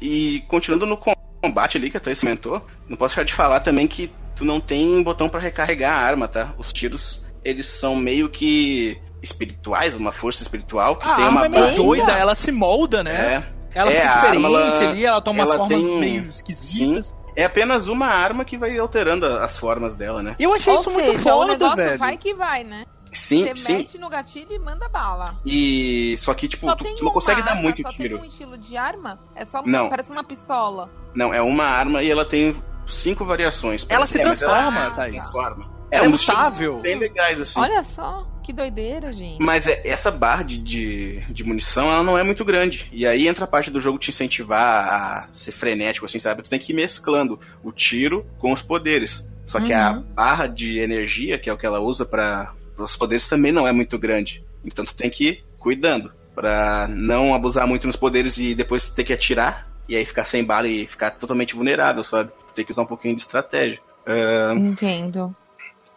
E continuando no combate ali que a Thaís comentou, não posso deixar de falar também que tu não tem botão pra recarregar a arma, tá? Os tiros, eles são meio que espirituais, uma força espiritual que A tem arma uma é meio doida, ela se molda, né? É, Ela É, fica diferente arma, ela- ali, ela toma umas ela formas tem- meio esquisitas. É apenas uma arma que vai alterando as formas dela, né? Eu achei Ou isso seja, muito o foda, negócio velho. vai que vai, né? Sim, Você sim. mete no gatilho e manda bala. E só que tipo, Só tu, tu não consegue dar arma, muito só tiro. tem um estilo de arma? É só uma, Não. parece uma pistola. Não, é uma arma e ela tem cinco variações. Ela se É, mas transforma, ela- Thaís. transforma. É tiros mutável. Bem legais assim. Olha só, que doideira, gente. Mas é- essa barra de, de, de munição, ela não é muito grande. E aí entra a parte do jogo te incentivar a ser frenético, assim, sabe? Tu tem que ir mesclando o tiro com os poderes. Só que a Uhum. barra de energia, que é o que ela usa para os poderes, também não é muito grande. Então tu tem que ir cuidando pra não abusar muito nos poderes e depois ter que atirar. E aí ficar sem bala e ficar totalmente vulnerável, sabe? Tu tem que usar um pouquinho de estratégia. Ah, Entendo.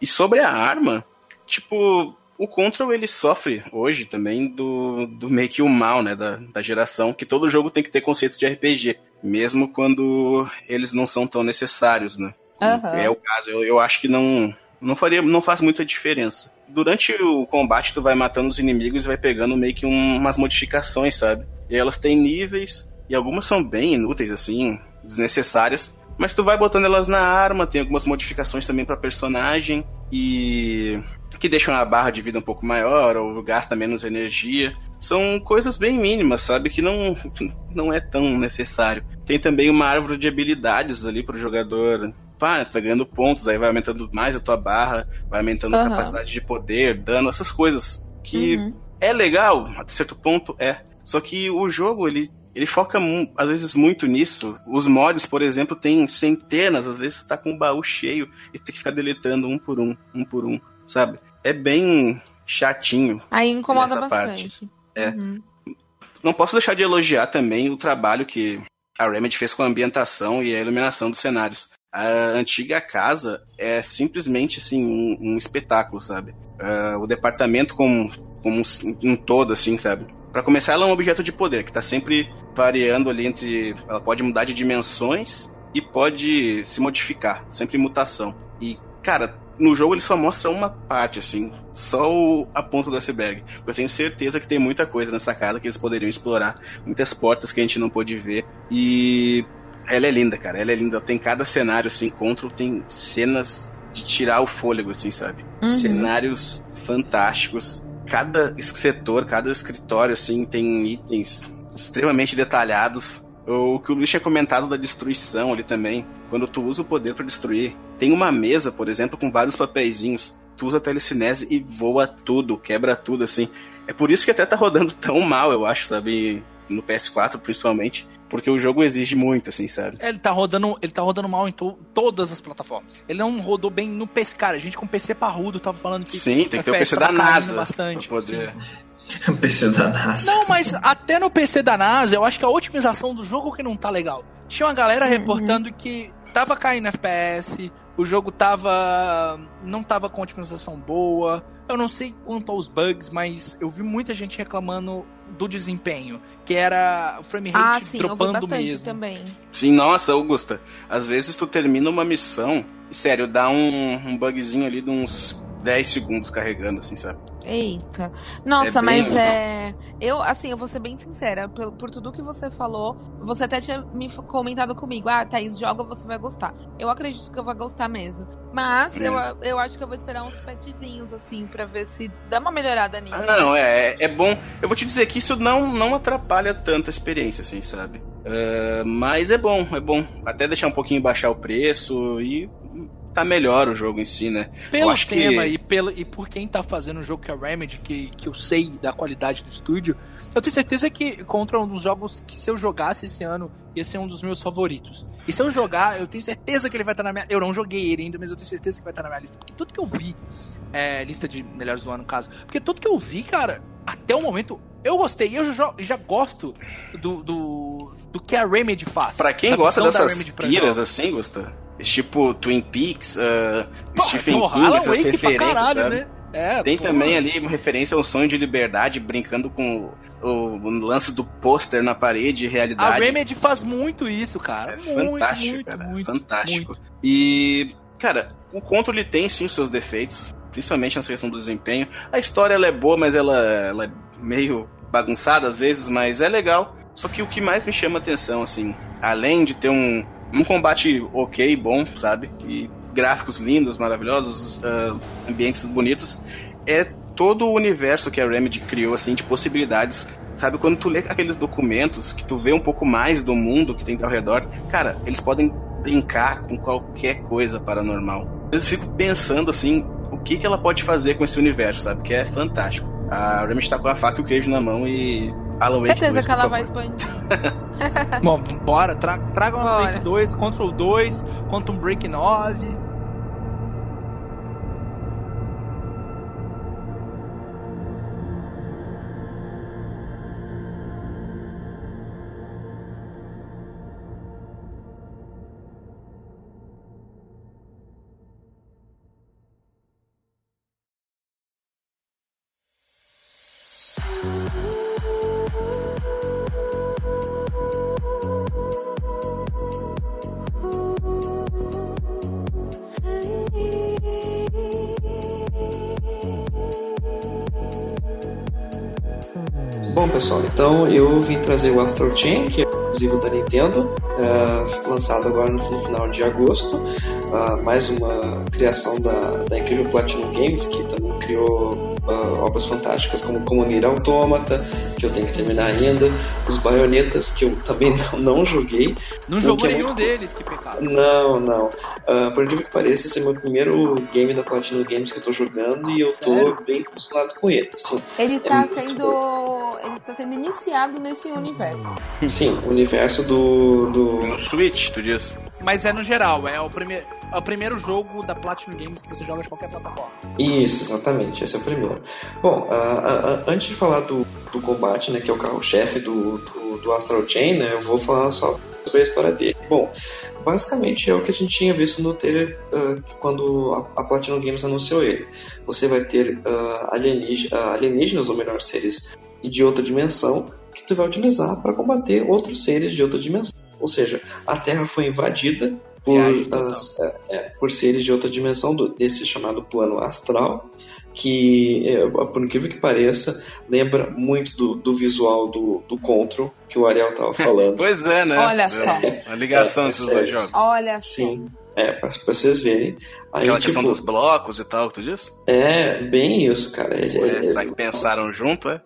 E sobre a arma, tipo, o Control ele sofre hoje também do, do meio que o mal, né, da, da geração, que todo jogo tem que ter conceito de RPG, mesmo quando eles não são tão necessários, né? Aham. É o caso, eu, eu acho que não não faria, não faz muita diferença. Durante o combate tu vai matando os inimigos e vai pegando meio que um- umas modificações, sabe? E elas têm níveis e algumas são bem inúteis assim, desnecessárias, mas tu vai botando elas na arma, tem algumas modificações também pra personagem e que deixam a barra de vida um pouco maior ou gasta menos energia. São coisas bem mínimas, sabe? Que não, não é tão necessário. Tem também uma árvore de habilidades ali pro jogador. Pá, tá ganhando pontos, aí vai aumentando mais a tua barra, vai aumentando a Aham. capacidade de poder, dano, essas coisas. Que Uhum. é legal, até certo ponto é. Só que o jogo, ele, ele foca às vezes muito nisso. Os mods, por exemplo, tem centenas, às vezes tá com o baú cheio e tem que ficar deletando um por um, um por um, sabe? É bem chatinho. Aí incomoda bastante. É. Uhum. Não posso deixar de elogiar também o trabalho que a Remedy fez com a ambientação e a iluminação dos cenários. A antiga casa é simplesmente assim um, um espetáculo, sabe? Ah, o departamento como, como um, um todo, assim, sabe? Pra começar, ela é um objeto de poder que tá sempre variando ali entre. Ela pode mudar de dimensões e pode se modificar, sempre em mutação. E, cara, no jogo ele só mostra uma parte, assim, só o, a ponta do iceberg. Eu tenho certeza que tem muita coisa nessa casa que eles poderiam explorar, muitas portas que a gente não pôde ver. E ela é linda, cara, ela é linda. Tem cada cenário, assim, Control tem cenas de tirar o fôlego, assim, sabe? Uhum. Cenários fantásticos. Cada setor, cada escritório, assim, tem itens extremamente detalhados. O que o Luiz tinha comentado da destruição ali também. Quando tu usa o poder pra destruir, tem uma mesa, por exemplo, com vários papeizinhos. Tu usa a telecinese e voa tudo, quebra tudo, assim. É por isso que até tá rodando tão mal, eu acho, sabe? No PS4, principalmente. Porque o jogo exige muito, assim, sabe? Ele tá rodando, ele tá rodando mal em to- todas as plataformas. Ele não rodou bem no PC, cara. A gente com PC parrudo tava falando que Sim, tem que ter o FPS PC da tava caindo NASA bastante. pra poder. Sim. PC da NASA. Não, mas até no PC da NASA, eu acho que a otimização do jogo que não tá legal. Tinha uma galera Uhum. reportando que tava caindo FPS, o jogo tava não tava com otimização boa. Eu não sei quanto aos bugs, mas eu vi muita gente reclamando do desempenho, que era o frame Ah, rate sim, eu vi dropando mesmo. também. Sim, nossa, Augusta. Às vezes tu termina uma missão e, sério, dá um, um bugzinho ali de uns 10 segundos carregando, assim, sabe? Eita. Nossa, É mas é. Eu, assim, eu vou ser bem sincera. Por, por tudo que você falou, você até tinha me comentado comigo. Ah, Thaís, joga, você vai gostar. Eu acredito que eu vou gostar mesmo. Mas É. eu, eu acho que eu vou esperar uns petzinhos, assim, pra ver se dá uma melhorada nisso. Ah, não, é, é bom. Eu vou te dizer que isso não, não atrapalha tanto a experiência, assim, sabe? É, mas é bom, é bom. Até deixar um pouquinho baixar o preço e tá melhor o jogo em si, né? Pelo acho que- tema e, pelo, e por quem tá fazendo o jogo que é a Remedy, que, que eu sei da qualidade do estúdio, eu tenho certeza que contra um dos jogos que se eu jogasse esse ano, ia ser um dos meus favoritos. E se eu jogar, eu tenho certeza que ele vai estar na minha. Eu não joguei ele ainda, mas eu tenho certeza que vai estar na minha lista. Porque tudo que eu vi, é, lista de melhores do ano, no caso. Porque tudo que eu vi, cara, até o momento, eu gostei. E eu já, já gosto do, do, do que a Remedy faz. Pra quem gosta dessas piras, assim, Gustavo, tipo Twin Peaks, uh, Stephen porra, King, Alan essas Wake referências, caralho, sabe? né? É, Tem porra. também ali uma referência ao sonho de liberdade, brincando com o, o lance do pôster na parede, A realidade. Remedy faz muito isso, cara. É muito, fantástico, muito, cara. muito, fantástico. muito. E, cara, o Control ele tem sim os seus defeitos, principalmente na questão do desempenho. A história ela é boa, mas ela, ela é meio bagunçada às vezes, mas é legal. Só que o que mais me chama atenção, assim, além de ter um, um combate ok, bom, sabe? E gráficos lindos, maravilhosos, ah, ambientes bonitos, é todo o universo que a Remedy criou, assim, de possibilidades. Sabe, quando tu lê aqueles documentos, que tu vê um pouco mais do mundo que tem ao redor, cara, eles podem brincar com qualquer coisa paranormal. Eu fico pensando, assim, que, que ela pode fazer com esse universo, sabe? Que é fantástico. A Remedy tá com a faca e o queijo na mão e... Alan Wake Certeza 2, que ela vai expandir. Bom, bora, tra traga um Bora. Break 2, Control 2, Quantum Break 9. Vim trazer o Astral Chain, que é exclusivo da Nintendo, é, lançado agora no final de agosto. Ah, mais uma criação da, da incrível Platinum Games, que também criou ah, obras fantásticas como Comunir Automata, que eu tenho que terminar ainda, os Baionetas, que eu também não, não joguei. Não jogou é nenhum muito- deles, que pecado. Não, não. Ah, por incrível que pareça, esse é meu primeiro game da Platinum Games que eu tô jogando e eu tô Sério? bem acostumado com ele. Sim, Ele tá muito sendo. Ele está sendo iniciado nesse universo. sim o universo do, do, No Switch, tu diz? Mas é no geral, é o, primeiro, é o primeiro jogo da Platinum Games que você joga de qualquer plataforma. Isso, exatamente, esse é o primeiro. Bom, ah, ah, ah, antes de falar do, do combate, né, que é o carro-chefe do, do, do Astral Chain, né, eu vou falar só sobre a história dele. Bom, basicamente é o que a gente tinha visto no trailer ah, quando a, a Platinum Games anunciou ele. Você vai ter ah, alieníg- ah, alienígenas, ou melhor, seres de outra dimensão, que tu vai utilizar para combater outros seres de outra dimensão. Ou seja, a Terra foi invadida por, Viagem total. as- é, é, por seres de outra dimensão, do- desse chamado plano astral, que, é, por incrível que pareça, lembra muito do, do visual do, do Control que o Ariel tava falando. Pois é, né? Olha só. A ligação É, desses é dois sério. jogos. Olha só. Sim, é, pra, pra vocês verem. Aí, Aquela tipo, questão dos blocos e tal, tu disse? é bem isso, cara. É, é- será que pensaram junto, é?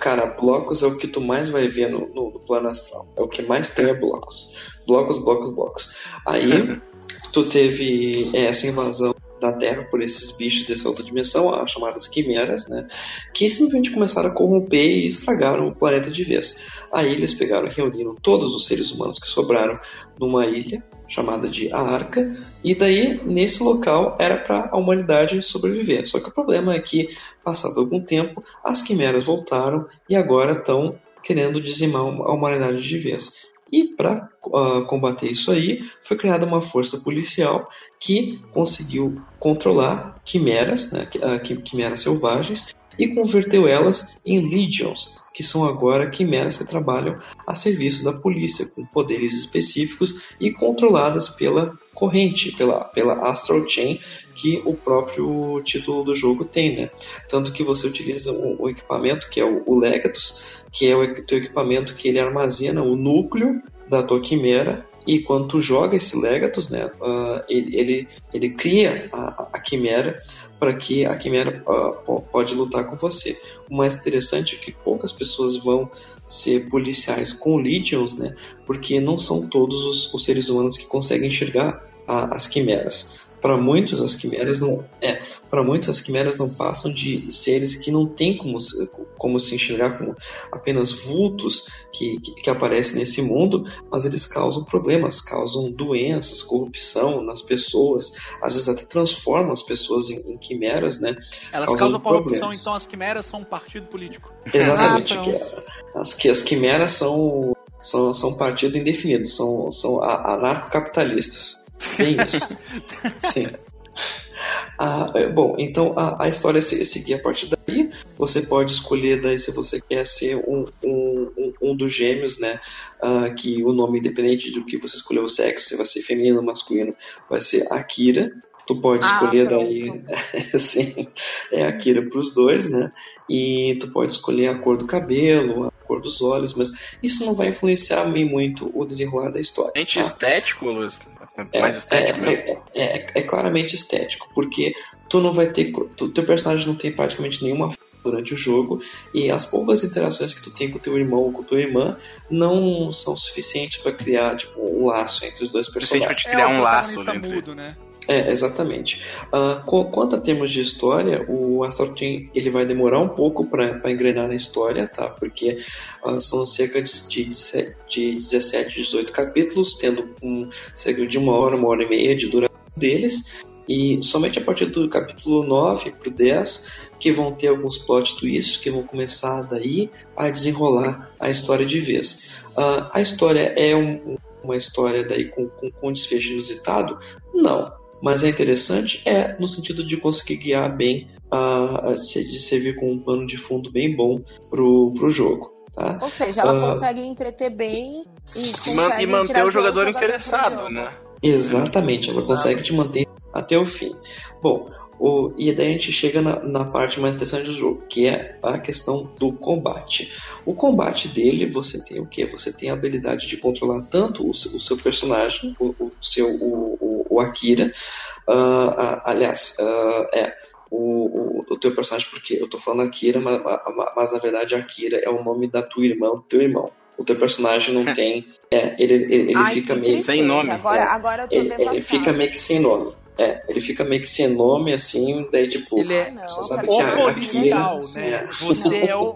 Cara, blocos é o que tu mais vai ver no, no- no plano astral. É o que mais tem é blocos. Blocos, blocos, blocos. Aí, tu teve é, essa invasão da Terra por esses bichos dessa outra dimensão, as chamadas quimeras, né? Que simplesmente começaram a corromper e estragaram o planeta de vez. Aí eles pegaram e reuniram todos os seres humanos que sobraram numa ilha chamada de a Arca, e daí nesse local era para a humanidade sobreviver. Só que o problema é que, passado algum tempo, as quimeras voltaram e agora estão querendo dizimar a humanidade de vez. E para combater isso aí, foi criada uma força policial que conseguiu controlar quimeras, né, ah, qui- quimeras selvagens, e converteu elas em Legions, que são agora quimeras que trabalham a serviço da polícia, com poderes específicos e controladas pela corrente, pela, pela Astral Chain, que o próprio título do jogo tem, né? Tanto que você utiliza o, o equipamento que é o, o Legatus, que é o teu equipamento que ele armazena o núcleo da tua quimera e quando tu joga esse Legatus, né, uh, ele, ele, ele, cria a, a quimera para que a quimera uh, pode lutar com você. O mais interessante é que poucas pessoas vão ser policiais com Legions, né, porque não são todos os, os seres humanos que conseguem enxergar a, as quimeras. Para muitos as quimeras não é, para muitos as quimeras não passam de seres que não têm como, como se enxergar como apenas vultos que, que, que aparecem nesse mundo, mas eles causam problemas, causam doenças, corrupção nas pessoas, às vezes até transformam as pessoas em, em quimeras, né? Elas causam, causam corrupção, então as quimeras são um partido político. Exatamente. Ah, que as, que as quimeras são são, são partido indefinido, são, são anarcocapitalistas. Bem isso. Sim. Ah, é, bom, então a, a história é seguir a partir daí. Você pode escolher daí se você quer ser um, um, um, dos gêmeos, né? Ah, que o nome, independente do que você escolher o sexo, se vai ser feminino ou masculino, vai ser Akira. Tu pode ah, escolher pronto. daí, sim, é Akira para os dois, né? E tu pode escolher a cor do cabelo, a cor dos olhos, mas isso não vai influenciar muito o desenrolar da história. Gente tá? estético, Luiz? É, mais estético é, mesmo. É, é, é, claramente estético, porque tu não vai ter. Tu, teu personagem não tem praticamente nenhuma durante o jogo e as poucas interações que tu tem com teu irmão ou com tua irmã não são suficientes para criar tipo, um laço entre os dois personagens. Suficiente pra te criar um laço entre... mudo, né? É, exatamente. Uh, quanto a termos de história, o Astral Chain ele vai demorar um pouco para engrenar na história, tá? Porque uh, são cerca de, de, de 17, 18 capítulos, tendo um cerca de uma hora, uma hora e meia de duração deles. E somente a partir do capítulo 9 para o 10 que vão ter alguns plot twists que vão começar daí a desenrolar a história de vez. Uh, a história é um, uma história daí com, com, com desfecho inusitado? Não mas é interessante é no sentido de conseguir guiar bem, uh, de servir com um pano de fundo bem bom pro, pro jogo. Tá? Ou seja, ela uh, consegue entreter bem e, e manter o jogador interessado, né? Exatamente, ela consegue te manter até o fim. Bom, o, e daí a gente chega na, na, parte mais interessante do jogo, que é a questão do combate. O combate dele, você tem o que? Você tem a habilidade de controlar tanto o, o seu personagem, o, o seu o, o Akira. Uh, uh, aliás, uh, é o, o, o, teu personagem, porque eu tô falando Akira, mas, mas, na verdade Akira é o nome da tua irmã, do teu irmão. O teu personagem não tem. É, ele, ele, ele Ai, fica meio. Sem nome. Agora, agora eu tô ele, ele fica meio que sem nome. É, ele fica meio que sem nome, assim, daí tipo. Ele é ah, o policial, né? É. Você é o,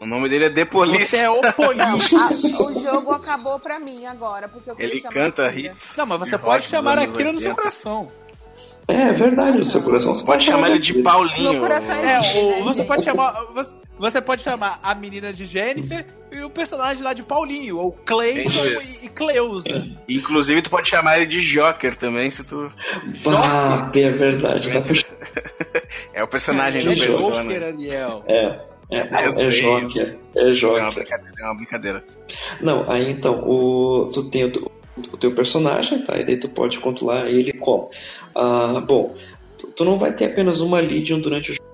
o nome dele é The Police. Você é o Police. o jogo acabou pra mim agora, porque eu Ele canta hits. Não, mas você pode chamar Akira no seu coração. É, é verdade, o seu coração você pode chamar ele de Paulinho. É, ou você pode chamar. Você, você, pode chamar a menina de Jennifer e o personagem lá de Paulinho, ou Clayton e, e Cleusa. Inclusive, tu pode chamar ele de Joker também, se tu. Ah, é verdade, tá É o personagem é, do é Joker, Ariel. É. É, é Joker. É Joker. É uma brincadeira. É uma brincadeira. Não, aí então, o, tu tem o, o teu personagem, tá? E daí tu pode controlar ele como? Ah, bom, tu, tu, não vai ter apenas uma Legion durante o jogo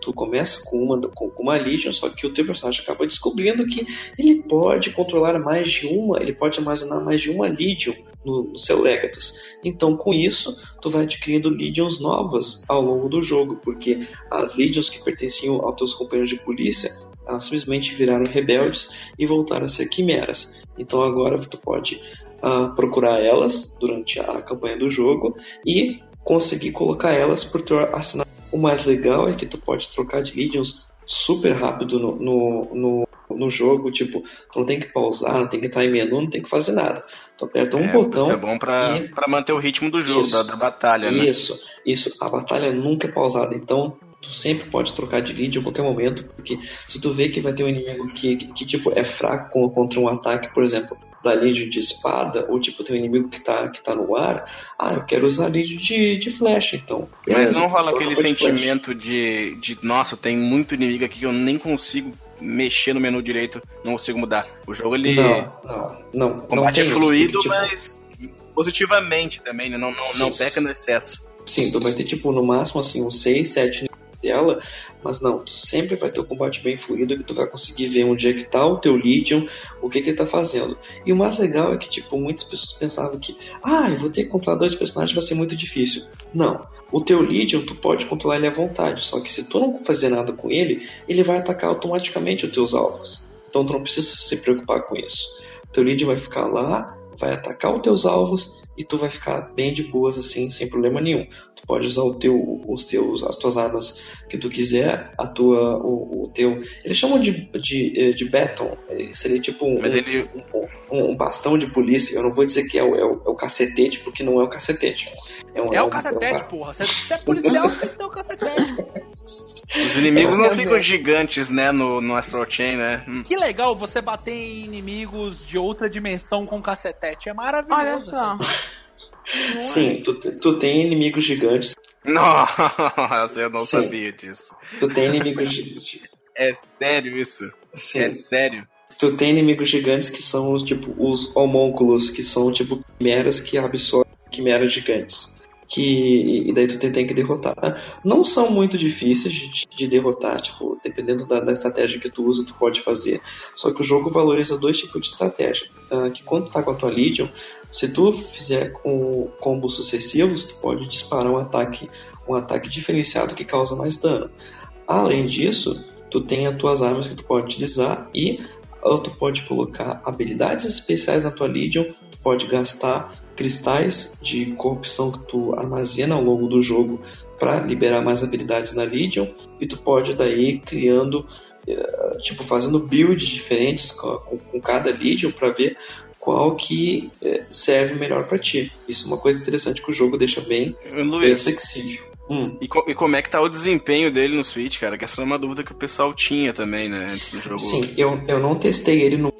Tu começa com uma, com, uma Legion, só que o teu personagem acaba descobrindo que ele pode controlar mais de uma, ele pode armazenar mais de uma Legion no, no seu Legatus. Então, com isso, tu vai adquirindo Legions novas ao longo do jogo, porque as Legions que pertenciam aos teus companheiros de polícia, elas simplesmente viraram rebeldes e voltaram a ser quimeras. Então agora tu pode uh, procurar elas durante a campanha do jogo e conseguir colocar elas por teu assinado. O mais legal é que tu pode trocar de Legions super rápido no, no, no, no, jogo, tipo, tu não tem que pausar, não tem que entrar em menu, não tem que fazer nada. Tu aperta um é, botão. Isso é bom pra, e... Pra manter o ritmo do jogo, da, da, batalha, né? Isso, isso. A batalha nunca é pausada, então tu sempre pode trocar de lead a qualquer momento, porque se tu vê que vai ter um inimigo que, que, que tipo, é fraco contra um ataque, por exemplo, da Legion de espada, ou tipo, tem um inimigo que tá, que tá no ar, ah, eu quero usar Legion de, de flecha, então. Mas não rola aquele de sentimento de, de, nossa, tem muito inimigo aqui que eu nem consigo mexer no menu direito, não consigo mudar. O jogo, ele. Não, não, não. o não combate é tem isso, fluido, tipo, mas positivamente também, né? Não, não, não peca no excesso. Sim, tu vai ter tipo no máximo assim uns 6, 7 níveis mas não, tu sempre vai ter o combate bem fluido que tu vai conseguir ver onde é que tá o teu Legion, o que que ele tá fazendo. E o mais legal é que tipo muitas pessoas pensavam que, ah, eu vou ter que controlar dois personagens, vai ser muito difícil. Não, o teu Legion tu pode controlar ele à vontade, só que se tu não fazer nada com ele, ele vai atacar automaticamente os teus alvos. Então tu não precisa se preocupar com isso. O teu Legion vai ficar lá, vai atacar os teus alvos e tu vai ficar bem de boas assim, sem problema nenhum. Tu pode usar o teu, os teus, as tuas armas que tu quiser, a tua, o, o teu. Eles chamam de, de, eh, de baton. eh, Seria tipo um, ele. um, um bastão de polícia. Eu não vou dizer que é o, é o, é o cacetete, porque não é o cacetete. É, um, É o um- cacetete, um- porra. Se é policial, você tem que ter o cacetete. Os inimigos não ficam gigantes, né, no, no Astral Chain, né? Hum. Que legal você bater em inimigos de outra dimensão com cacetete. É maravilhoso. Olha só. assim. Sim, tu, tu tem inimigos gigantes. Nossa, eu não Sim. sabia disso. Tu tem inimigos gigantes. É sério isso? Sim. É sério? Tu tem inimigos gigantes que são tipo os homúnculos, que são tipo quimeras que absorvem quimeras gigantes. Que, e daí tu tem, que derrotar. Não são muito difíceis de, de derrotar, tipo, dependendo da, da estratégia que tu usa, tu pode fazer. Só que o jogo valoriza dois tipos de estratégia. Ah, que quando tu tá com a tua Legion, se tu fizer com combos sucessivos, tu pode disparar um ataque, um ataque diferenciado que causa mais dano. Além disso, tu tem as tuas armas que tu pode utilizar e ou tu pode colocar habilidades especiais na tua Legion, tu pode gastar cristais de corrupção que tu armazena ao longo do jogo para liberar mais habilidades na Legion e tu pode daí criando eh, tipo fazendo builds diferentes com, com- com cada Legion para ver qual que eh, serve melhor para ti. Isso é uma coisa interessante que o jogo deixa bem, bem Luiz, flexível. Hum. e, co- e como é que tá o desempenho dele no Switch, cara? Que essa é uma dúvida que o pessoal tinha também, né, antes do jogo. Sim, eu, eu não testei ele no,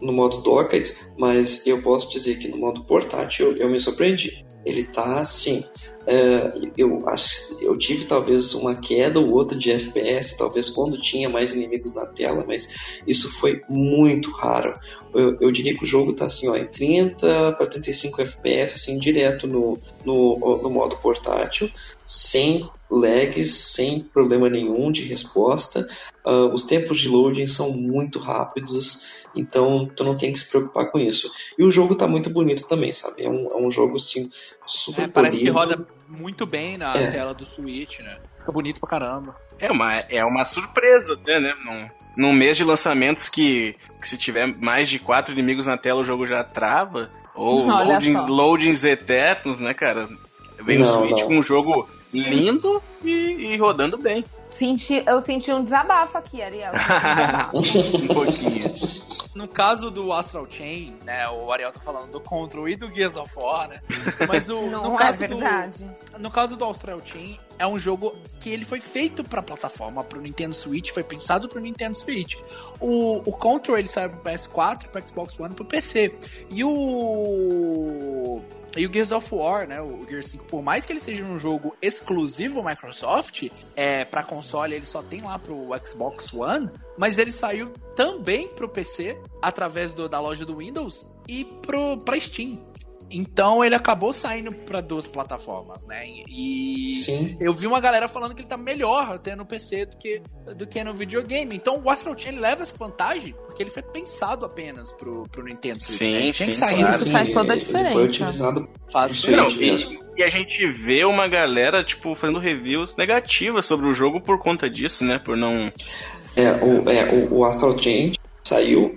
no modo docket, mas eu posso dizer que no modo portátil eu me surpreendi. Ele tá assim. É, eu acho eu tive talvez uma queda ou outra de FPS, talvez quando tinha mais inimigos na tela, mas isso foi muito raro. Eu, eu diria que o jogo tá assim, ó, em 30 para 35 FPS, assim, direto no, no, no modo portátil, sem lags, sem problema nenhum de resposta. Ah, os tempos de loading são muito rápidos, então tu não tem que se preocupar com isso. E o jogo tá muito bonito também, sabe? É um, é um jogo assim, super É, parece que roda muito bem na É. tela do Switch, né? Fica bonito pra caramba. É uma, é uma surpresa até, né? Num, num mês de lançamentos que, que se tiver mais de quatro inimigos na tela o jogo já trava. Ou loading- loadings eternos, né, cara? Vem o Switch não. com um jogo lindo e, e rodando bem. Senti, eu senti um desabafo aqui, Ariel. um pouquinho. No caso do Astral Chain, né? O Ariel tá falando do Control e do Gears of War, né? Mas o, Não no, é caso verdade. Do, no caso do Astral Chain, é um jogo que ele foi feito pra plataforma, pro Nintendo Switch, foi pensado pro Nintendo Switch. O, o Control ele saiu pro PS4, pro Xbox One e pro PC. E o. E o Gears of War, né? O Gears 5, por mais que ele seja um jogo exclusivo Microsoft, é, para console ele só tem lá pro Xbox One, mas ele saiu também pro PC através do- da loja do Windows e pro pra Steam. Então ele acabou saindo para duas plataformas, né? E Sim. eu vi uma galera falando que ele tá melhor até no PC do que, do que no videogame. Então o Astral Chain ele leva essa vantagem porque ele foi pensado apenas pro, pro Nintendo Switch. Sim, né? Sim, sair claro. Isso faz toda a diferença. foi utilizado faz Não, e, e a gente vê uma galera, tipo, fazendo reviews negativas sobre o jogo por conta disso, né? Por não. É, o, é, o, o Astral Chain saiu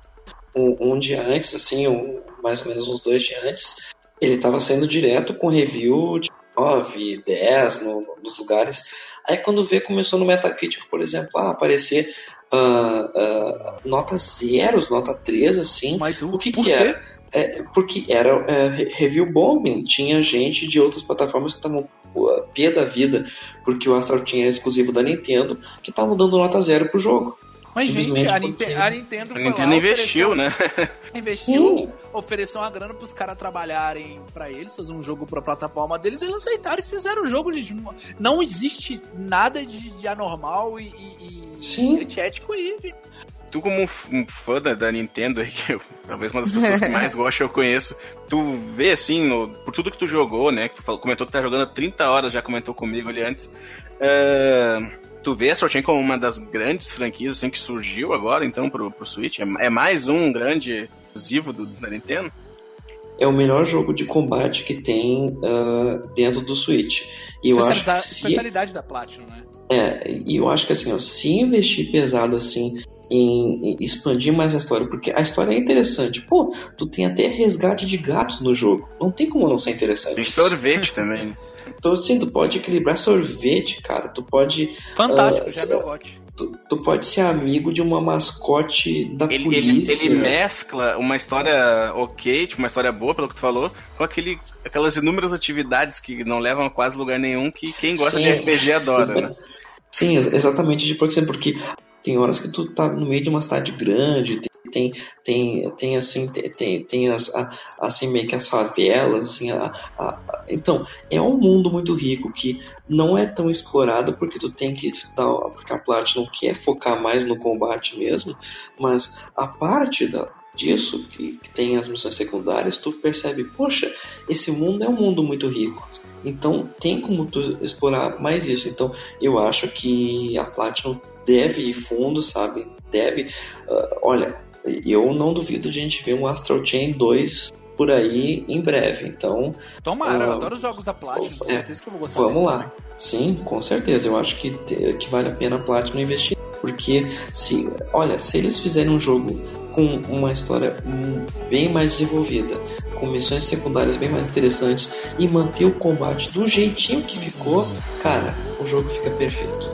um, um dia antes, assim, um- mais ou menos uns dois dias antes. Ele estava saindo direto com review de 9, 10 no- nos lugares. Aí quando vê, começou no Metacritic, por exemplo, a aparecer ah, ah, nota zero, nota 3, assim. Mas o, que que era? É, porque era é, re- review bombing. Tinha gente de outras plataformas que estavam pé da vida, porque o Astral é exclusivo da Nintendo, que estavam dando nota zero pro jogo. Mas, gente, a, Ninte- a Nintendo A Nintendo lá, investiu, ofereceu- né? Investiu, Sim. ofereceu uma grana pros caras trabalharem pra eles, fazer um jogo pra plataforma deles, eles aceitaram e fizeram o jogo, gente. Não- existe nada de, de anormal e, e, e Sim. antiético aí, gente. Tu, como um fã da, da Nintendo, aí, que eu, talvez uma das pessoas que mais gosta eu conheço, tu vê assim, no- por tudo que tu jogou, né? Que tu falou- comentou que tá jogando há 30 horas, já comentou comigo ali antes. é, tu vê a Chain como uma das grandes franquias assim, que surgiu agora, então, pro, pro Switch? É, é mais um grande exclusivo do, da Nintendo? É o melhor jogo de combate que tem ah, dentro do Switch. E eu acho que se- Especialidade da Platinum, né? É, e eu acho que assim, ó, se investir pesado assim em, em expandir mais a história, porque a história é interessante. Pô, tu tem até resgate de gatos no jogo. Não tem como não ser interessante. Tem sorvete também. Então, sim, tu pode equilibrar sorvete, cara. Tu pode, Fantástico, Ah, já é meu tu, tu pode ser amigo de uma mascote da Ele, ele, polícia. ele mescla uma história ok, tipo, uma história boa, pelo que tu falou, com aquele, aquelas inúmeras atividades que não levam a quase lugar nenhum, que quem gosta Sim. de RPG adora, né? Sim, ex- exatamente, de por exemplo, porque tem horas que tu tá no meio de uma cidade grande, tem tem, tem, assim, tem, tem, as, a- assim, meio que as favelas, assim, a, a- então, é um mundo muito rico que não é tão explorado porque tu tem que dar, porque a Platinum quer focar mais no combate mesmo, mas a parte da, disso, que, que tem as missões secundárias, tu percebe, poxa, esse mundo é um mundo muito rico. Então tem como tu explorar mais isso. Então eu acho que a Platinum deve ir fundo, sabe? Deve. ah, olha, eu não duvido de a gente ver um Astral Chain 2 por aí em breve. Então Tomara, eu Ah, adoro os jogos da Platinum, com é, certeza que eu vou gostar vamos lá. também. Sim, com certeza. Eu acho que, que vale a pena a Platinum investir. Porque se, olha, se eles fizerem um jogo com uma história bem mais desenvolvida, com missões secundárias bem mais interessantes e manter o combate do jeitinho que ficou, cara, o jogo fica perfeito.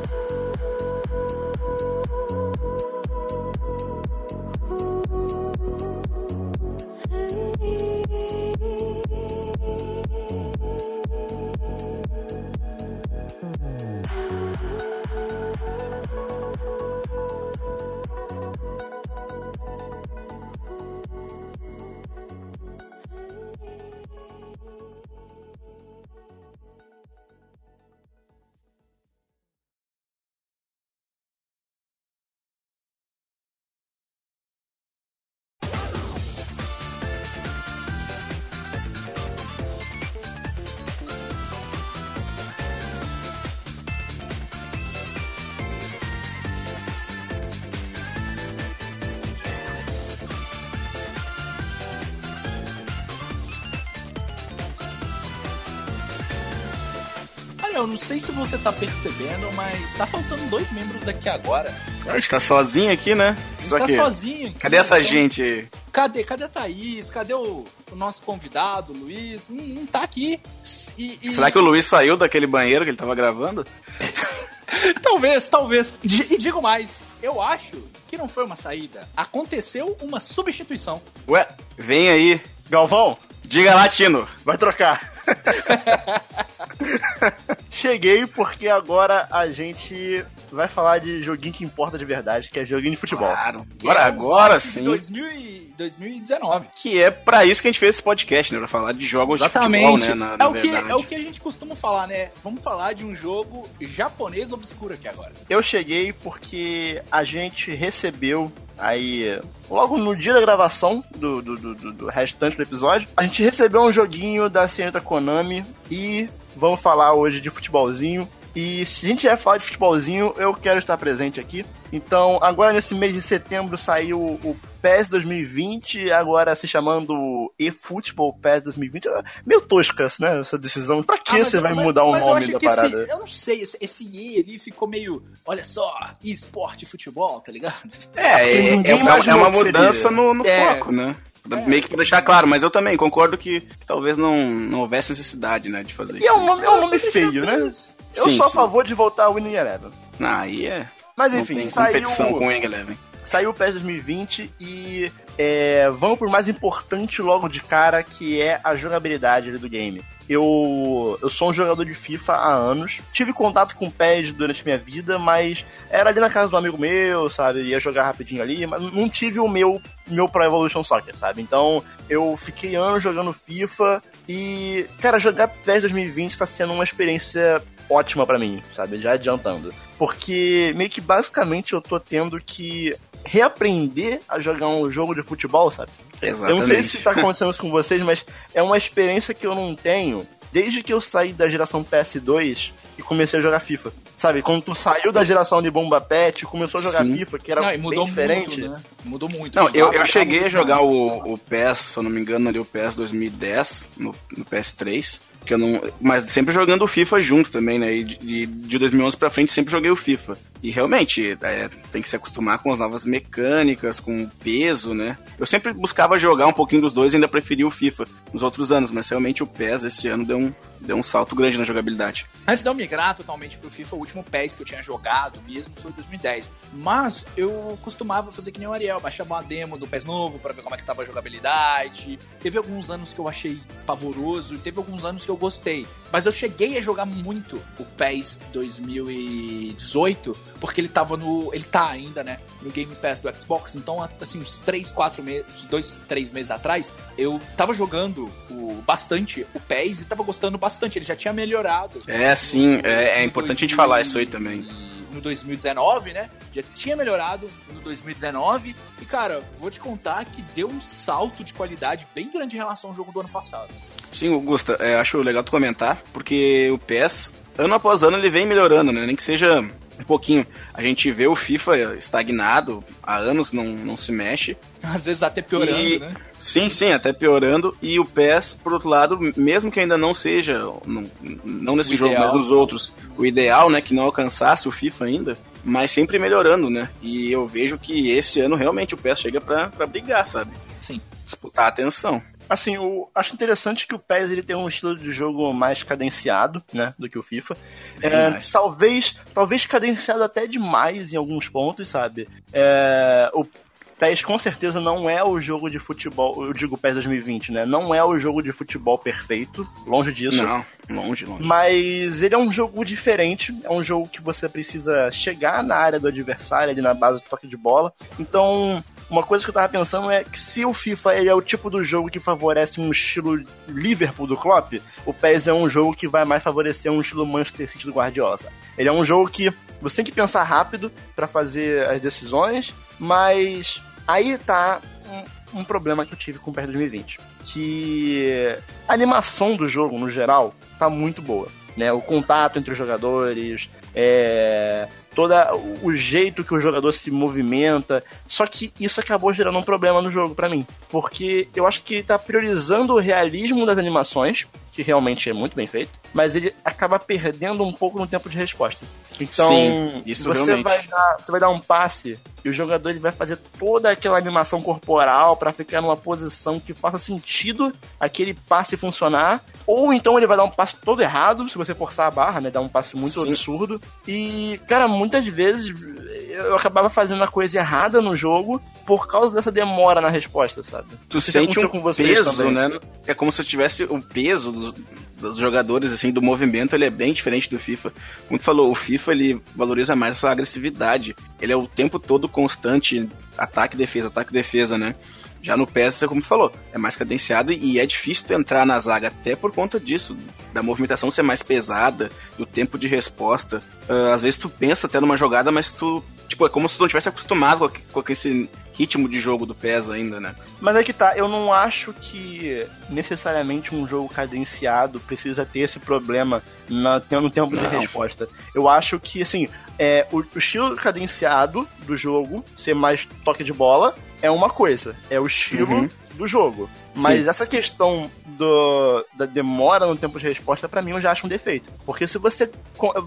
Eu não sei se você tá percebendo, mas tá faltando dois membros aqui agora. A gente tá sozinho aqui, né? A gente Só tá que, sozinho. aqui, cadê essa então- gente aí? Cadê, cadê a Thaís? Cadê o, o nosso convidado, o Luiz? Não, não tá aqui. E, e- Será que o Luiz saiu daquele banheiro que ele tava gravando? Talvez, talvez. E digo mais, eu acho que não foi uma saída. Aconteceu uma substituição. Ué, vem aí. Galvão, Diga lá, Tino. vai trocar. Cheguei porque agora a gente vai falar de joguinho que importa de verdade, que é joguinho de futebol. Claro. Agora, agora De sim. 2000 e 2019. Que é pra isso que a gente fez esse podcast, né? Pra falar de jogos de futebol, né? Na, na é, o que, é o que a gente costuma falar, né? Vamos falar de um jogo japonês obscuro aqui agora. Eu cheguei porque a gente recebeu aí, logo no dia da gravação do, do, do, do- restante do episódio, a gente recebeu um joguinho da senhorita Konami e vamos falar hoje de futebolzinho. E se a gente vai falar de futebolzinho, eu quero estar presente aqui. Então, agora nesse mês de setembro saiu o PES 2020, agora se chamando eFootball PES 2020. É Meio tosca né, essa decisão. Pra que Ah, você vai mas- mudar o nome acho da que esse- parada? eu não sei, esse, esse E ali ficou meio, olha só, esporte futebol, tá ligado? É, é, ninguém é uma, é uma mudança no, no É. foco, né? Pra- Meio que pra deixar claro, mas eu também concordo que, que talvez não, não houvesse necessidade, né, de fazer E isso. é um nome, é um nome feio, né? Eu Sim, sou a sim. favor de voltar ao Winning Eleven. Não, aí é. Mas Não enfim, tem saiu, competição com o Wing Eleven. saiu o PES 2020 e é, vamos por mais importante logo de cara, que é a jogabilidade ali do game. eu, eu sou um jogador de FIFA há anos. Tive contato com o PES durante a minha vida, mas era ali na casa do amigo meu, sabe? Ia jogar rapidinho ali, mas não tive o meu, meu Pro Evolution Soccer, sabe? Então eu fiquei anos jogando FIFA e, cara, jogar PES 2020 tá sendo uma experiência ótima para mim, sabe? Já adiantando. Porque meio que basicamente eu tô tendo que reaprender a jogar um jogo de futebol, sabe? Exatamente. Eu não sei se tá acontecendo isso com vocês, mas é uma experiência que eu não tenho desde que eu saí da geração PS2 e comecei a jogar FIFA. Sabe, quando tu saiu da geração de Bomba Pet e começou a jogar Sim. FIFA, que era Não, e bem mudou diferente. muito, né? Mudou muito. Não, eu, eu Jogava cheguei a jogar o, o PES, se eu não me engano, ali o PES 2010, no, no PS3. Que eu não, mas sempre jogando o FIFA junto também, né? E de, de, de 2011 pra frente sempre joguei o FIFA. E realmente, é, tem que se acostumar com as novas mecânicas, com o peso, né? Eu sempre buscava jogar um pouquinho dos dois e ainda preferia o FIFA nos outros anos, mas realmente o PES esse ano deu um, deu um salto grande na jogabilidade. Antes de eu migrar totalmente pro FIFA, o último PES que eu tinha jogado mesmo foi 2010. Mas eu costumava fazer que nem o Ariel, baixava uma demo do PES novo pra ver como é que tava a jogabilidade. Teve alguns anos que eu achei pavoroso, e teve alguns anos que eu gostei. Mas eu cheguei a jogar muito o PES 2018, porque ele tava no. Ele tá ainda, né? No Game Pass do Xbox. Então, assim, uns 3, 4 meses, 2, 3 meses atrás, eu tava jogando o, bastante o PES e tava gostando bastante. Ele já tinha melhorado. É, sim, é, é importante a gente 2000 falar isso aí também. No 2019, né? Já tinha melhorado no 2019. E, cara, vou te contar que deu um salto de qualidade bem grande em relação ao jogo do ano passado. Sim, Augusta, é, acho legal tu comentar, porque o PES, ano após ano, ele vem melhorando, né? Nem que seja um pouquinho. A gente vê o FIFA estagnado, há anos não, não se mexe. Às vezes até piorando, E- né? Sim, sim, até piorando. E o PES, por outro lado, mesmo que ainda não seja, não, não nesse O jogo, ideal. mas nos outros, o ideal, né, que não alcançasse o FIFA ainda, mas sempre melhorando, né? E eu vejo que esse ano realmente o PES chega pra, pra brigar, sabe? Sim. Disputar a atenção. Assim, eu acho interessante que o PES ele tem um estilo de jogo mais cadenciado, né, do que o FIFA. É, talvez, talvez cadenciado até demais em alguns pontos, sabe? É, o PES com certeza não é o jogo de futebol, eu digo PES 2020, né? Não é o jogo de futebol perfeito, longe disso. Não, longe, longe. Mas ele é um jogo diferente, é um jogo que você precisa chegar na área do adversário, ali na base do toque de bola. Então, uma coisa que eu tava pensando é que se o FIFA ele é o tipo do jogo que favorece um estilo Liverpool do Klopp, o PES é um jogo que vai mais favorecer um estilo Manchester City do Guardiola. Ele é um jogo que você tem que pensar rápido pra fazer as decisões, mas aí tá um, um problema que eu tive com o PES 2020, que a animação do jogo no geral tá muito boa, né? O contato entre os jogadores, é, todo o jeito que o jogador se movimenta. Só que isso acabou gerando um problema no jogo pra mim, porque eu acho que ele tá priorizando o realismo das animações, que realmente é muito bem feito, mas ele acaba perdendo um pouco no tempo de resposta. Então, Sim, isso você realmente. vai dar, você vai dar um passe e o jogador ele vai fazer toda aquela animação corporal pra ficar numa posição que faça sentido aquele passe funcionar, ou então ele vai dar um passe todo errado, se você forçar a barra, né, dar um passe muito Sim. absurdo. E, cara, muitas vezes eu acabava fazendo a coisa errada no jogo por causa dessa demora na resposta, sabe? Tu se sente um peso, também. né? É como se tivesse o peso dos, dos jogadores, assim, do movimento, ele é bem diferente do FIFA. Como tu falou, o FIFA, ele valoriza mais essa agressividade. Ele é o tempo todo constante, ataque, defesa, ataque, defesa, né? Já no PES, como tu falou, é mais cadenciado e é difícil tu entrar na zaga até por conta disso, da movimentação ser mais pesada, do tempo de resposta. Ah, às vezes tu pensa até numa jogada, mas tu, tipo, é como se tu não tivesse acostumado com, esse ritmo de jogo do PES ainda, né? Mas é que tá, eu não acho que necessariamente um jogo cadenciado precisa ter esse problema na- no tempo de Não. resposta. Eu acho que, assim, é, o, o estilo cadenciado do jogo, ser mais toque de bola, é uma coisa. É o estilo Uhum. do jogo. Mas essa questão do, da demora no tempo de resposta, pra mim, eu já acho um defeito. Porque se você,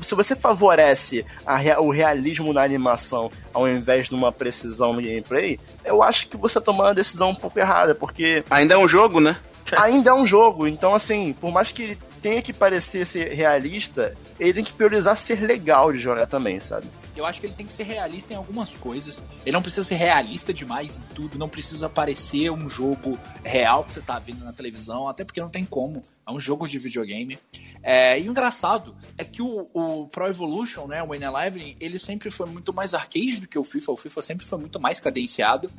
se você favorece a o realismo na animação ao invés de uma precisão no gameplay, eu acho que você tá tomando uma decisão um pouco errada, porque Ainda é um jogo, né? ainda é um jogo. Então, assim, por mais que ele tenha que parecer ser realista, ele tem que priorizar ser legal de jogar também, sabe? Eu acho que ele tem que ser realista em algumas coisas. Ele não precisa ser realista demais em tudo, não precisa parecer um jogo real que você tá vendo na televisão, até porque não tem como. É um jogo de videogame. É, e o engraçado é que o, o Pro Evolution, né, o Wayne Eleven, ele sempre foi muito mais arcade do que o FIFA. O FIFA sempre foi muito mais cadenciado.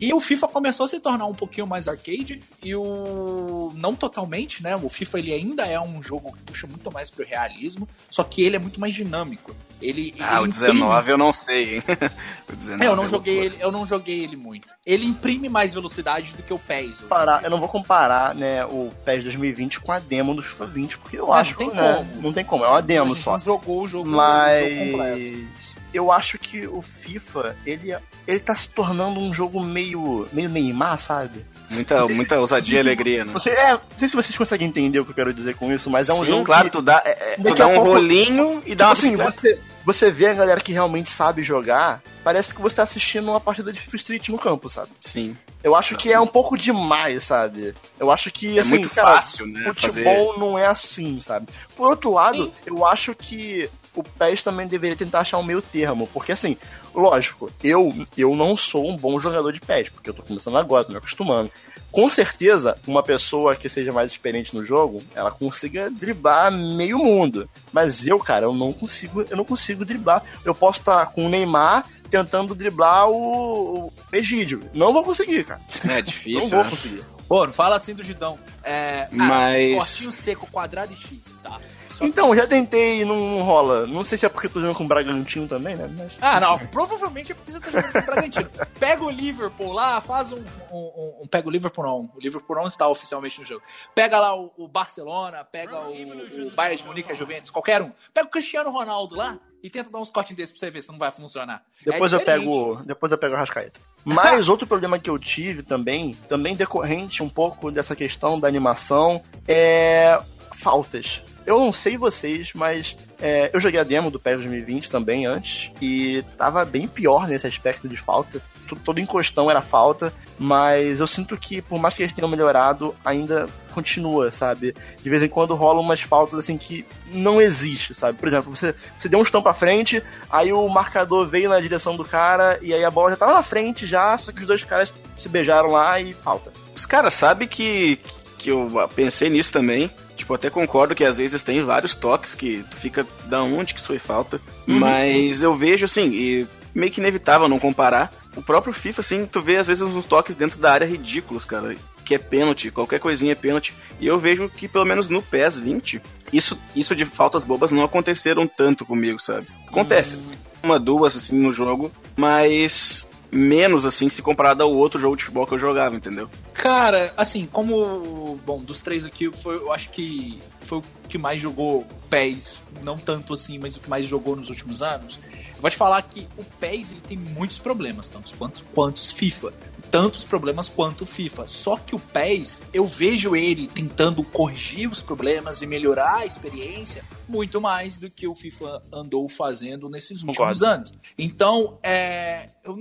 E o FIFA começou a se tornar um pouquinho mais arcade. E o. Não totalmente, né? O FIFA ele ainda é um jogo que puxa muito mais pro realismo. Só que ele é muito mais dinâmico. Ele, ah, ele o 19 eu não sei, hein? o 19 é, eu não é joguei ele, eu não joguei ele muito. Ele imprime mais velocidade do que o PES. Parar, eu não vou comparar, né, o PES 2020 com a demo do FIFA 20, porque eu acho não tem né, como. Não tem como, é uma demo só. Não jogou o jogo, Mas... o jogo completo eu acho que o FIFA, ele, ele tá se tornando um jogo meio, meio Neymar, sabe? Muita, muita ousadia e alegria, né? Você, é, não sei se vocês conseguem entender o que eu quero dizer com isso, mas é um Sim, jogo claro, que, tu dá, é, tu dá um pouco, rolinho e dá tipo uma assim, você, você vê a galera que realmente sabe jogar, parece que você tá assistindo uma partida de FIFA Street no campo, sabe? Sim. Eu acho que é um pouco demais, sabe? Eu acho que, é assim, muito cara, fácil, né? Futebol fazer... não é assim, sabe? Por outro lado, Sim. eu acho que o PES também deveria tentar achar um meio termo, porque assim, lógico, eu, eu não sou um bom jogador de PES, porque eu tô começando agora, tô me acostumando. Com certeza, uma pessoa que seja mais experiente no jogo, ela consiga driblar meio mundo. Mas eu, cara, eu não consigo, eu não consigo driblar. Eu posso estar com o Neymar tentando driblar o, o Egídio. Não vou conseguir, cara. É difícil. não vou né? conseguir. Pô, não fala assim do Gidão. É, Mas. Ah, cortinho seco, quadrado e X, tá? Então, já tentei e não rola. Não sei se é porque eu tô jogando com o Bragantino também, né? Mas... Ah, não. Provavelmente é porque você tá jogando com o Bragantino. Pega o Liverpool lá, faz um, um, um, um, Pega o Liverpool não. O Liverpool não está oficialmente no jogo. Pega lá o, o Barcelona, pega o, o Bayern de Munique, a Juventus, qualquer um. Pega o Cristiano Ronaldo lá e tenta dar uns cortes desses pra você ver se não vai funcionar. Depois é eu pego. Depois eu pego a Rascaeta. Mas outro problema que eu tive também, também decorrente um pouco dessa questão da animação, é faltas. Eu não sei vocês, mas é, eu joguei a demo do PES 2020 também antes e tava bem pior nesse aspecto de falta. Todo encostão era falta, mas eu sinto que, por mais que eles tenham melhorado, ainda continua, sabe? De vez em quando rolam umas faltas assim que não existe, sabe? Por exemplo, você, você deu um estão pra frente, aí o marcador veio na direção do cara e aí a bola já tava na frente já, só que os dois caras se beijaram lá e falta. Os caras sabem que, que eu pensei nisso também. Tipo, até concordo que às vezes tem vários toques que tu fica da onde que isso foi falta. Uhum. Mas eu vejo assim, e meio que inevitável não comparar. O próprio FIFA, assim, tu vê às vezes uns toques dentro da área ridículos, cara. Que é pênalti, qualquer coisinha é pênalti. E eu vejo que pelo menos no PES 20, isso, isso de faltas bobas não aconteceram tanto comigo, sabe? Acontece. Uhum. Uma, duas, assim, no jogo, mas menos, assim, se comparado ao outro jogo de futebol que eu jogava, entendeu? Cara, assim, como. Bom, dos três aqui, foi, eu acho que foi o que mais jogou PES. Não tanto assim, mas o que mais jogou nos últimos anos. Eu vou te falar que o PES ele tem muitos problemas, tantos quantos, quantos FIFA tantos problemas quanto o FIFA. Só que o PES, eu vejo ele tentando corrigir os problemas e melhorar a experiência muito mais do que o FIFA andou fazendo nesses últimos Concordo. anos. Então, é, eu,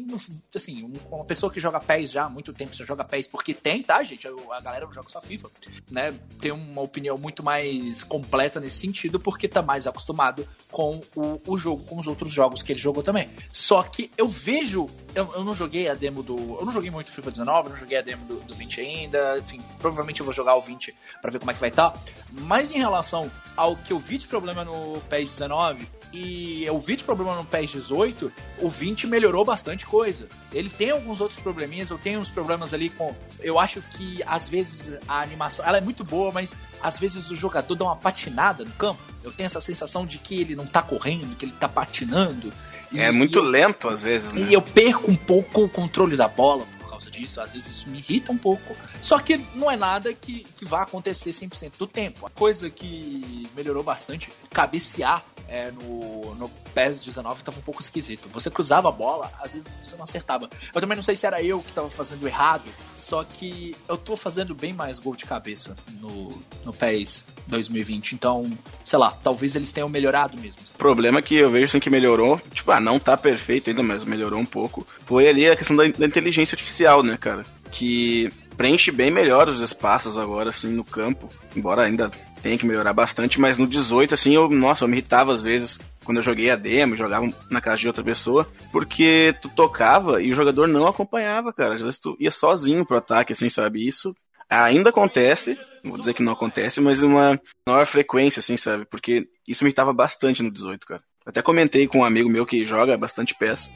assim, uma pessoa que joga PES já há muito tempo, só joga PES porque tem, tá, gente? A galera não joga só FIFA, né? Tem uma opinião muito mais completa nesse sentido porque tá mais acostumado com o, o jogo, com os outros jogos que ele jogou também. Só que eu vejo, eu, eu não joguei a demo do, eu não joguei muito FIFA 19, não joguei a demo do, do 20 ainda, enfim, provavelmente eu vou jogar o 20 para ver como é que vai estar. Tá. Mas em relação ao que eu vi de problema no PES 19 e eu vi de problema no PES 18, o 20 melhorou bastante coisa. Ele tem alguns outros probleminhas, eu tenho uns problemas ali com. Eu acho que às vezes a animação. Ela é muito boa, mas às vezes o jogador dá uma patinada no campo. Eu tenho essa sensação de que ele não tá correndo, que ele tá patinando. É muito eu, lento às vezes, né? E eu perco um pouco o controle da bola disso, às vezes isso me irrita um pouco. Só que não é nada que, que vá acontecer 100% do tempo. A coisa que melhorou bastante, cabecear é, no, no PES 19 estava um pouco esquisito. Você cruzava a bola, às vezes você não acertava. Eu também não sei se era eu que estava fazendo errado, só que eu tô fazendo bem mais gol de cabeça no, no PES 2020. Então, sei lá, talvez eles tenham melhorado mesmo. O problema que eu vejo assim que melhorou, tipo, ah, não tá perfeito ainda, mas melhorou um pouco, foi ali a questão da, da inteligência artificial, né, cara? Que preenche bem melhor os espaços agora, assim, no campo. Embora ainda tenha que melhorar bastante, mas no 18, assim, eu, nossa, eu me irritava às vezes quando eu joguei a demo, jogava na casa de outra pessoa, porque tu tocava e o jogador não acompanhava, cara. Às vezes tu ia sozinho pro ataque, assim, sabe? Isso ainda acontece, vou dizer que não acontece, mas uma maior frequência, assim, sabe? Porque isso me irritava bastante no 18, cara. Até comentei com um amigo meu que joga bastante peça.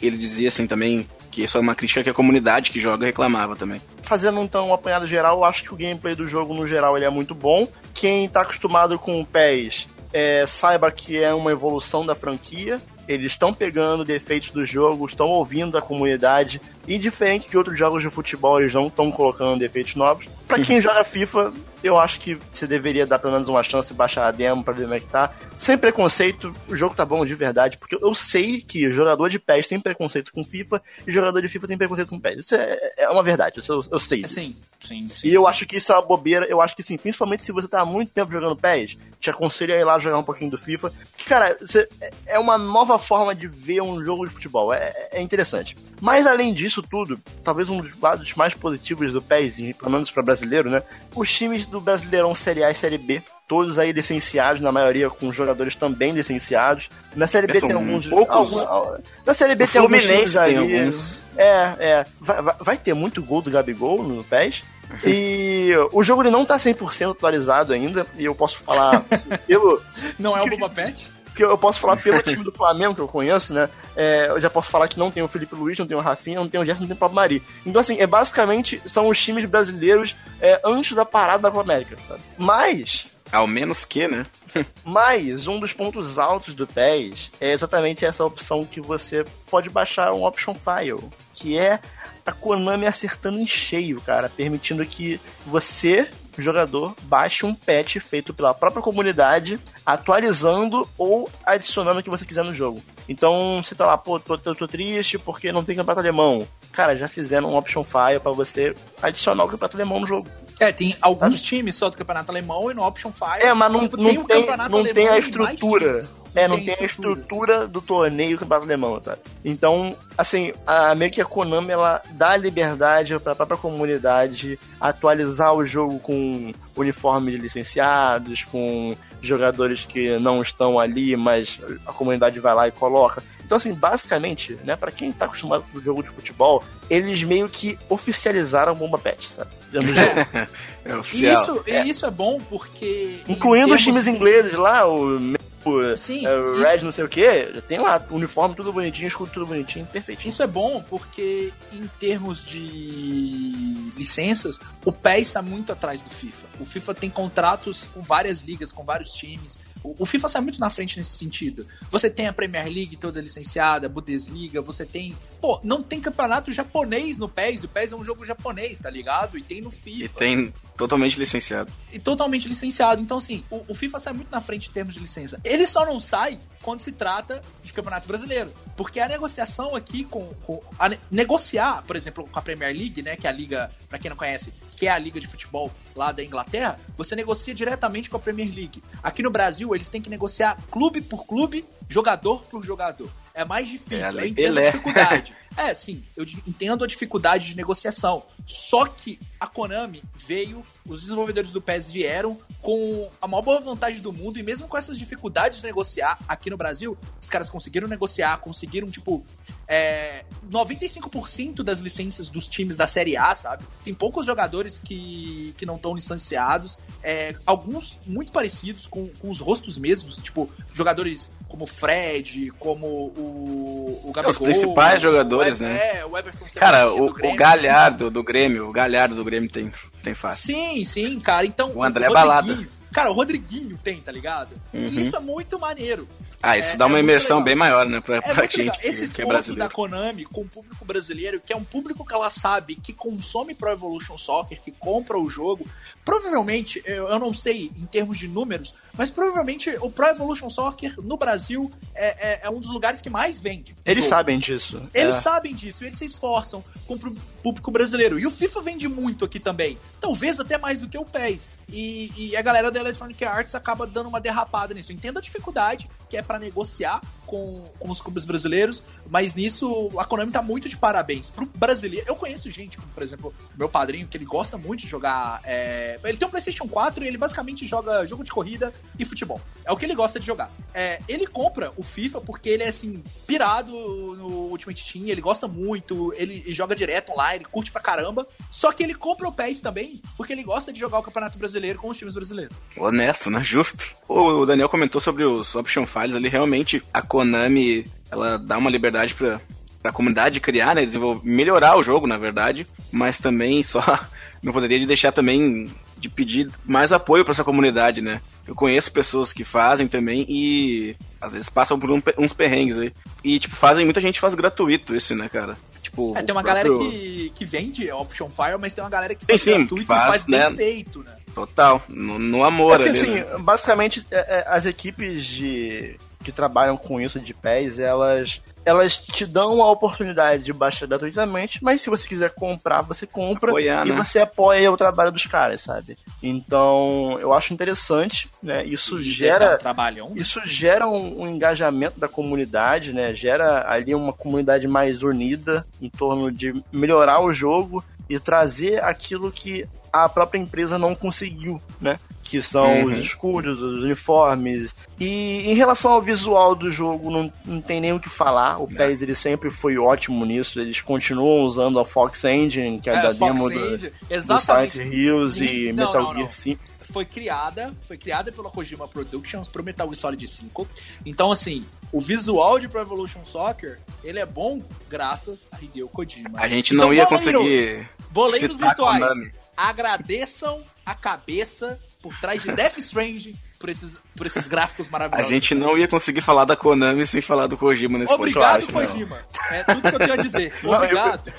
Ele dizia assim também que isso é uma crítica que a comunidade que joga reclamava também. Fazendo então um apanhado geral, eu acho que o gameplay do jogo no geral ele é muito bom. Quem tá acostumado com o PES é, saiba que é uma evolução da franquia. Eles estão pegando defeitos do jogo, estão ouvindo a comunidade. E diferente de outros jogos de futebol, eles não estão colocando defeitos novos. Para quem joga FIFA, eu acho que você deveria dar pelo menos uma chance, baixar a demo pra ver como é que tá. Sem preconceito, o jogo tá bom de verdade, porque eu sei que jogador de PES tem preconceito com FIFA e jogador de FIFA tem preconceito com PES. Isso é, é uma verdade, eu, eu sei disso. Sim, sim, sim. E eu sim. acho que isso é uma bobeira, eu acho que sim, principalmente se você tá há muito tempo jogando PES, te aconselho a ir lá jogar um pouquinho do FIFA. Que, cara, você, é uma nova forma de ver um jogo de futebol, é, é interessante. Mas além disso tudo, talvez um dos lados mais positivos do PES, e pelo menos para brasileiro, né? Os times do Brasileirão Série A e Série B, todos aí licenciados, na maioria com jogadores também licenciados. Na Série B São tem alguns. poucos. alguns- na Série B O tem alguns Fluminense times tem aí. alguns. É, é. Vai, vai- vai ter muito gol do Gabigol no PES. E o jogo ele não tá 100% atualizado ainda, e eu posso falar pelo, Não é o Boba Pet? Que eu posso falar pelo time do Flamengo que eu conheço, né? É, eu já posso falar que não tem o Felipe Luiz, não tem o Rafinha, não tem o Gerson, não tem o Pablo Mari. Então, assim, é basicamente são os times brasileiros é, antes da parada da Copa América, sabe? Mas, Ao menos que, né? mas um dos pontos altos do PES é exatamente essa opção que você pode baixar um option file, que é a Konami acertando em cheio, cara, permitindo que você, jogador, baixe um patch feito pela própria comunidade, atualizando ou adicionando o que você quiser no jogo. Então, você tá lá, pô, tô, tô, tô triste porque não tem campeonato alemão. Cara, já fizeram um option file pra você adicionar o campeonato alemão no jogo. É, tem alguns times só do campeonato alemão e no Option Fire. É, mas não, não tem, o campeonato não tem a estrutura. É, não tem a estrutura do torneio do campeonato alemão, sabe? Então, assim, a, meio que a Konami, ela dá liberdade pra própria comunidade atualizar o jogo com uniformes licenciados, com jogadores que não estão ali, mas a comunidade vai lá e coloca. Então, assim, basicamente, né, para quem tá acostumado com o jogo de futebol, eles meio que oficializaram o Bomba Pet, sabe? É E oficial. isso, e isso é bom porque. Incluindo os times ingleses lá, o Sim, é, o isso- Red não sei o que, tem lá, uniforme tudo bonitinho, escudo tudo bonitinho, perfeitinho. Isso é bom porque, em termos de licenças, o PES está muito atrás do FIFA. O FIFA tem contratos com várias ligas, com vários times. O FIFA sai muito na frente nesse sentido. Você tem a Premier League toda licenciada, a Bundesliga, você tem. Pô, não tem campeonato japonês no PES. O PES é um jogo japonês, tá ligado? E tem no E FIFA. tem totalmente licenciado. e totalmente licenciado. Então, assim, o, o FIFA sai muito na frente em termos de licença. Ele só não sai quando se trata de Campeonato Brasileiro. Porque a negociação aqui com. com- a ne- negociar, por exemplo, com a Premier League, né? Que é a liga, pra quem não conhece, que é a liga de futebol lá da Inglaterra, você negocia diretamente com a Premier League. Aqui no Brasil, eles têm que negociar clube por clube, jogador por jogador. É mais difícil. É a eu entendo a dificuldade. É, sim, eu entendo a dificuldade de negociação. Só que a Konami veio, os desenvolvedores do PES vieram com a maior boa vontade do mundo, e mesmo com essas dificuldades de negociar aqui no Brasil, os caras conseguiram negociar, conseguiram, tipo, é, 95% das licenças dos times da Série A, sabe? Tem poucos jogadores que, que não estão licenciados, é, alguns muito parecidos com, com os rostos mesmos, tipo, jogadores como o Fred, como o, o Gabigol. principais o jogadores, Ever- né? É, o Everton Cara, o, do Grêmio. o Galhardo do Grêmio, o Galhardo do Grêmio tem, tem fácil. Sim, sim, cara. Então. O André Rodriguinho- Balada. Cara, o Rodriguinho tem, tá ligado? Uhum. E isso é muito maneiro. Ah, isso É- dá uma é imersão bem maior, né? Pra, É pra gente legal. Esse que, é esforço da brasileiro. Konami com o público brasileiro, que é um público que ela sabe que consome Pro Evolution Soccer, que compra o jogo. Provavelmente, eu, eu não sei em termos de números, mas provavelmente o Pro Evolution Soccer no Brasil é, é- é um dos lugares que mais vende. Eles jogo. sabem disso. Eles É. sabem disso, eles se esforçam com o público brasileiro. E o FIFA vende muito aqui também. Talvez até mais do que o PES. E, e a galera da Electronic Arts acaba dando uma derrapada nisso. Eu entendo a dificuldade que é para negociar com, com os clubes brasileiros, mas nisso a Konami tá muito de parabéns. Pro brasileiro, eu conheço gente, como por exemplo, meu padrinho, que ele gosta muito de jogar. É, ele tem um PlayStation 4 e ele basicamente joga jogo de corrida e futebol. É o que ele gosta de jogar. É, ele compra o FIFA porque ele é assim, pirado no Ultimate Team, ele gosta muito, ele joga direto online, curte pra caramba. Só que ele compra o PES também porque ele gosta de jogar o Campeonato Brasileiro com os times brasileiros. Honesto, né? Justo. O Daniel comentou sobre os option ali, realmente a Konami, ela dá uma liberdade pra, pra comunidade criar, né? Desenvolver, melhorar o jogo, na verdade, mas também só não poderia de deixar também de pedir mais apoio para essa comunidade, né? Eu conheço pessoas que fazem também e às vezes passam por um, uns perrengues aí. E, tipo, fazem, muita gente faz gratuito isso, né, cara? Tipo, é, tem uma próprio... galera que, que vende Option File, mas tem uma galera que sim, faz sim, gratuito faz, e faz né? bem feito, né? Total, no, no amor é que, ali, assim, né? basicamente, é, é, as equipes de que trabalham com isso de pés, elas elas te dão a oportunidade de baixar gratuitamente, mas se você quiser comprar, você compra Apoiar, e né? você apoia o trabalho dos caras, sabe? Então, eu acho interessante, né? Isso E dar gera um isso gera um, um engajamento da comunidade, né? Gera ali uma comunidade mais unida em torno de melhorar o jogo e trazer aquilo que a própria empresa não conseguiu, né? Que são Uhum. os escudos, os uniformes. E em relação ao visual do jogo, não, não tem nem o que falar. O PES ele sempre foi ótimo nisso. Eles continuam usando a Fox Engine, que é, É, da Fox demo do, Engine, do exatamente. Silent Hills e Não, Metal não, Gear não. 5. foi criada, foi criada pela Kojima Productions pro Metal Gear Solid 5. Então, assim, o visual de Pro Evolution Soccer, ele é bom graças a Hideo Kojima. A gente Então, não ia boleiros, conseguir Boleiros virtuais. Agradeçam a cabeça por trás de Death Stranding por esses, por esses gráficos A maravilhosos. gente não ia conseguir falar da Konami sem falar do Kojima nesse Obrigado, podcast. Kojima. É tudo que eu tenho a dizer. Não, eu- Obrigado.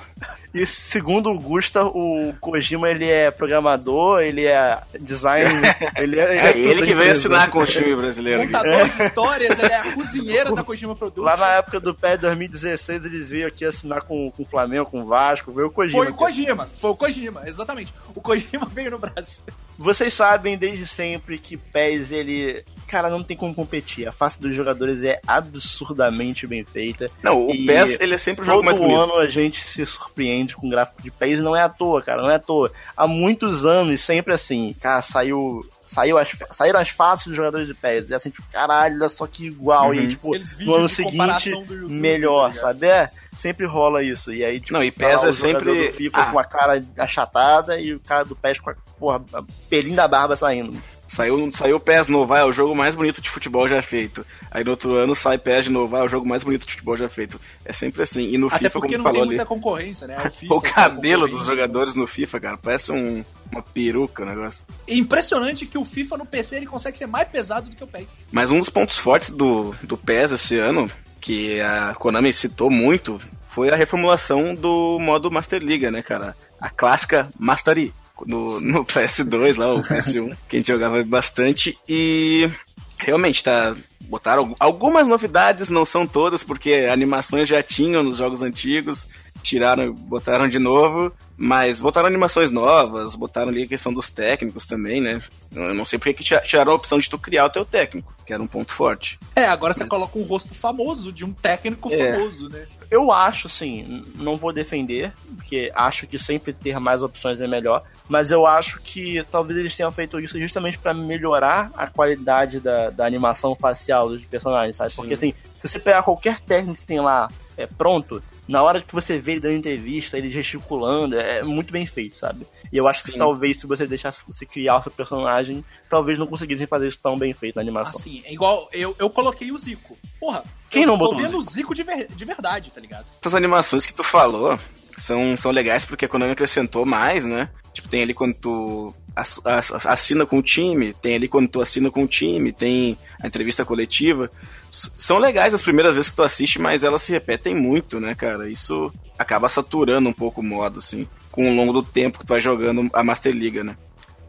E segundo o Gusta, o Kojima ele é programador, ele é design, ele é, É tudo ele que veio assinar com o time brasileiro. aqui. Contador de histórias, ele é a cozinheira da Kojima Productions. Lá na época do PES 2016, eles veio aqui assinar com, com o Flamengo, com o Vasco, veio o Kojima. Foi o Kojima, foi o Kojima, exatamente. O Kojima veio no Brasil. Vocês sabem desde sempre que PES, ele. Cara, não tem como competir. A face dos jogadores é absurdamente bem feita. Não, o E PES ele é sempre o jogo Todo mais bonito. ano a gente se surpreende com gráfico de PES, não é à toa, cara, não é à toa. Há muitos anos, sempre assim, cara, saiu. Saiu as, saíram as faces dos jogadores de PES. E assim, tipo, caralho, olha só que igual. Uhum. E tipo, Aqueles no ano seguinte, YouTube, melhor, tá sabe? É, sempre rola isso. E aí, tipo, Não, e tá lá PES é o jogador sempre- do FIFA Ah. com a cara achatada e o cara do PES com a porra, a pelinho da barba saindo. Saiu, saiu o PES novo, ah, é o jogo mais bonito de futebol já feito. Aí no outro ano sai PES de novo, ah, é o jogo mais bonito de futebol já feito. É sempre assim. E no Até FIFA, porque não tem falou muita ali, concorrência, né? O, FIFA, o cabelo só dos jogadores no FIFA, cara, parece um, uma peruca o negócio. É impressionante que o FIFA no PC ele consegue ser mais pesado do que o PES. Mas um dos pontos fortes do, do PES esse ano, que a Konami citou muito, foi a reformulação do modo Master Liga, né, cara? A clássica Mastery. No, no PS2 lá, o PS1, que a gente jogava bastante. E realmente, tá. Botaram algumas novidades, não são todas, porque animações já tinham nos jogos antigos, tiraram, botaram de novo, mas botaram animações novas, botaram ali a questão dos técnicos também, né? Eu não sei porque que tira- tiraram a opção de tu criar o teu técnico, que era um ponto forte. É, agora você coloca um rosto famoso de um técnico É. famoso, né? Eu acho, assim, não vou defender, porque acho que sempre ter mais opções é melhor, mas eu acho que talvez eles tenham feito isso justamente pra melhorar a qualidade da, da animação facial dos personagens, sabe? Porque, assim, se você pegar qualquer técnico que tem lá é, pronto, na hora que você vê ele dando entrevista, ele gesticulando, é muito bem feito, sabe? E eu acho Sim. que talvez se você deixasse você criar o seu personagem, talvez não conseguissem fazer isso tão bem feito na animação. Assim, é igual eu, eu coloquei o Zico. Porra, Quem eu não tô botou o vendo o Zico de, ver- de verdade, tá ligado? Essas animações que tu falou são, são legais porque a Konami acrescentou mais, né? Tipo, tem ali quando tu ass- ass- assina com o time, tem ali quando tu assina com o time, tem a entrevista coletiva. São legais as primeiras vezes que tu assiste, mas elas se repetem muito, né, cara? Isso acaba saturando um pouco o modo, assim, com o longo do tempo que tu vai jogando a Master Liga, né?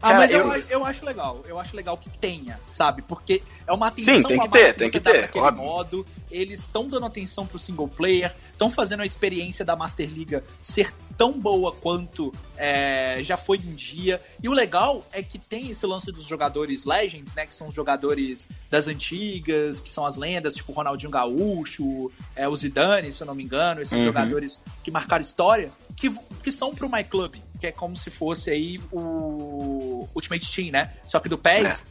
Ah, Cara, mas eu, eu- acho- eu acho legal. Eu acho legal que tenha, sabe? Porque é uma atenção Sim, tem que ter, tem você que ter, óbvio. modo. Eles estão dando atenção pro single player, estão fazendo a experiência da Master Liga ser tão boa quanto é, já foi um dia. E o legal é que tem esse lance dos jogadores Legends, né? Que são os jogadores das antigas, que são as lendas, tipo o Ronaldinho Gaúcho, é, o Zidane, se eu não me engano, esses Uhum. jogadores que marcaram história, que, que são pro My Club, que é como se fosse aí o Ultimate Team, né? Só que do PES.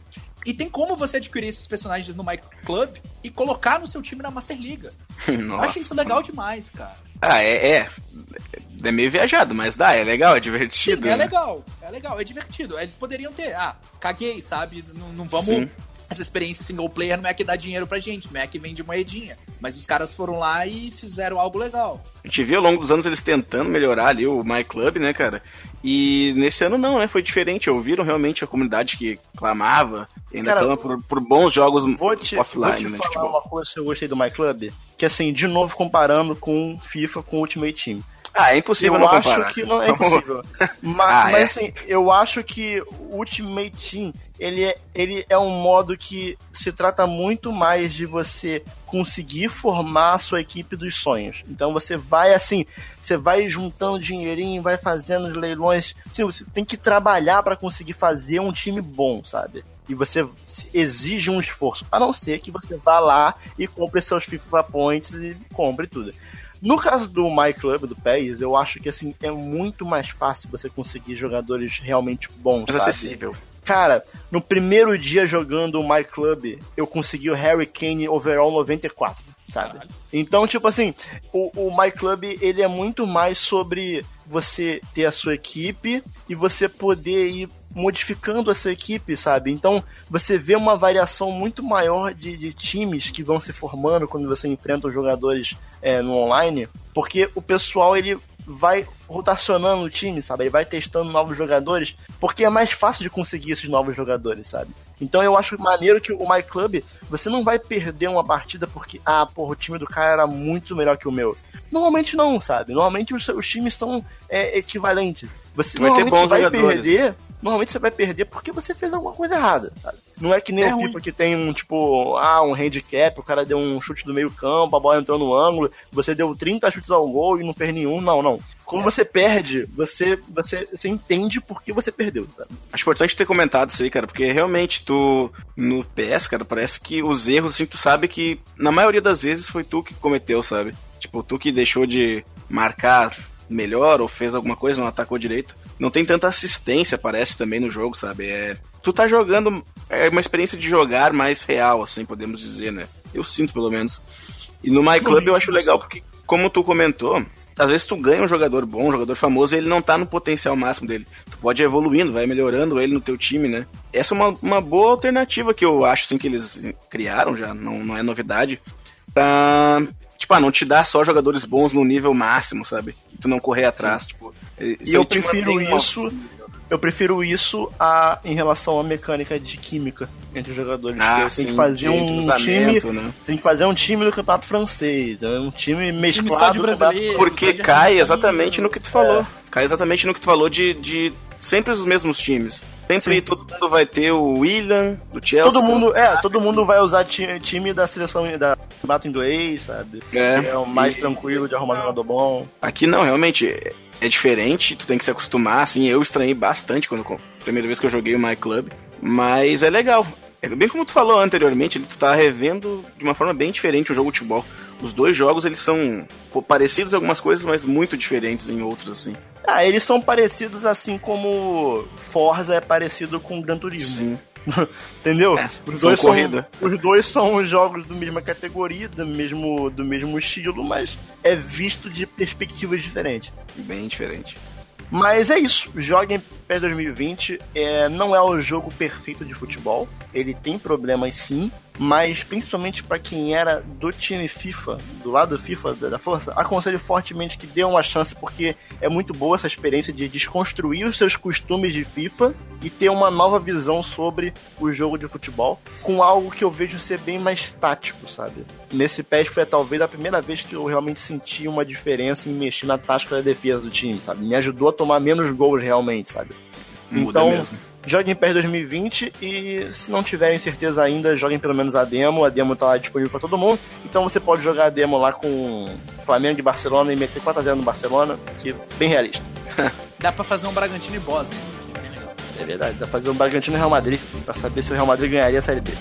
E tem como você adquirir esses personagens no My Club e colocar no seu time na Master Liga. Eu Nossa. acho isso legal demais, cara. Ah, é, é. É meio viajado, mas dá, é legal, é Sim, divertido. é né? legal, é legal, é divertido. Eles poderiam ter, ah, caguei, sabe? Não, não vamos. Sim. Essa experiência single player não é que dá dinheiro pra gente, não é que vende moedinha. Mas os caras foram lá e fizeram algo legal. A gente viu ao longo dos anos eles tentando melhorar ali o My Club, né, cara? E nesse ano não, né? Foi diferente. Ouviram realmente a comunidade que clamava, ainda Cara, clama por, por bons jogos Vou te, offline, vou te né? falar Futebol. uma coisa que eu gostei do My Club, que assim, de novo comparando com FIFA, com Ultimate Team. Ah, é impossível eu não acho comparar. que não é impossível. mas, Ah, mas é? assim, eu acho que o Ultimate Team, ele é, ele é um modo que se trata muito mais de você conseguir formar a sua equipe dos sonhos. Então você vai assim, você vai juntando dinheirinho, vai fazendo os leilões. Sim, você tem que trabalhar para conseguir fazer um time bom, sabe? E você exige um esforço. A não ser que você vá lá e compre seus FIFA Points e compre tudo. No caso do My Club, do PES, eu acho que assim, é muito mais fácil você conseguir jogadores realmente bons, Mais acessível. Cara, no primeiro dia jogando o My Club, eu consegui o Harry Kane overall 94, sabe? Então, tipo assim, o, o My Club, ele é muito mais sobre você ter a sua equipe e você poder ir modificando a sua equipe, sabe? Então, você vê uma variação muito maior de, de times que vão se formando quando você enfrenta os jogadores é, no online, porque o pessoal, ele vai rotacionando o time, sabe? Ele vai testando novos jogadores, porque é mais fácil de conseguir esses novos jogadores, sabe? Então eu acho maneiro que o My Club, você não vai perder uma partida porque, ah, porra, o time do cara era muito melhor que o meu. Normalmente não, sabe? Normalmente os, os times são é, equivalentes. Você Vai ter bons vai jogadores. perder, normalmente você vai perder porque você fez alguma coisa errada, sabe? Não é que nem É o ruim. FIFA que tem um, tipo, ah, um handicap, o cara deu um chute do meio campo, a bola entrou no ângulo, você deu 30 chutes ao gol e não fez nenhum. Não, não. Quando você perde, você, você, você entende por que você perdeu, sabe? Acho importante ter comentado isso aí, cara, porque realmente tu, no PS, cara, parece que os erros, assim, tu sabe que na maioria das vezes foi tu que cometeu, sabe? Tipo, tu que deixou de marcar melhor ou fez alguma coisa, não atacou direito. Não tem tanta assistência, parece, também no jogo, sabe? É, tu tá jogando, é uma experiência de jogar mais real, assim, podemos dizer, né? Eu sinto, pelo menos. E no My Club eu acho legal porque, como tu comentou, às vezes tu ganha um jogador bom, um jogador famoso, e ele não tá no potencial máximo dele. Tu pode ir evoluindo, vai melhorando ele no teu time, né? Essa é uma, uma boa alternativa que eu acho, assim, que eles criaram já, não, não é novidade, pra, tipo, ah, não te dar só jogadores bons no nível máximo, sabe? E tu não correr atrás, tipo... E eu prefiro uma- isso. Eu prefiro isso a, em relação à mecânica de química entre os jogadores. Ah, que tem sim, que fazer um time. né? Tem que fazer um time do campeonato francês. É um time mesclado. brasileiro. Porque cai exatamente no que tu falou. Cai exatamente no que tu falou de, de sempre os mesmos times. Sempre Sim. todo mundo vai ter o William, do Chelsea. Todo mundo, é, todo mundo vai usar ti- time da seleção da campeonato inglês, sabe? É. É o mais E- tranquilo de arrumar jogador bom. Aqui não, realmente é- diferente, tu tem que se acostumar, assim, eu estranhei bastante quando primeira vez que eu joguei o My Club, mas é legal. É bem como tu falou anteriormente, tu tá revendo de uma forma bem diferente o jogo de futebol. Os dois jogos, eles são parecidos em algumas coisas, mas muito diferentes em outras, assim. Ah, eles são parecidos assim como Forza é parecido com Gran Turismo. Sim. Entendeu? É, os, dois são, corrida. os dois são jogos da mesma categoria, do mesmo, do mesmo estilo, mas é visto de perspectivas diferentes. Bem diferente. Mas é isso. Joguem PES 2020. É, não é o jogo perfeito de futebol. Ele tem problemas sim. Mas principalmente para quem era do time FIFA, do lado FIFA da, Força, aconselho fortemente que dê uma chance, porque é muito boa essa experiência de desconstruir os seus costumes de FIFA e ter uma nova visão sobre o jogo de futebol, com algo que eu vejo ser bem mais tático, sabe? Nesse PES foi talvez a primeira vez que eu realmente senti uma diferença em mexer na tática da defesa do time, sabe? Me ajudou a tomar menos gols realmente, sabe? Muda Então, mesmo. Joguem PES 2020 e se não tiverem certeza ainda, joguem pelo menos a demo. A demo tá lá disponível para todo mundo. Então você pode jogar a demo lá com Flamengo e Barcelona e meter 4x0 no Barcelona, que é bem realista. Dá pra fazer um Bragantino e Bosnia. É verdade, dá pra fazer um Bragantino e Real Madrid pra saber se o Real Madrid ganharia a Série B.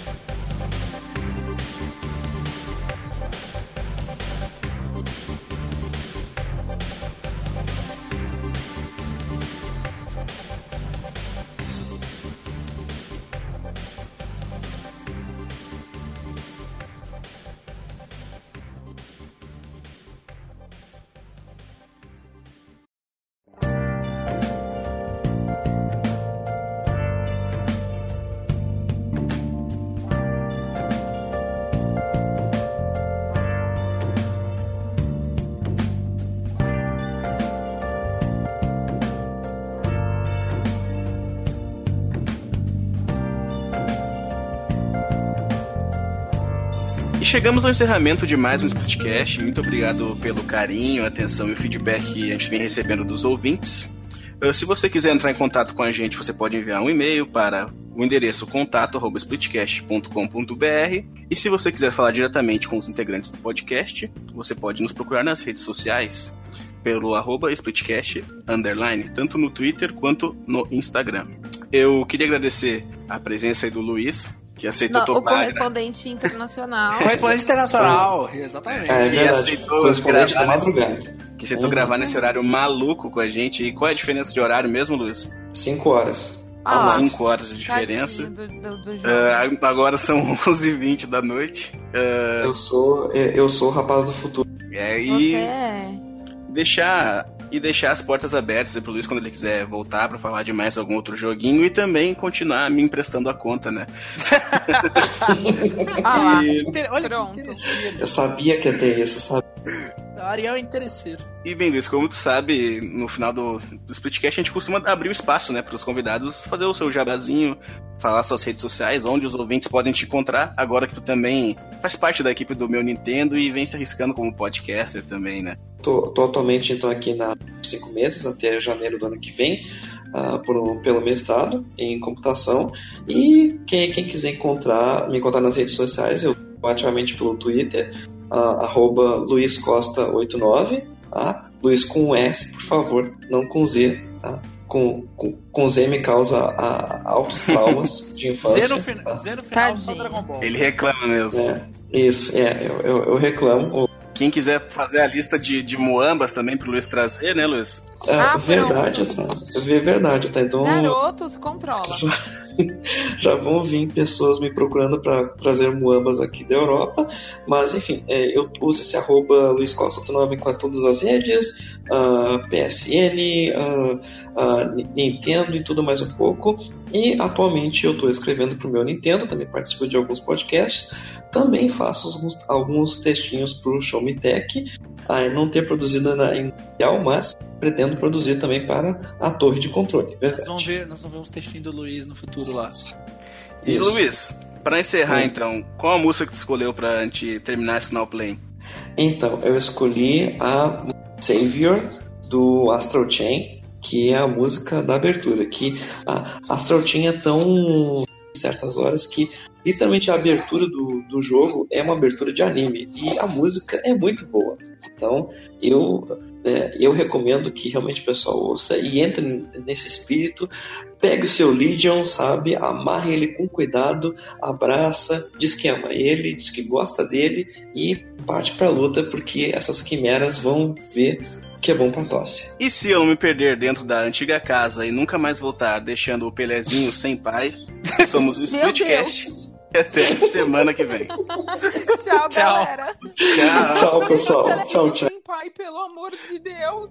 chegamos ao encerramento de mais um Splitcast. Muito obrigado pelo carinho, atenção e feedback que a gente vem recebendo dos ouvintes. Uh, Se você quiser entrar em contato com a gente, você pode enviar um e-mail para o endereço contato@splitcast.com.br. E se você quiser falar diretamente com os integrantes do podcast, você pode nos procurar nas redes sociais pelo arroba splitcast underline, tanto no Twitter quanto no Instagram. Eu queria agradecer a presença aí do Luiz, que aceitou Não, o topar, né? correspondente internacional. Correspondente internacional, exatamente. É E verdade. aceitou Correspondente da madrugada. que aceitou gravar nesse horário maluco com a gente. E qual é a diferença de horário mesmo, Luiz? 5 horas. Ah, 5 horas de diferença. Do, do, do. Ah, agora são 11h20 da noite. Ah, Eu sou eu sou o rapaz do futuro. é, e é. deixar e deixar as portas abertas pro Luiz quando ele quiser voltar pra falar de mais algum outro joguinho e também continuar me emprestando a conta, né? Ah. E, Olha Pronto. Eu sabia que ia ter isso, sabe? O Ariel é interesseiro. e bem, Luiz, como tu sabe, no final do, do Splitcast a gente costuma abrir o espaço, né, pros convidados fazer o seu jabazinho, falar suas redes sociais, onde os ouvintes podem te encontrar, agora que tu também faz parte da equipe do meu Nintendo e vem se arriscando como podcaster também, né? Tô, tô atualmente então aqui na cinco meses até janeiro do ano que vem ah, por pelo mestrado em computação e quem, quem quiser encontrar me encontrar nas redes sociais eu ativamente pelo Twitter ah, arroba luizcosta89 tá? Luiz com S por favor não com Z tá? com, com, com Z me causa ah, altos traumas de infância Z no, fin- tá? Z no final, só Tadinho. Dragon Ball. Ele reclama mesmo. É, isso, é, eu, eu, eu reclamo. Quem quiser fazer a lista de, de muambas também pro Luiz trazer, né, Luiz? É, Ah, verdade, tá? É verdade, tá? Então Garotos, controla. já vão vir pessoas me procurando para trazer muambas aqui da Europa, mas enfim, é, eu uso esse arroba Luiz Costa 89 em quase todas as redes, ah, PSN, ah, ah, Ni- Nintendo e tudo mais um pouco. E atualmente eu estou escrevendo para o meu Nintendo, também participo de alguns podcasts, também faço alguns, alguns textinhos para o Show Me Tech, ah, não ter produzido na em real, mas pretendo produzir também para a torre de controle, Nós verdade. vamos ver, nós vamos ver uns textinhos do Luiz no futuro lá. E Isso. Luiz, pra encerrar Oi. então, qual a música que tu escolheu pra gente terminar esse Now Play? Então, eu escolhi a Savior do Astral Chain, que é a música da abertura. Que a Astral é tão certas horas que literalmente a abertura do, do jogo é uma abertura de anime e a música é muito boa. Então, eu é, eu recomendo que realmente o pessoal ouça e entre nesse espírito, pegue o seu Legion, sabe, amarre ele com cuidado, abraça, diz que ama ele, diz que gosta dele e parte pra luta porque essas quimeras vão ver que é bom pra tosse. E se eu não me perder dentro da antiga casa e nunca mais voltar, deixando o Pelezinho sem pai, somos o Splitcast. E até semana que vem. Tchau, Tchau. galera. Tchau. Tchau, pessoal. Tchau, tchau. Sem pai, pelo amor de Deus.